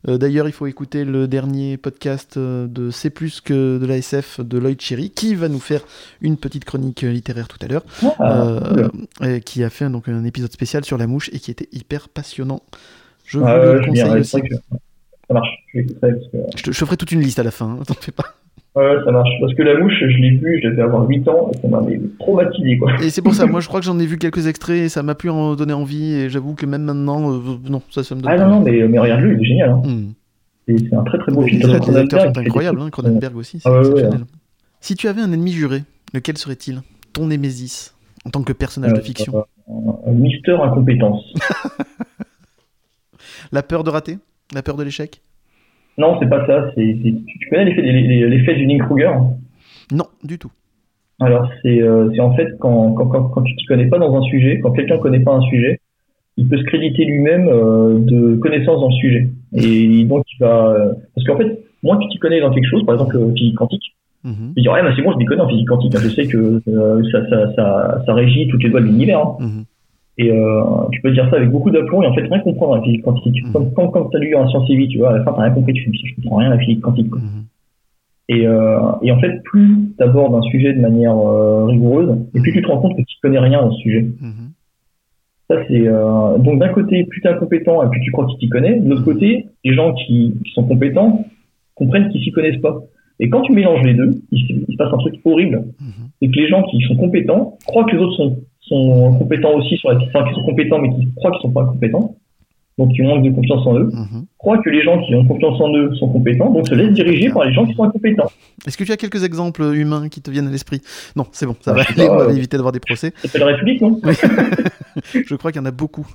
Euh, D'ailleurs, il faut écouter le dernier podcast euh, de C'est plus que de la SF de Lloyd Cherry, qui va nous faire une petite chronique euh, littéraire tout à l'heure, Ah, euh, cool. qui a fait donc un épisode spécial sur la mouche et qui était hyper passionnant. Je vous Ah, le veux bien, conseille aussi. c'est vrai que ça marche. Je l'écouterai parce que... Je te, je te ferai toute une liste à la fin, hein, t'en fais pas. Ouais, ça marche. Parce que la mouche, je l'ai vue, je devais avoir 8 ans, et ça m'avait traumatisé, quoi. Et c'est pour ça, moi je crois que j'en ai vu quelques extraits et ça m'a pu en donner envie, et j'avoue que même maintenant, euh, non, ça, ça me donne Ah pas non, non, mais, mais regarde-le, il est génial. Hein. Hmm. C'est un très très beau film. les- acteurs sont incroyables, hein, Cronenberg aussi, c'est Ah ouais, ouais, exceptionnel. Si tu avais un ennemi juré, lequel serait-il? Ton Némésis, en tant que personnage de Euh, fiction. euh, Mister Incompétence. La peur de rater? La peur de l'échec? Non, c'est pas ça. c'est c'est- Tu connais l'effet l'effet du Kruger Non, du tout. Alors, c'est euh, c'est en fait quand, quand, quand, quand tu t'y connais pas dans un sujet, quand quelqu'un connaît pas un sujet, il peut se créditer lui-même euh, de connaissances dans le sujet. Et donc, il va, euh, parce qu'en fait, moins que tu t'y connais dans quelque chose, par exemple physique quantique, Mhm. tu dis ouais, bah, c'est bon, je m'y connais en physique quantique. hein. Je sais que ça, ça, ça, ça régit toutes les lois de l'univers. hein. Mhm. Et euh, tu peux dire ça avec beaucoup d'aplomb et en fait rien comprendre à la physique quantique. Mhm. Comme quand, quand tu as lu en sciences et vie, tu vois, à la fin t'as rien compris, tu fais je comprends rien à la physique quantique. Quoi. Mhm. Et, euh, et en fait, plus tu abordes un sujet de manière euh, rigoureuse, et plus tu te rends compte que tu connais rien dans ce sujet. Mhm. Ça c'est euh, donc d'un côté, plus tu es incompétent et plus tu crois que tu t'y connais. De l'autre côté, les gens qui, qui sont compétents comprennent qu'ils s'y connaissent pas. Et quand tu mélanges les deux, il, se- il se passe un truc horrible. Mhm. C'est que les gens qui sont compétents croient que les autres sont, sont compétents aussi sur la enfin, qui sont compétents mais qui croient qu'ils sont pas compétents. Donc qui manquent de confiance en eux. Mhm. Croient que les gens qui ont confiance en eux sont compétents, donc se laissent diriger par les gens qui sont incompétents. Est-ce que tu as quelques exemples humains qui te viennent à l'esprit? Non, c'est bon, ça Ah, va aller, on va éviter d'avoir des procès. S'appelle la République, non? Je crois qu'il y en a beaucoup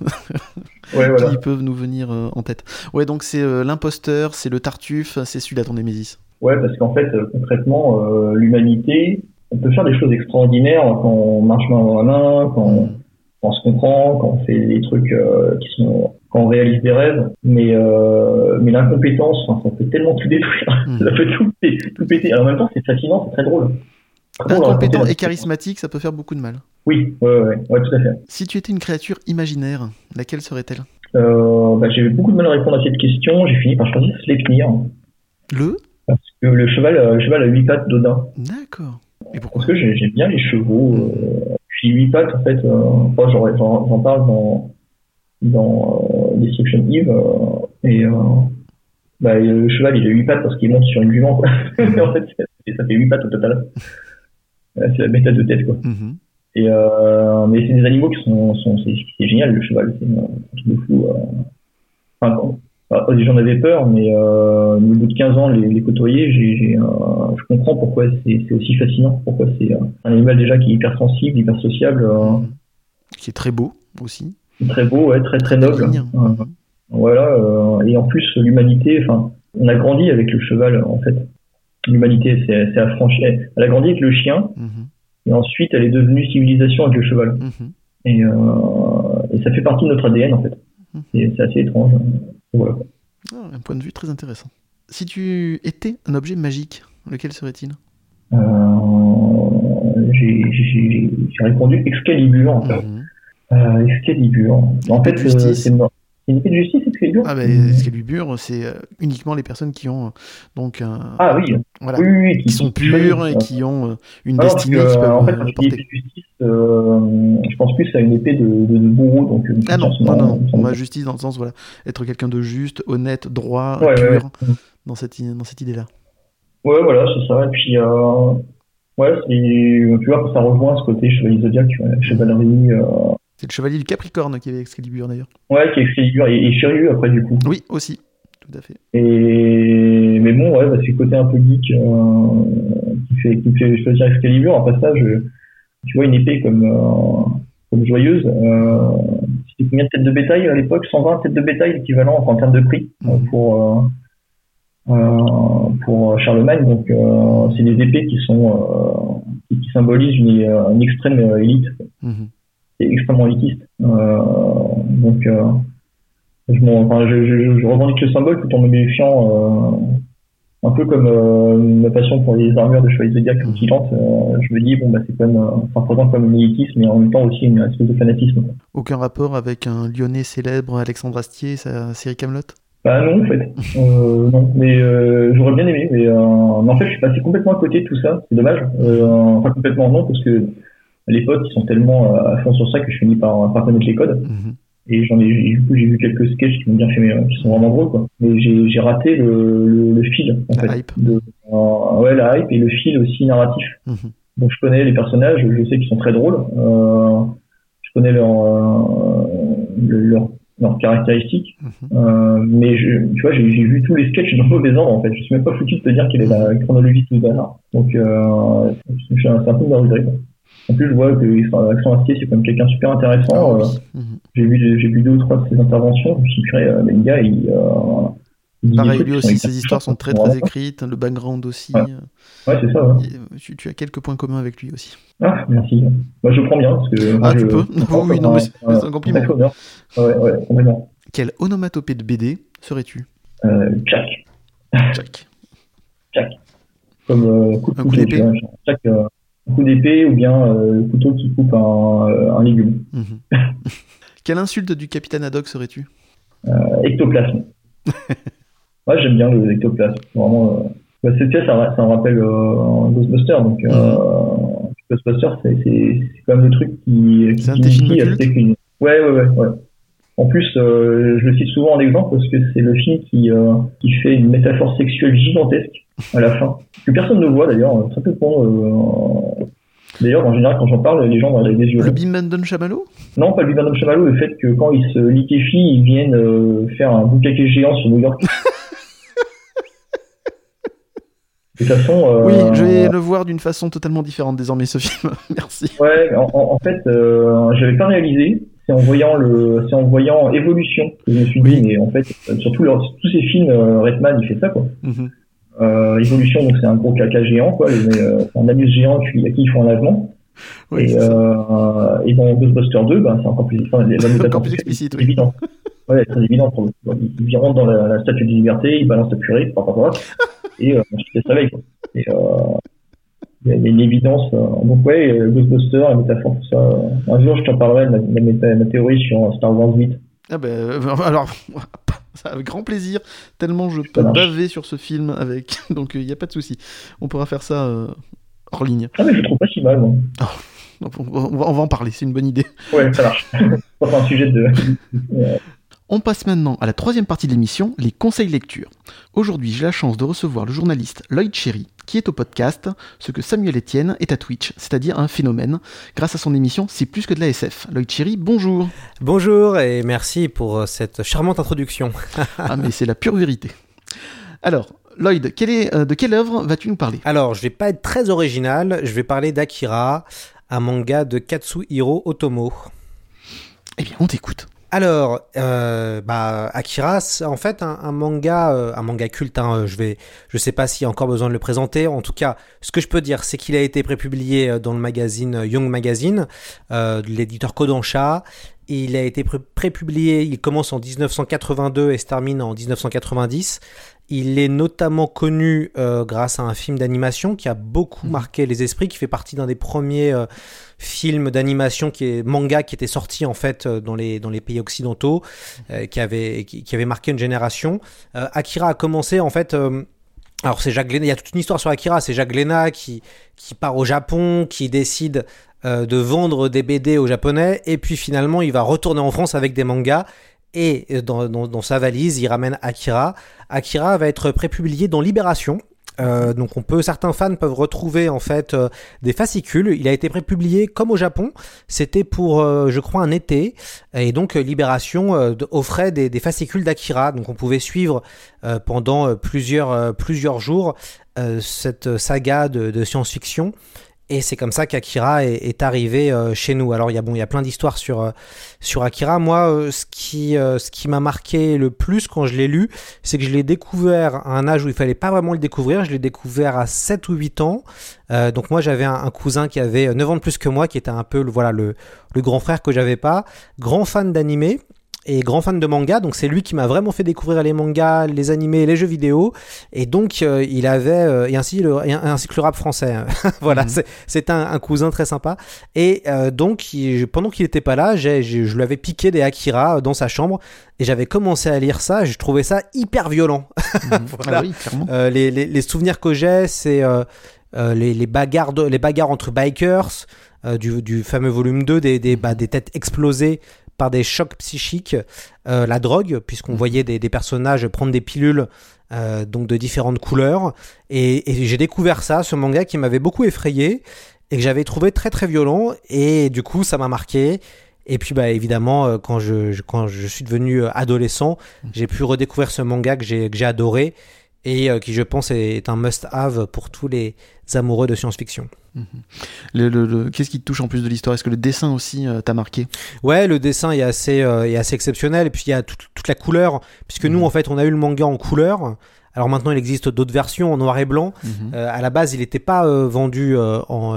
Ouais, voilà. qui peuvent nous venir euh, en tête. Ouais, donc c'est euh, l'imposteur, c'est le tartuffe, c'est celui-là ton Némésis. Ouais, parce qu'en fait, euh, concrètement, l'humanité, on peut faire des choses extraordinaires quand on marche main dans la main, quand on, quand on se comprend, quand on fait des trucs euh, qui sont, quand on réalise des rêves. Mais, euh, mais l'incompétence, enfin, ça peut tellement tout détruire, Mhm. ça peut tout, tout péter. Alors, en même temps, c'est fascinant, c'est très drôle. À Incompétent et charismatique, ça peut faire beaucoup de mal. Oui, ouais, ouais, ouais, tout à fait. Si tu étais une créature imaginaire, laquelle serait-elle? Euh, bah, j'ai eu beaucoup de mal à répondre à cette question. J'ai fini par choisir Sleipnir. Le? Parce que le cheval, euh, le cheval a huit pattes d'Odin. D'accord. Parce que j'ai- j'aime bien les chevaux. Euh, puis huit pattes, en fait, euh, moi, j'en, parle dans, dans euh, Destruction Eve. et bah, le cheval, il a huit pattes parce qu'il monte sur une jument. Quoi. en fait, ça fait huit pattes au total. C'est la méthode de tête. Quoi. Mhm. Et, euh, mais c'est des animaux qui sont, sont c'est, c'est génial, le cheval. C'est un truc de fou. euh. Enfin, enfin, j'en avais peur, mais euh, au bout de 15 ans, les, les côtoyer, euh, je comprends pourquoi c'est, aussi fascinant, pourquoi c'est euh, un animal déjà qui est hyper sensible, hyper sociable, euh, Qui est très beau aussi. très beau, ouais, très très noble. Voilà, et en plus l'humanité, enfin, on a grandi avec le cheval en fait. L'humanité, c'est, c'est affranchi. Elle a grandi avec le chien, Mhm. et ensuite elle est devenue civilisation avec le cheval. Mhm. Et, et ça fait partie de notre ADN en fait. C'est assez étrange. Voilà. Ah, un point de vue très intéressant. Si tu étais un objet magique, lequel serait-il? Euh, j'ai, répondu Excalibur en fait. Mhm. Euh, Excalibur. En fait, euh, c'est une, c'est une épée de justice Excalibur Ah, bah, Excalibur, c'est euh, uniquement les personnes qui ont euh, donc un. Ah oui, voilà. oui, oui, oui, Qui sont pures et qui ont euh, une Ah non, parce destinée que, qui euh, peuvent en fait, euh, quand dis de justice, euh, je pense plus à une épée de, de, de bourreau. Donc, une Ah non, non, non, non. Moi, justice dans le sens, voilà, être quelqu'un de juste, honnête, droit, Ouais, pur, ouais, ouais. dans cette, dans cette idée-là. Ouais, voilà, c'est ça. Et puis, euh, ouais, tu vois, ça rejoint ce côté chevalier vois, chevalerie, euh, C'est le chevalier du Capricorne qui avait Excalibur d'ailleurs. ouais, qui est Excalibur et, et Shiryu après, du coup. Oui, aussi, tout à fait. Et, mais bon, ouais, bah, c'est le côté un peu geek, euh, qui fait, qui fait choisir Excalibur. Après ça, je, tu vois, une épée comme, euh, comme joyeuse, euh, c'était combien de têtes de bétail à l'époque? 120 têtes de bétail, l'équivalent en termes de prix, Mhm. pour, pour Charlemagne. Donc, c'est des épées qui sont, qui, qui symbolisent une, une extrême élite. Mhm. C'est extrêmement élitiste. Euh, donc, euh, je, m'en- enfin, je, je, je revendique le symbole tout en me méfiant, euh, un peu comme euh, ma passion pour les armures de chevaliers zodiac Mhm. mutilantes. Euh, je me dis, bon, bah, c'est comme, euh, ça représente comme un élitisme, mais en même temps aussi une espèce de fanatisme. quoi. Aucun rapport avec un lyonnais célèbre, Alexandre Astier, et sa série Camelot? Bah non, en fait. Non, mais j'aurais bien aimé. Mais, mais en fait, je suis passé complètement à côté de tout ça. C'est dommage. Enfin, complètement non, parce que les potes, ils sont tellement euh, à fond sur ça que je finis par, par connaître les codes. Mhm. Et j'en ai, du coup, j'ai vu quelques sketchs qui m'ont bien fait, mais, euh, qui sont vraiment drôles, quoi. Mais j'ai, j'ai raté le, le, le fil, en La fait. hype. De- euh, ouais, la hype et le fil aussi narratif. Mhm. Donc, je connais les personnages, je sais qu'ils sont très drôles. Euh, je connais leur, euh, le- leur, leurs caractéristiques. Mhm. Euh, mais je, tu vois, j'ai, j'ai vu tous les sketchs dans le mauvais ordre, en fait. Je suis même pas foutu de te dire quelle est la chronologie de tout le bazar. Donc, euh, je suis un, peu de regret, quoi. En plus, je vois que enfin, Alexandre Astier, c'est quand même quelqu'un super intéressant. Ah Euh. Mhm. j'ai vu, j'ai vu deux ou trois de ses interventions. Je me suis dit, euh, le gars, il, euh, il Pareil, lui aussi, ses histoires sont très très écrites, le background aussi. Ouais. Ouais, c'est ça. ouais. Euh, tu, tu as quelques points communs avec lui aussi. Ah, merci. Moi, je prends bien parce que. moi, Ah, tu je- peux prends Oui, non, mais c'est un compliment. Ouais, ouais, complètement. Quelle onomatopée de BD serais-tu? Euh, Jack, Jack. comme euh, coup de Un coup d'épée. euh, un coup d'épée ou bien euh, le couteau qui coupe un, euh, un légume. Mhm. Quelle insulte du capitaine Haddock serais-tu? Euh, ectoplasme. ouais, j'aime bien le ectoplasme. Vraiment, bah, c'est, ça, ça me rappelle euh, Ghostbusters. Donc, euh, Ghostbusters, c'est, quand même le truc qui. C'est un qui de tes films Ouais, ouais, ouais, ouais. En plus, euh, je le cite souvent en exemple parce que c'est le film qui, euh, qui fait une métaphore sexuelle gigantesque à la fin, que personne ne voit d'ailleurs, très peu de monde. euh, D'ailleurs, en général, quand j'en parle, les gens avec des yeux. Le Bim Bandon Chamallow? Non, pas le Bibendum Chamallow, le fait que quand ils se liquéfient, ils viennent euh, faire un boucaquet géant sur New York. de toute façon. euh, Oui, je vais le voir d'une façon totalement différente désormais, ce film. Merci. Ouais, en, en- fait, euh, j'avais pas réalisé. C'est en voyant le, c'est en voyant Evolution que je me suis Oui. dit, mais en fait, surtout leur- tous ces films, euh, Redman, il fait ça quoi. Mhm. Euh, Evolution, donc c'est un gros caca géant quoi, les- euh, c'est un anus géant qui, à qui ils font un lavement. Oui, et, ça. euh, et dans Ghostbusters 2, ben, c'est encore plus, enfin, métaphore, Encore plus explicite, oui. évident. Ouais, très évident. Pour, il, il rentre dans la, la statue de liberté, il balance la purée, par rapport et euh, ensuite il se réveille. Quoi. Et, euh, il y, a- une évidence. euh, donc ouais, euh, Ghostbusters, la métaphore, tout ça. euh, un jour, je t'en parlerai de ma, théorie sur Star Wars 8. Ah ben, euh, alors, ça avec grand plaisir, tellement je peux baver sur ce film avec, donc il n'y a pas de souci. On pourra faire ça euh, hors ligne. Ah mais je trouve pas si mal, moi. Donc, on, va, on va en parler, c'est une bonne idée. Ouais, ça marche. un sujet de... On passe maintenant à la troisième partie de l'émission, les conseils lecture. Aujourd'hui, j'ai la chance de recevoir le journaliste Lloyd Cherry, qui est au podcast ce que Samuel Etienne est à Twitch, c'est-à-dire un phénomène. Grâce à son émission C'est plus que de la SF. Lloyd Cherry, bonjour. Bonjour et merci pour euh, cette charmante introduction. Ah mais c'est la pure vérité. Alors, Lloyd, quelle est, euh, de quelle œuvre vas-tu nous parler? Alors, je vais pas être très original, je vais parler d'Akira, un manga de Katsuhiro Otomo. Eh bien, on t'écoute. Alors, euh, bah, Akira, c'est en fait un, un manga, euh, un manga culte. Hein, je vais, je sais pas s'il y a encore besoin de le présenter. En tout cas, ce que je peux dire, c'est qu'il a été prépublié euh, dans le magazine Young Magazine, euh, de l'éditeur Kodansha. Il a été pré- prépublié, il commence en 1982 et se termine en 1990. Il est notamment connu grâce à un film d'animation qui a beaucoup marqué les esprits, qui fait partie d'un des premiers films d'animation qui est manga qui était sorti en fait euh, dans les dans les pays occidentaux, euh, qui avait qui, avait marqué une génération. Euh, Akira a commencé en fait. alors c'est Jacques Glénat, il y a toute une histoire sur Akira, c'est Jacques Glénat qui, qui part au Japon, qui décide de vendre des BD aux Japonais, et puis finalement il va retourner en France avec des mangas, et dans, dans, dans sa valise il ramène Akira. Akira va être prépublié dans Libération. Euh, donc on peut, certains fans peuvent retrouver en fait euh, des fascicules. Il a été prépublié comme au Japon. C'était pour, euh, je crois, un été. Et donc Libération offrait des, des fascicules d'Akira. Donc on pouvait suivre pendant plusieurs plusieurs jours cette saga de science-fiction. Et c'est comme ça qu'Akira est, arrivé euh, chez nous. Alors il y a bon, il y a plein d'histoires sur euh, sur Akira. Moi, euh, ce qui ce qui m'a marqué le plus quand je l'ai lu, c'est que je l'ai découvert à un âge où il fallait pas vraiment le découvrir. Je l'ai découvert à 7 ou 8 ans. Donc moi j'avais un, un cousin qui avait 9 ans de plus que moi, qui était un peu le, voilà le, le grand frère que j'avais pas, grand fan d'animé et grand fan de manga, donc c'est lui qui m'a vraiment fait découvrir les mangas, les animés, les jeux vidéo, et donc euh, il avait euh, et ainsi le et ainsi que le rap français. voilà, Mhm. c'est c'est un, un cousin très sympa. Et euh, donc il- pendant qu'il était pas là, je lui avais piqué des Akira dans sa chambre et j'avais commencé à lire ça. Et je trouvais ça hyper violent. Voilà. Ah oui. Euh, les, les, les souvenirs que j'ai, c'est euh, euh, les, les, bagarres de- les bagarres entre bikers, euh, du, du fameux volume 2, des, des, bah, des têtes explosées par des chocs psychiques, euh, la drogue, puisqu'on voyait des, des personnages prendre des pilules euh, donc de différentes couleurs. Et, et j'ai découvert ça, ce manga qui m'avait beaucoup effrayé et que j'avais trouvé très très violent. Et du coup, ça m'a marqué. Et puis bah évidemment euh, quand je, je- quand je suis devenu adolescent, j'ai pu redécouvrir ce manga que j'ai que j'ai adoré et qui, je pense, est un must-have pour tous les amoureux de science-fiction. Le, Qu'est-ce qui te touche en plus de l'histoire? Est-ce que le dessin aussi t'a marqué? Ouais, le dessin est assez, est assez exceptionnel, et puis il y a toute, toute la couleur, puisque nous, en fait, on a eu le manga en couleur. Alors maintenant, il existe d'autres versions en noir et blanc. Mhm. Euh, à la base, il n'était pas euh, vendu euh, en,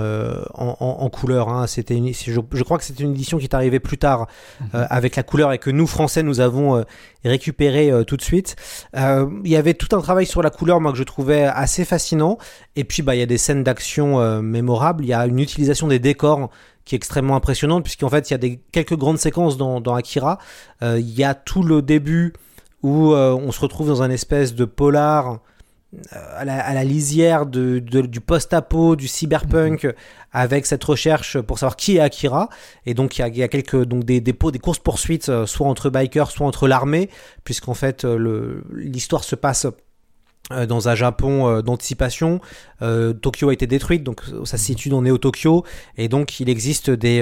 en, couleur. Hein. C'était une, je, crois que c'était une édition qui est arrivée plus tard mhm. avec la couleur et que nous, Français, nous avons récupéré tout de suite. Il y avait tout un travail sur la couleur, moi, que je trouvais assez fascinant. Et puis, bah, il y a des scènes d'action mémorables. Il y a une utilisation des décors qui est extrêmement impressionnante, puisqu'en fait, il y a des, quelques grandes séquences dans, dans Akira. Il y a tout le début où euh, on se retrouve dans un espèce de polar euh, à la, lisière de, du post-apo, du cyberpunk, mhm. avec cette recherche pour savoir qui est Akira. Et donc il y a, quelques donc des dépôts, des courses poursuites, euh, soit entre bikers, soit entre l'armée, puisqu'en fait l'histoire se passe dans un Japon d'anticipation. Tokyo a été détruite, donc ça se situe dans Neo Tokyo, et donc il existe des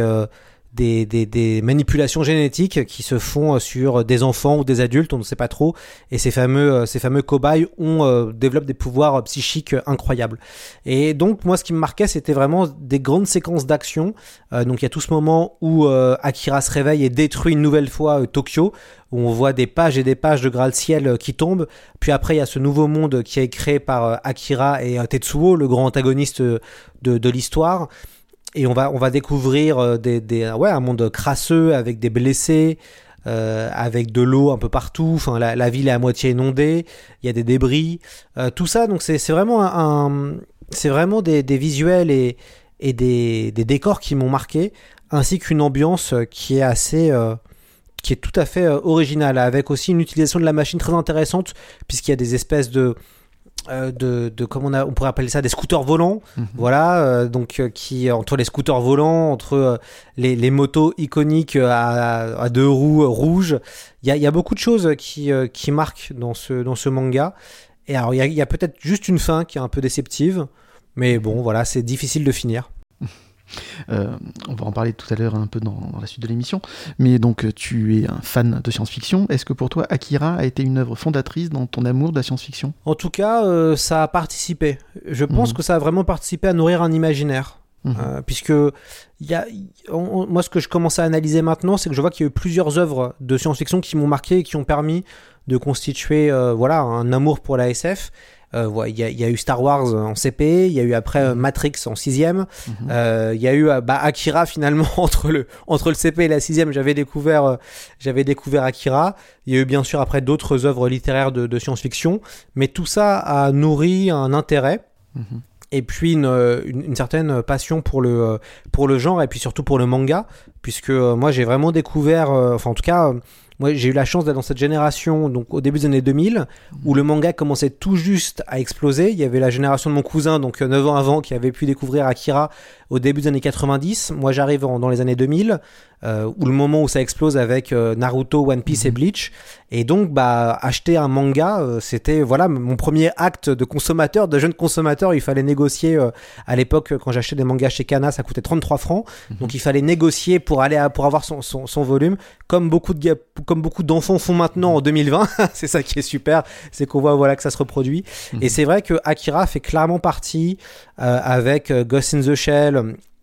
des, des, manipulations génétiques qui se font sur des enfants ou des adultes, on ne sait pas trop, et ces fameux, euh, ces fameux cobayes ont, euh, développent des pouvoirs psychiques incroyables. Et donc moi ce qui me marquait c'était vraiment des grandes séquences d'action, euh, donc il y a tout ce moment où Akira se réveille et détruit une nouvelle fois Tokyo, où on voit des pages et des pages de Graal Ciel qui tombent, puis après il y a ce nouveau monde qui est créé par Akira et Tetsuo, le grand antagoniste de, de l'histoire, et on va, on va découvrir euh, des, des, ouais, un monde crasseux avec des blessés, euh, avec de l'eau un peu partout. Enfin, la, ville est à moitié inondée. Il y a des débris. Euh, tout ça, donc c'est vraiment un, c'est vraiment des, des, visuels et, et des, des décors qui m'ont marqué, ainsi qu'une ambiance qui est assez euh, qui est tout à fait euh, originale, avec aussi une utilisation de la machine très intéressante, puisqu'il y a des espèces de, euh, de, de comment on, a, on pourrait appeler ça des scooters volants. Mhm. voilà euh, donc euh, qui entre les scooters volants entre les, les, motos iconiques à, à, deux roues rouges. Il y a, y a, beaucoup de choses qui, qui marquent dans ce, dans ce manga. Et alors il y a, y a peut-être juste une fin qui est un peu déceptive. Mais bon voilà c'est difficile de finir euh, on va en parler tout à l'heure un peu dans, la suite de l'émission. Mais donc, euh, tu es un fan de science-fiction. Est-ce que pour toi, Akira a été une œuvre fondatrice dans ton amour de la science-fiction? En tout cas, euh, ça a participé. Je pense mhm. que ça a vraiment participé à nourrir un imaginaire. Mhm. puisque y a, moi, ce que je commence à analyser maintenant, c'est que je vois qu'il y a eu plusieurs œuvres de science-fiction qui m'ont marqué et qui ont permis de constituer voilà, un amour pour la SF. Euh, il y, a eu Star Wars en CP, il y a eu après euh, Matrix en sixième, mhm. euh, il y a eu bah, Akira finalement entre le entre le CP et la sixième. J'avais découvert j'avais découvert Akira. Il y a eu bien sûr après d'autres œuvres littéraires de, science-fiction, mais tout ça a nourri un intérêt. Mhm. et puis une, une, certaine passion pour le pour le genre et puis surtout pour le manga puisque moi j'ai vraiment découvert enfin en tout cas moi, j'ai eu la chance d'être dans cette génération, donc au début des années 2000, où le manga commençait tout juste à exploser. Il y avait la génération de mon cousin, donc 9 ans avant, qui avait pu découvrir Akira au début des années 90. Moi, j'arrive dans les années 2000, euh, où le moment où ça explose avec euh, Naruto, One Piece et mhm. Bleach. Et donc, bah, acheter un manga, euh, c'était voilà mon premier acte de consommateur, de jeune consommateur. Il fallait négocier. Euh, à l'époque, quand j'achetais des mangas chez Kana, ça coûtait 33 francs. Mhm. Donc, il fallait négocier pour aller pour avoir son, son, son, volume, comme beaucoup de comme beaucoup d'enfants font maintenant en 2020. c'est ça qui est super, c'est qu'on voit voilà que ça se reproduit. Mhm. Et c'est vrai que Akira fait clairement partie avec Ghost in the Shell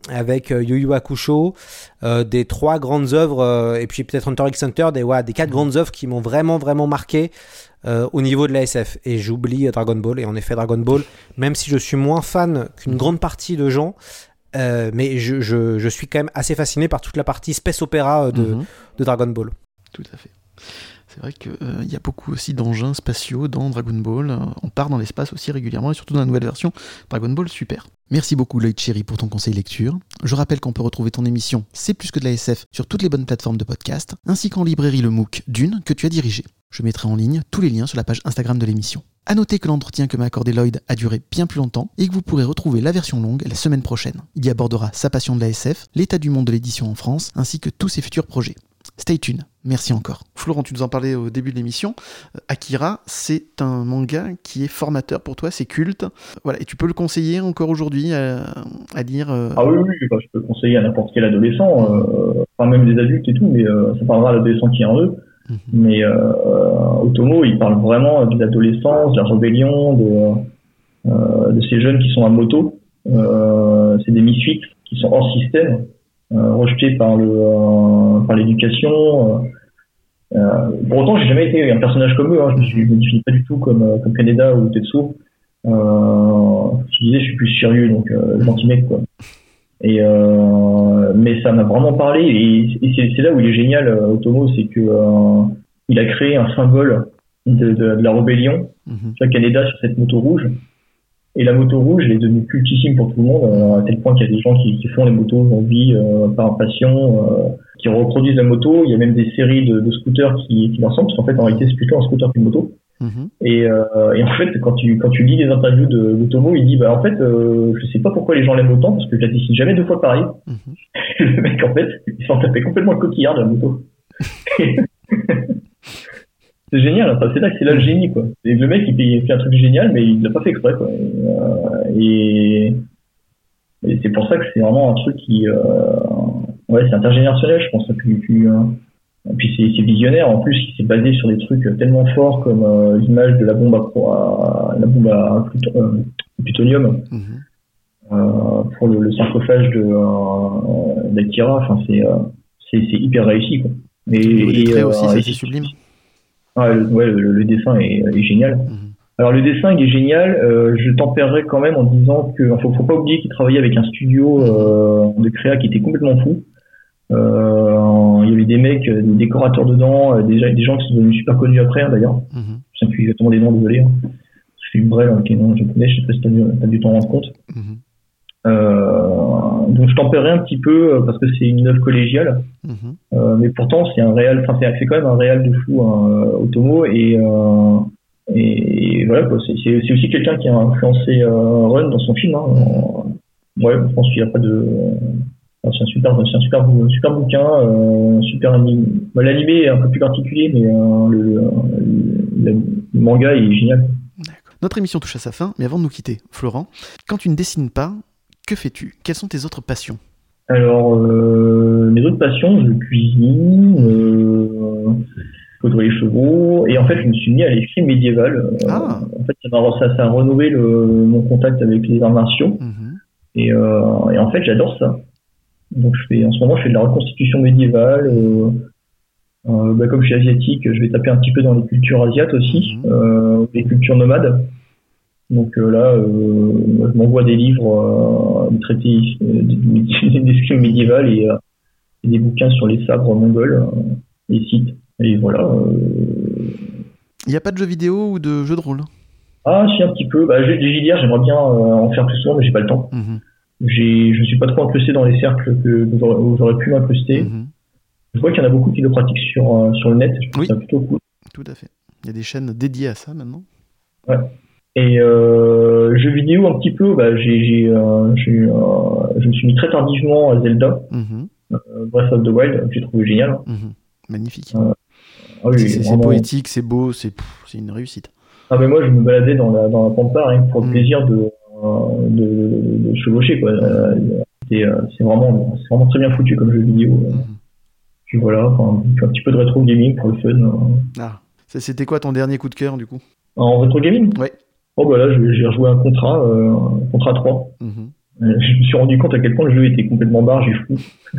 avec euh, Yu Yu Hakusho, euh, des trois grandes œuvres, euh, et puis peut-être Hunter x Hunter, des, ouais, des quatre mhm. grandes œuvres qui m'ont vraiment, vraiment marqué au niveau de la SF. Et j'oublie Dragon Ball, et en effet Dragon Ball, même si je suis moins fan qu'une grande partie de gens, mais je, je, je, suis quand même assez fasciné par toute la partie space opéra de, mhm. de Dragon Ball. Tout à fait. C'est vrai qu'il euh, y a beaucoup aussi d'engins spatiaux dans Dragon Ball. On part dans l'espace aussi régulièrement, et surtout dans la nouvelle version Dragon Ball Super. Merci beaucoup Lloyd Cherry pour ton conseil lecture. Je rappelle qu'on peut retrouver ton émission C'est plus que de la SF sur toutes les bonnes plateformes de podcast, ainsi qu'en librairie le MOOC Dune que tu as dirigé. Je mettrai en ligne tous les liens sur la page Instagram de l'émission. A noter que l'entretien que m'a accordé Lloyd a duré bien plus longtemps et que vous pourrez retrouver la version longue la semaine prochaine. Il y abordera sa passion de la SF, l'état du monde de l'édition en France, ainsi que tous ses futurs projets. Stay tuned. Merci encore. Florent, tu nous en parlais au début de l'émission. Euh, Akira, c'est un manga qui est formateur pour toi, c'est culte. Voilà, et tu peux le conseiller encore aujourd'hui à, à, lire euh, Ah oui, oui, bah, je peux le conseiller à n'importe quel adolescent, euh, enfin même des adultes et tout, mais ça parlera à l'adolescent qui est en eux. Mais euh, Otomo, il parle vraiment de l'adolescence, de la rébellion, de, euh, de ces jeunes qui sont à moto. Euh, c'est des misfits qui sont hors système, euh, rejetés par le euh, par l'éducation. Euh, pour autant, j'ai jamais été un personnage comme eux. Hein. Je, me suis- pas du tout comme comme Kaneda ou Tetsuo. Je disais, je suis plus sérieux, donc gentil mec quoi. Et euh, mais ça m'a vraiment parlé et, et c'est, là où il est génial Otomo, c'est que euh, il a créé un symbole de, de, de la rébellion, chaque Kaneda sur cette moto rouge. Et la moto rouge, elle est devenue cultissime pour tout le monde, euh, à tel point qu'il y a des gens qui, qui font les motos aujourd'hui euh, par passion, euh, qui reproduisent la moto. Il y a même des séries de, de scooters qui, qui parce qu'en fait, en réalité, c'est plutôt un scooter qu'une moto. Mhm. Et, euh, et en fait, quand tu quand tu lis les interviews de, de Tomo, il dit bah en fait, je sais pas pourquoi les gens l'aiment autant parce que je la dessine jamais deux fois pareil. Mhm. le mec en fait, il s'en tapait complètement le coquillard de la moto. c'est génial, enfin, c'est là que c'est là le génie quoi. Et le mec il fait, il fait un truc génial mais il l'a pas fait exprès quoi. Et, euh, et, et c'est pour ça que c'est vraiment un truc qui euh, ouais c'est intergénérationnel je pense. Puis, puis, euh, et puis c'est visionnaire en plus, il s'est basé sur des trucs tellement forts comme euh, l'image de la bombe à, la bombe à pluto- euh, plutonium Mhm. euh, pour le, le sarcophage de euh, d'Akira. Enfin c'est euh, c'est hyper réussi quoi. Et, euh, aussi, c'est sublime. Ah, le, ouais, le, le dessin est, est génial. Mhm. Alors le dessin il est génial. euh, je tempérerai quand même en disant que faut, faut pas oublier qu'il travaillait avec un studio euh, de créa qui était complètement fou. Euh, il y avait des mecs, euh, des décorateurs dedans, euh, déjà des gens qui sont devenus super connus après hein, d'ailleurs. Mhm. Je sais plus exactement des noms, désolé. Hein. Je suis brel avec les noms japonais, je sais pas si t'as dû, t'as dû t'en rendre compte. Mhm. Donc je tempérerai un petit peu euh, parce que c'est une œuvre collégiale. Mhm. Euh, mais pourtant c'est un réel enfin c'est quand même un réel de fou hein, euh, Otomo et euh, et voilà c'est aussi quelqu'un qui a influencé euh, Run dans son film hein. Euh, ouais je pense qu'il n'y a pas de enfin, c'est un super c'est un super super bouquin euh, super anime bah, l'animé est un peu plus particulier mais euh, le, le, le- le manga est génial. Notre émission touche à sa fin, mais avant de nous quitter, Florent, quand tu ne dessines pas, que fais-tu? Quelles sont tes autres passions? Alors, euh, mes autres passions, je cuisine, euh, je coudre les chevaux, et en fait, je me suis mis à l'écrire médiéval. Euh, Ah. En fait, ça, m'a- ça, a renouvelé le, mon contact avec les arts martiaux, Mhm. et, euh, et en fait, j'adore ça. Donc, je fais, en ce moment, je fais de la reconstitution médiévale. Bah, comme je suis asiatique, je vais taper un petit peu dans les cultures asiates aussi, Mhm. les cultures nomades. Donc euh, là, euh, moi, je m'envoie des livres, euh, des traités, des, médiévales et, et des bouquins sur les sabres mongols, les sites. Et voilà. Il n'y a pas de jeux vidéo ou de jeux de rôle? Ah, si un petit peu. Bah, JDR, j'aimerais bien en faire plus souvent, mais j'ai pas le temps. Mhm. J'ai, je suis pas trop incrusté dans les cercles que, où j'aurais pu m'incruster. Mhm. Je vois qu'il y en a beaucoup qui le pratiquent sur sur le net. Je trouve Oui. ça plutôt cool. Tout à fait. Il y a des chaînes dédiées à ça maintenant. Et euh, jeux vidéo un petit peu, bah, j'ai, j'ai, euh, j'ai, euh, je me suis mis très tardivement à Zelda, Mhm. euh, Breath of the Wild, que j'ai trouvé génial. hein. Mhm. Magnifique. Ah oui, c'est c'est vraiment. poétique, c'est beau, c'est pff, c'est une réussite. Ah mais moi je me baladais dans la dans la pampa rien que pour le Mm. plaisir de euh, de, de, de chevaucher quoi. Euh, C'est euh, c'est vraiment c'est vraiment très bien foutu comme jeu vidéo. euh. Mhm. Puis voilà, enfin, un petit peu de rétro gaming pour le fun. euh. Ah, c'était quoi ton dernier coup de cœur du coup? En rétro gaming? Ouais. Oh bah là j'ai rejoué un contrat euh, un contrat 3. Mhm. Euh, je me suis rendu compte à quel point le jeu était complètement barge et fou.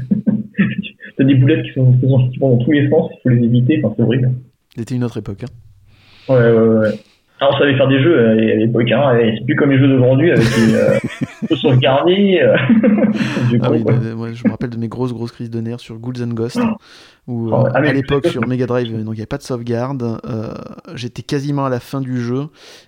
T'as des boulettes qui sont, qui sont- dans tous les sens, il faut les éviter, enfin c'est horrible. C'était une autre époque. hein. Ouais, ouais, ouais. Ah, on savait faire des jeux euh, à l'époque, hein, c'est plus comme les jeux d'aujourd'hui avec les euh, faut sauvegarder. euh. Ah oui, bah, je me rappelle de mes grosses grosses crises de nerfs sur Ghouls and Ghosts, où Ah euh, Ah, à l'époque sur Mega Drive, euh, donc il n'y avait pas de sauvegarde. euh, J'étais quasiment à la fin du jeu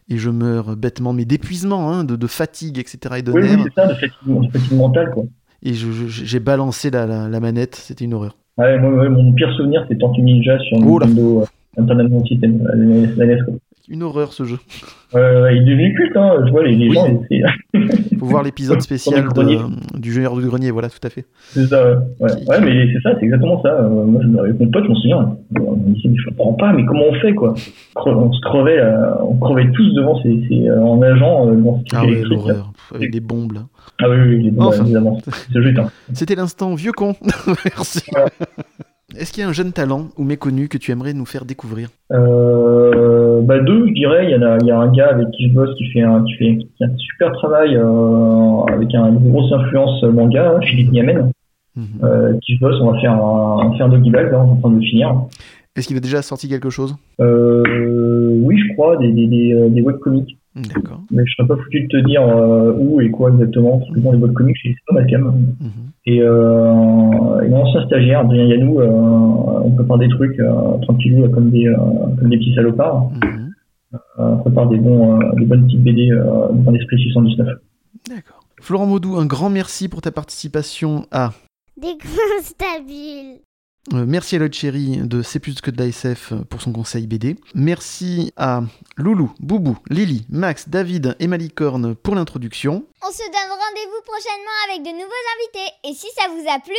et je meurs bêtement, mais d'épuisement, hein, de, de fatigue, etc. et de Oui, oui, nerfs. c'est ça, de fatigue, de fatigue mentale, quoi. et j'ai balancé la, la- la manette, c'était une horreur. Ouais, moi, ouais, mon pire souvenir, c'est Tortue Ninja sur Oh. Nintendo euh, International System, la NES, la NES, quoi. Une horreur ce jeu. Ouais, il est devenu culte, hein. Je vois, les, les Oui. gens, c'est Faut voir l'épisode spécial de- du junior du grenier, voilà, tout à fait. c'est ça, ouais. Ouais, Ouais, mais c'est ça, c'est exactement ça. Euh, moi, je, avec mon pote, je m'en souviens. On me disait, je comprends pas, mais comment on fait, quoi? On se crevait, euh, on crevait tous devant ces, ces, euh, en nageant euh, dans ce Ah ouais, l'horreur, avec des bombes là. Ah oui, oui, oui, Enfin. évidemment. Ce jeu est un C'était l'instant vieux con. Merci. Est-ce qu'il y a un jeune talent ou méconnu que tu aimerais nous faire découvrir? Euh, bah deux, je dirais. Il y, a, il y a un gars avec qui je bosse qui fait un, qui fait, qui fait un super travail euh, avec un, une grosse influence manga, hein, Philippe Niamen, Mhm. euh, qui je bosse. On va faire un, un là, on est en train de finir. Est-ce qu'il a déjà sorti quelque chose? Oui, je crois, des, des, des, des webcomics. D'accord. Mais je serais pas foutu de te dire euh, où et quoi exactement. Parce que bon, les webcomics, c'est pas mal quand même. Mhm. Et, euh, et mon ancien stagiaire, Adrien Yanou, euh, on prépare des trucs euh, tranquillou, là, comme des, euh, comme des petits salopards. Mhm. Euh, on prépare des, bons, euh, des bonnes petites BD euh, dans l'esprit 619. D'accord. Florent Maudou, un grand merci pour ta participation à Des coins stabiles. Euh, merci à Lloyd Cherry de C'est plus que de l'ASF pour son conseil BD. Merci à Loulou, Boubou, Lily, Max, David et Malicorne pour l'introduction. On se donne rendez-vous prochainement avec de nouveaux invités. Et si ça vous a plu,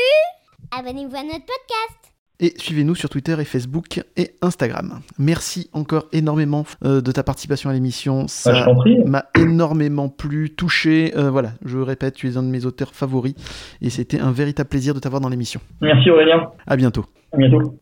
Abonnez-vous à notre podcast. Et suivez-nous sur Twitter et Facebook et Instagram. Merci encore énormément euh, de ta participation à l'émission. Ça prie. m'a énormément plu, touché. Euh, voilà, je répète, tu es un de mes auteurs favoris et c'était un véritable plaisir de t'avoir dans l'émission. Merci Aurélien. À bientôt. À bientôt.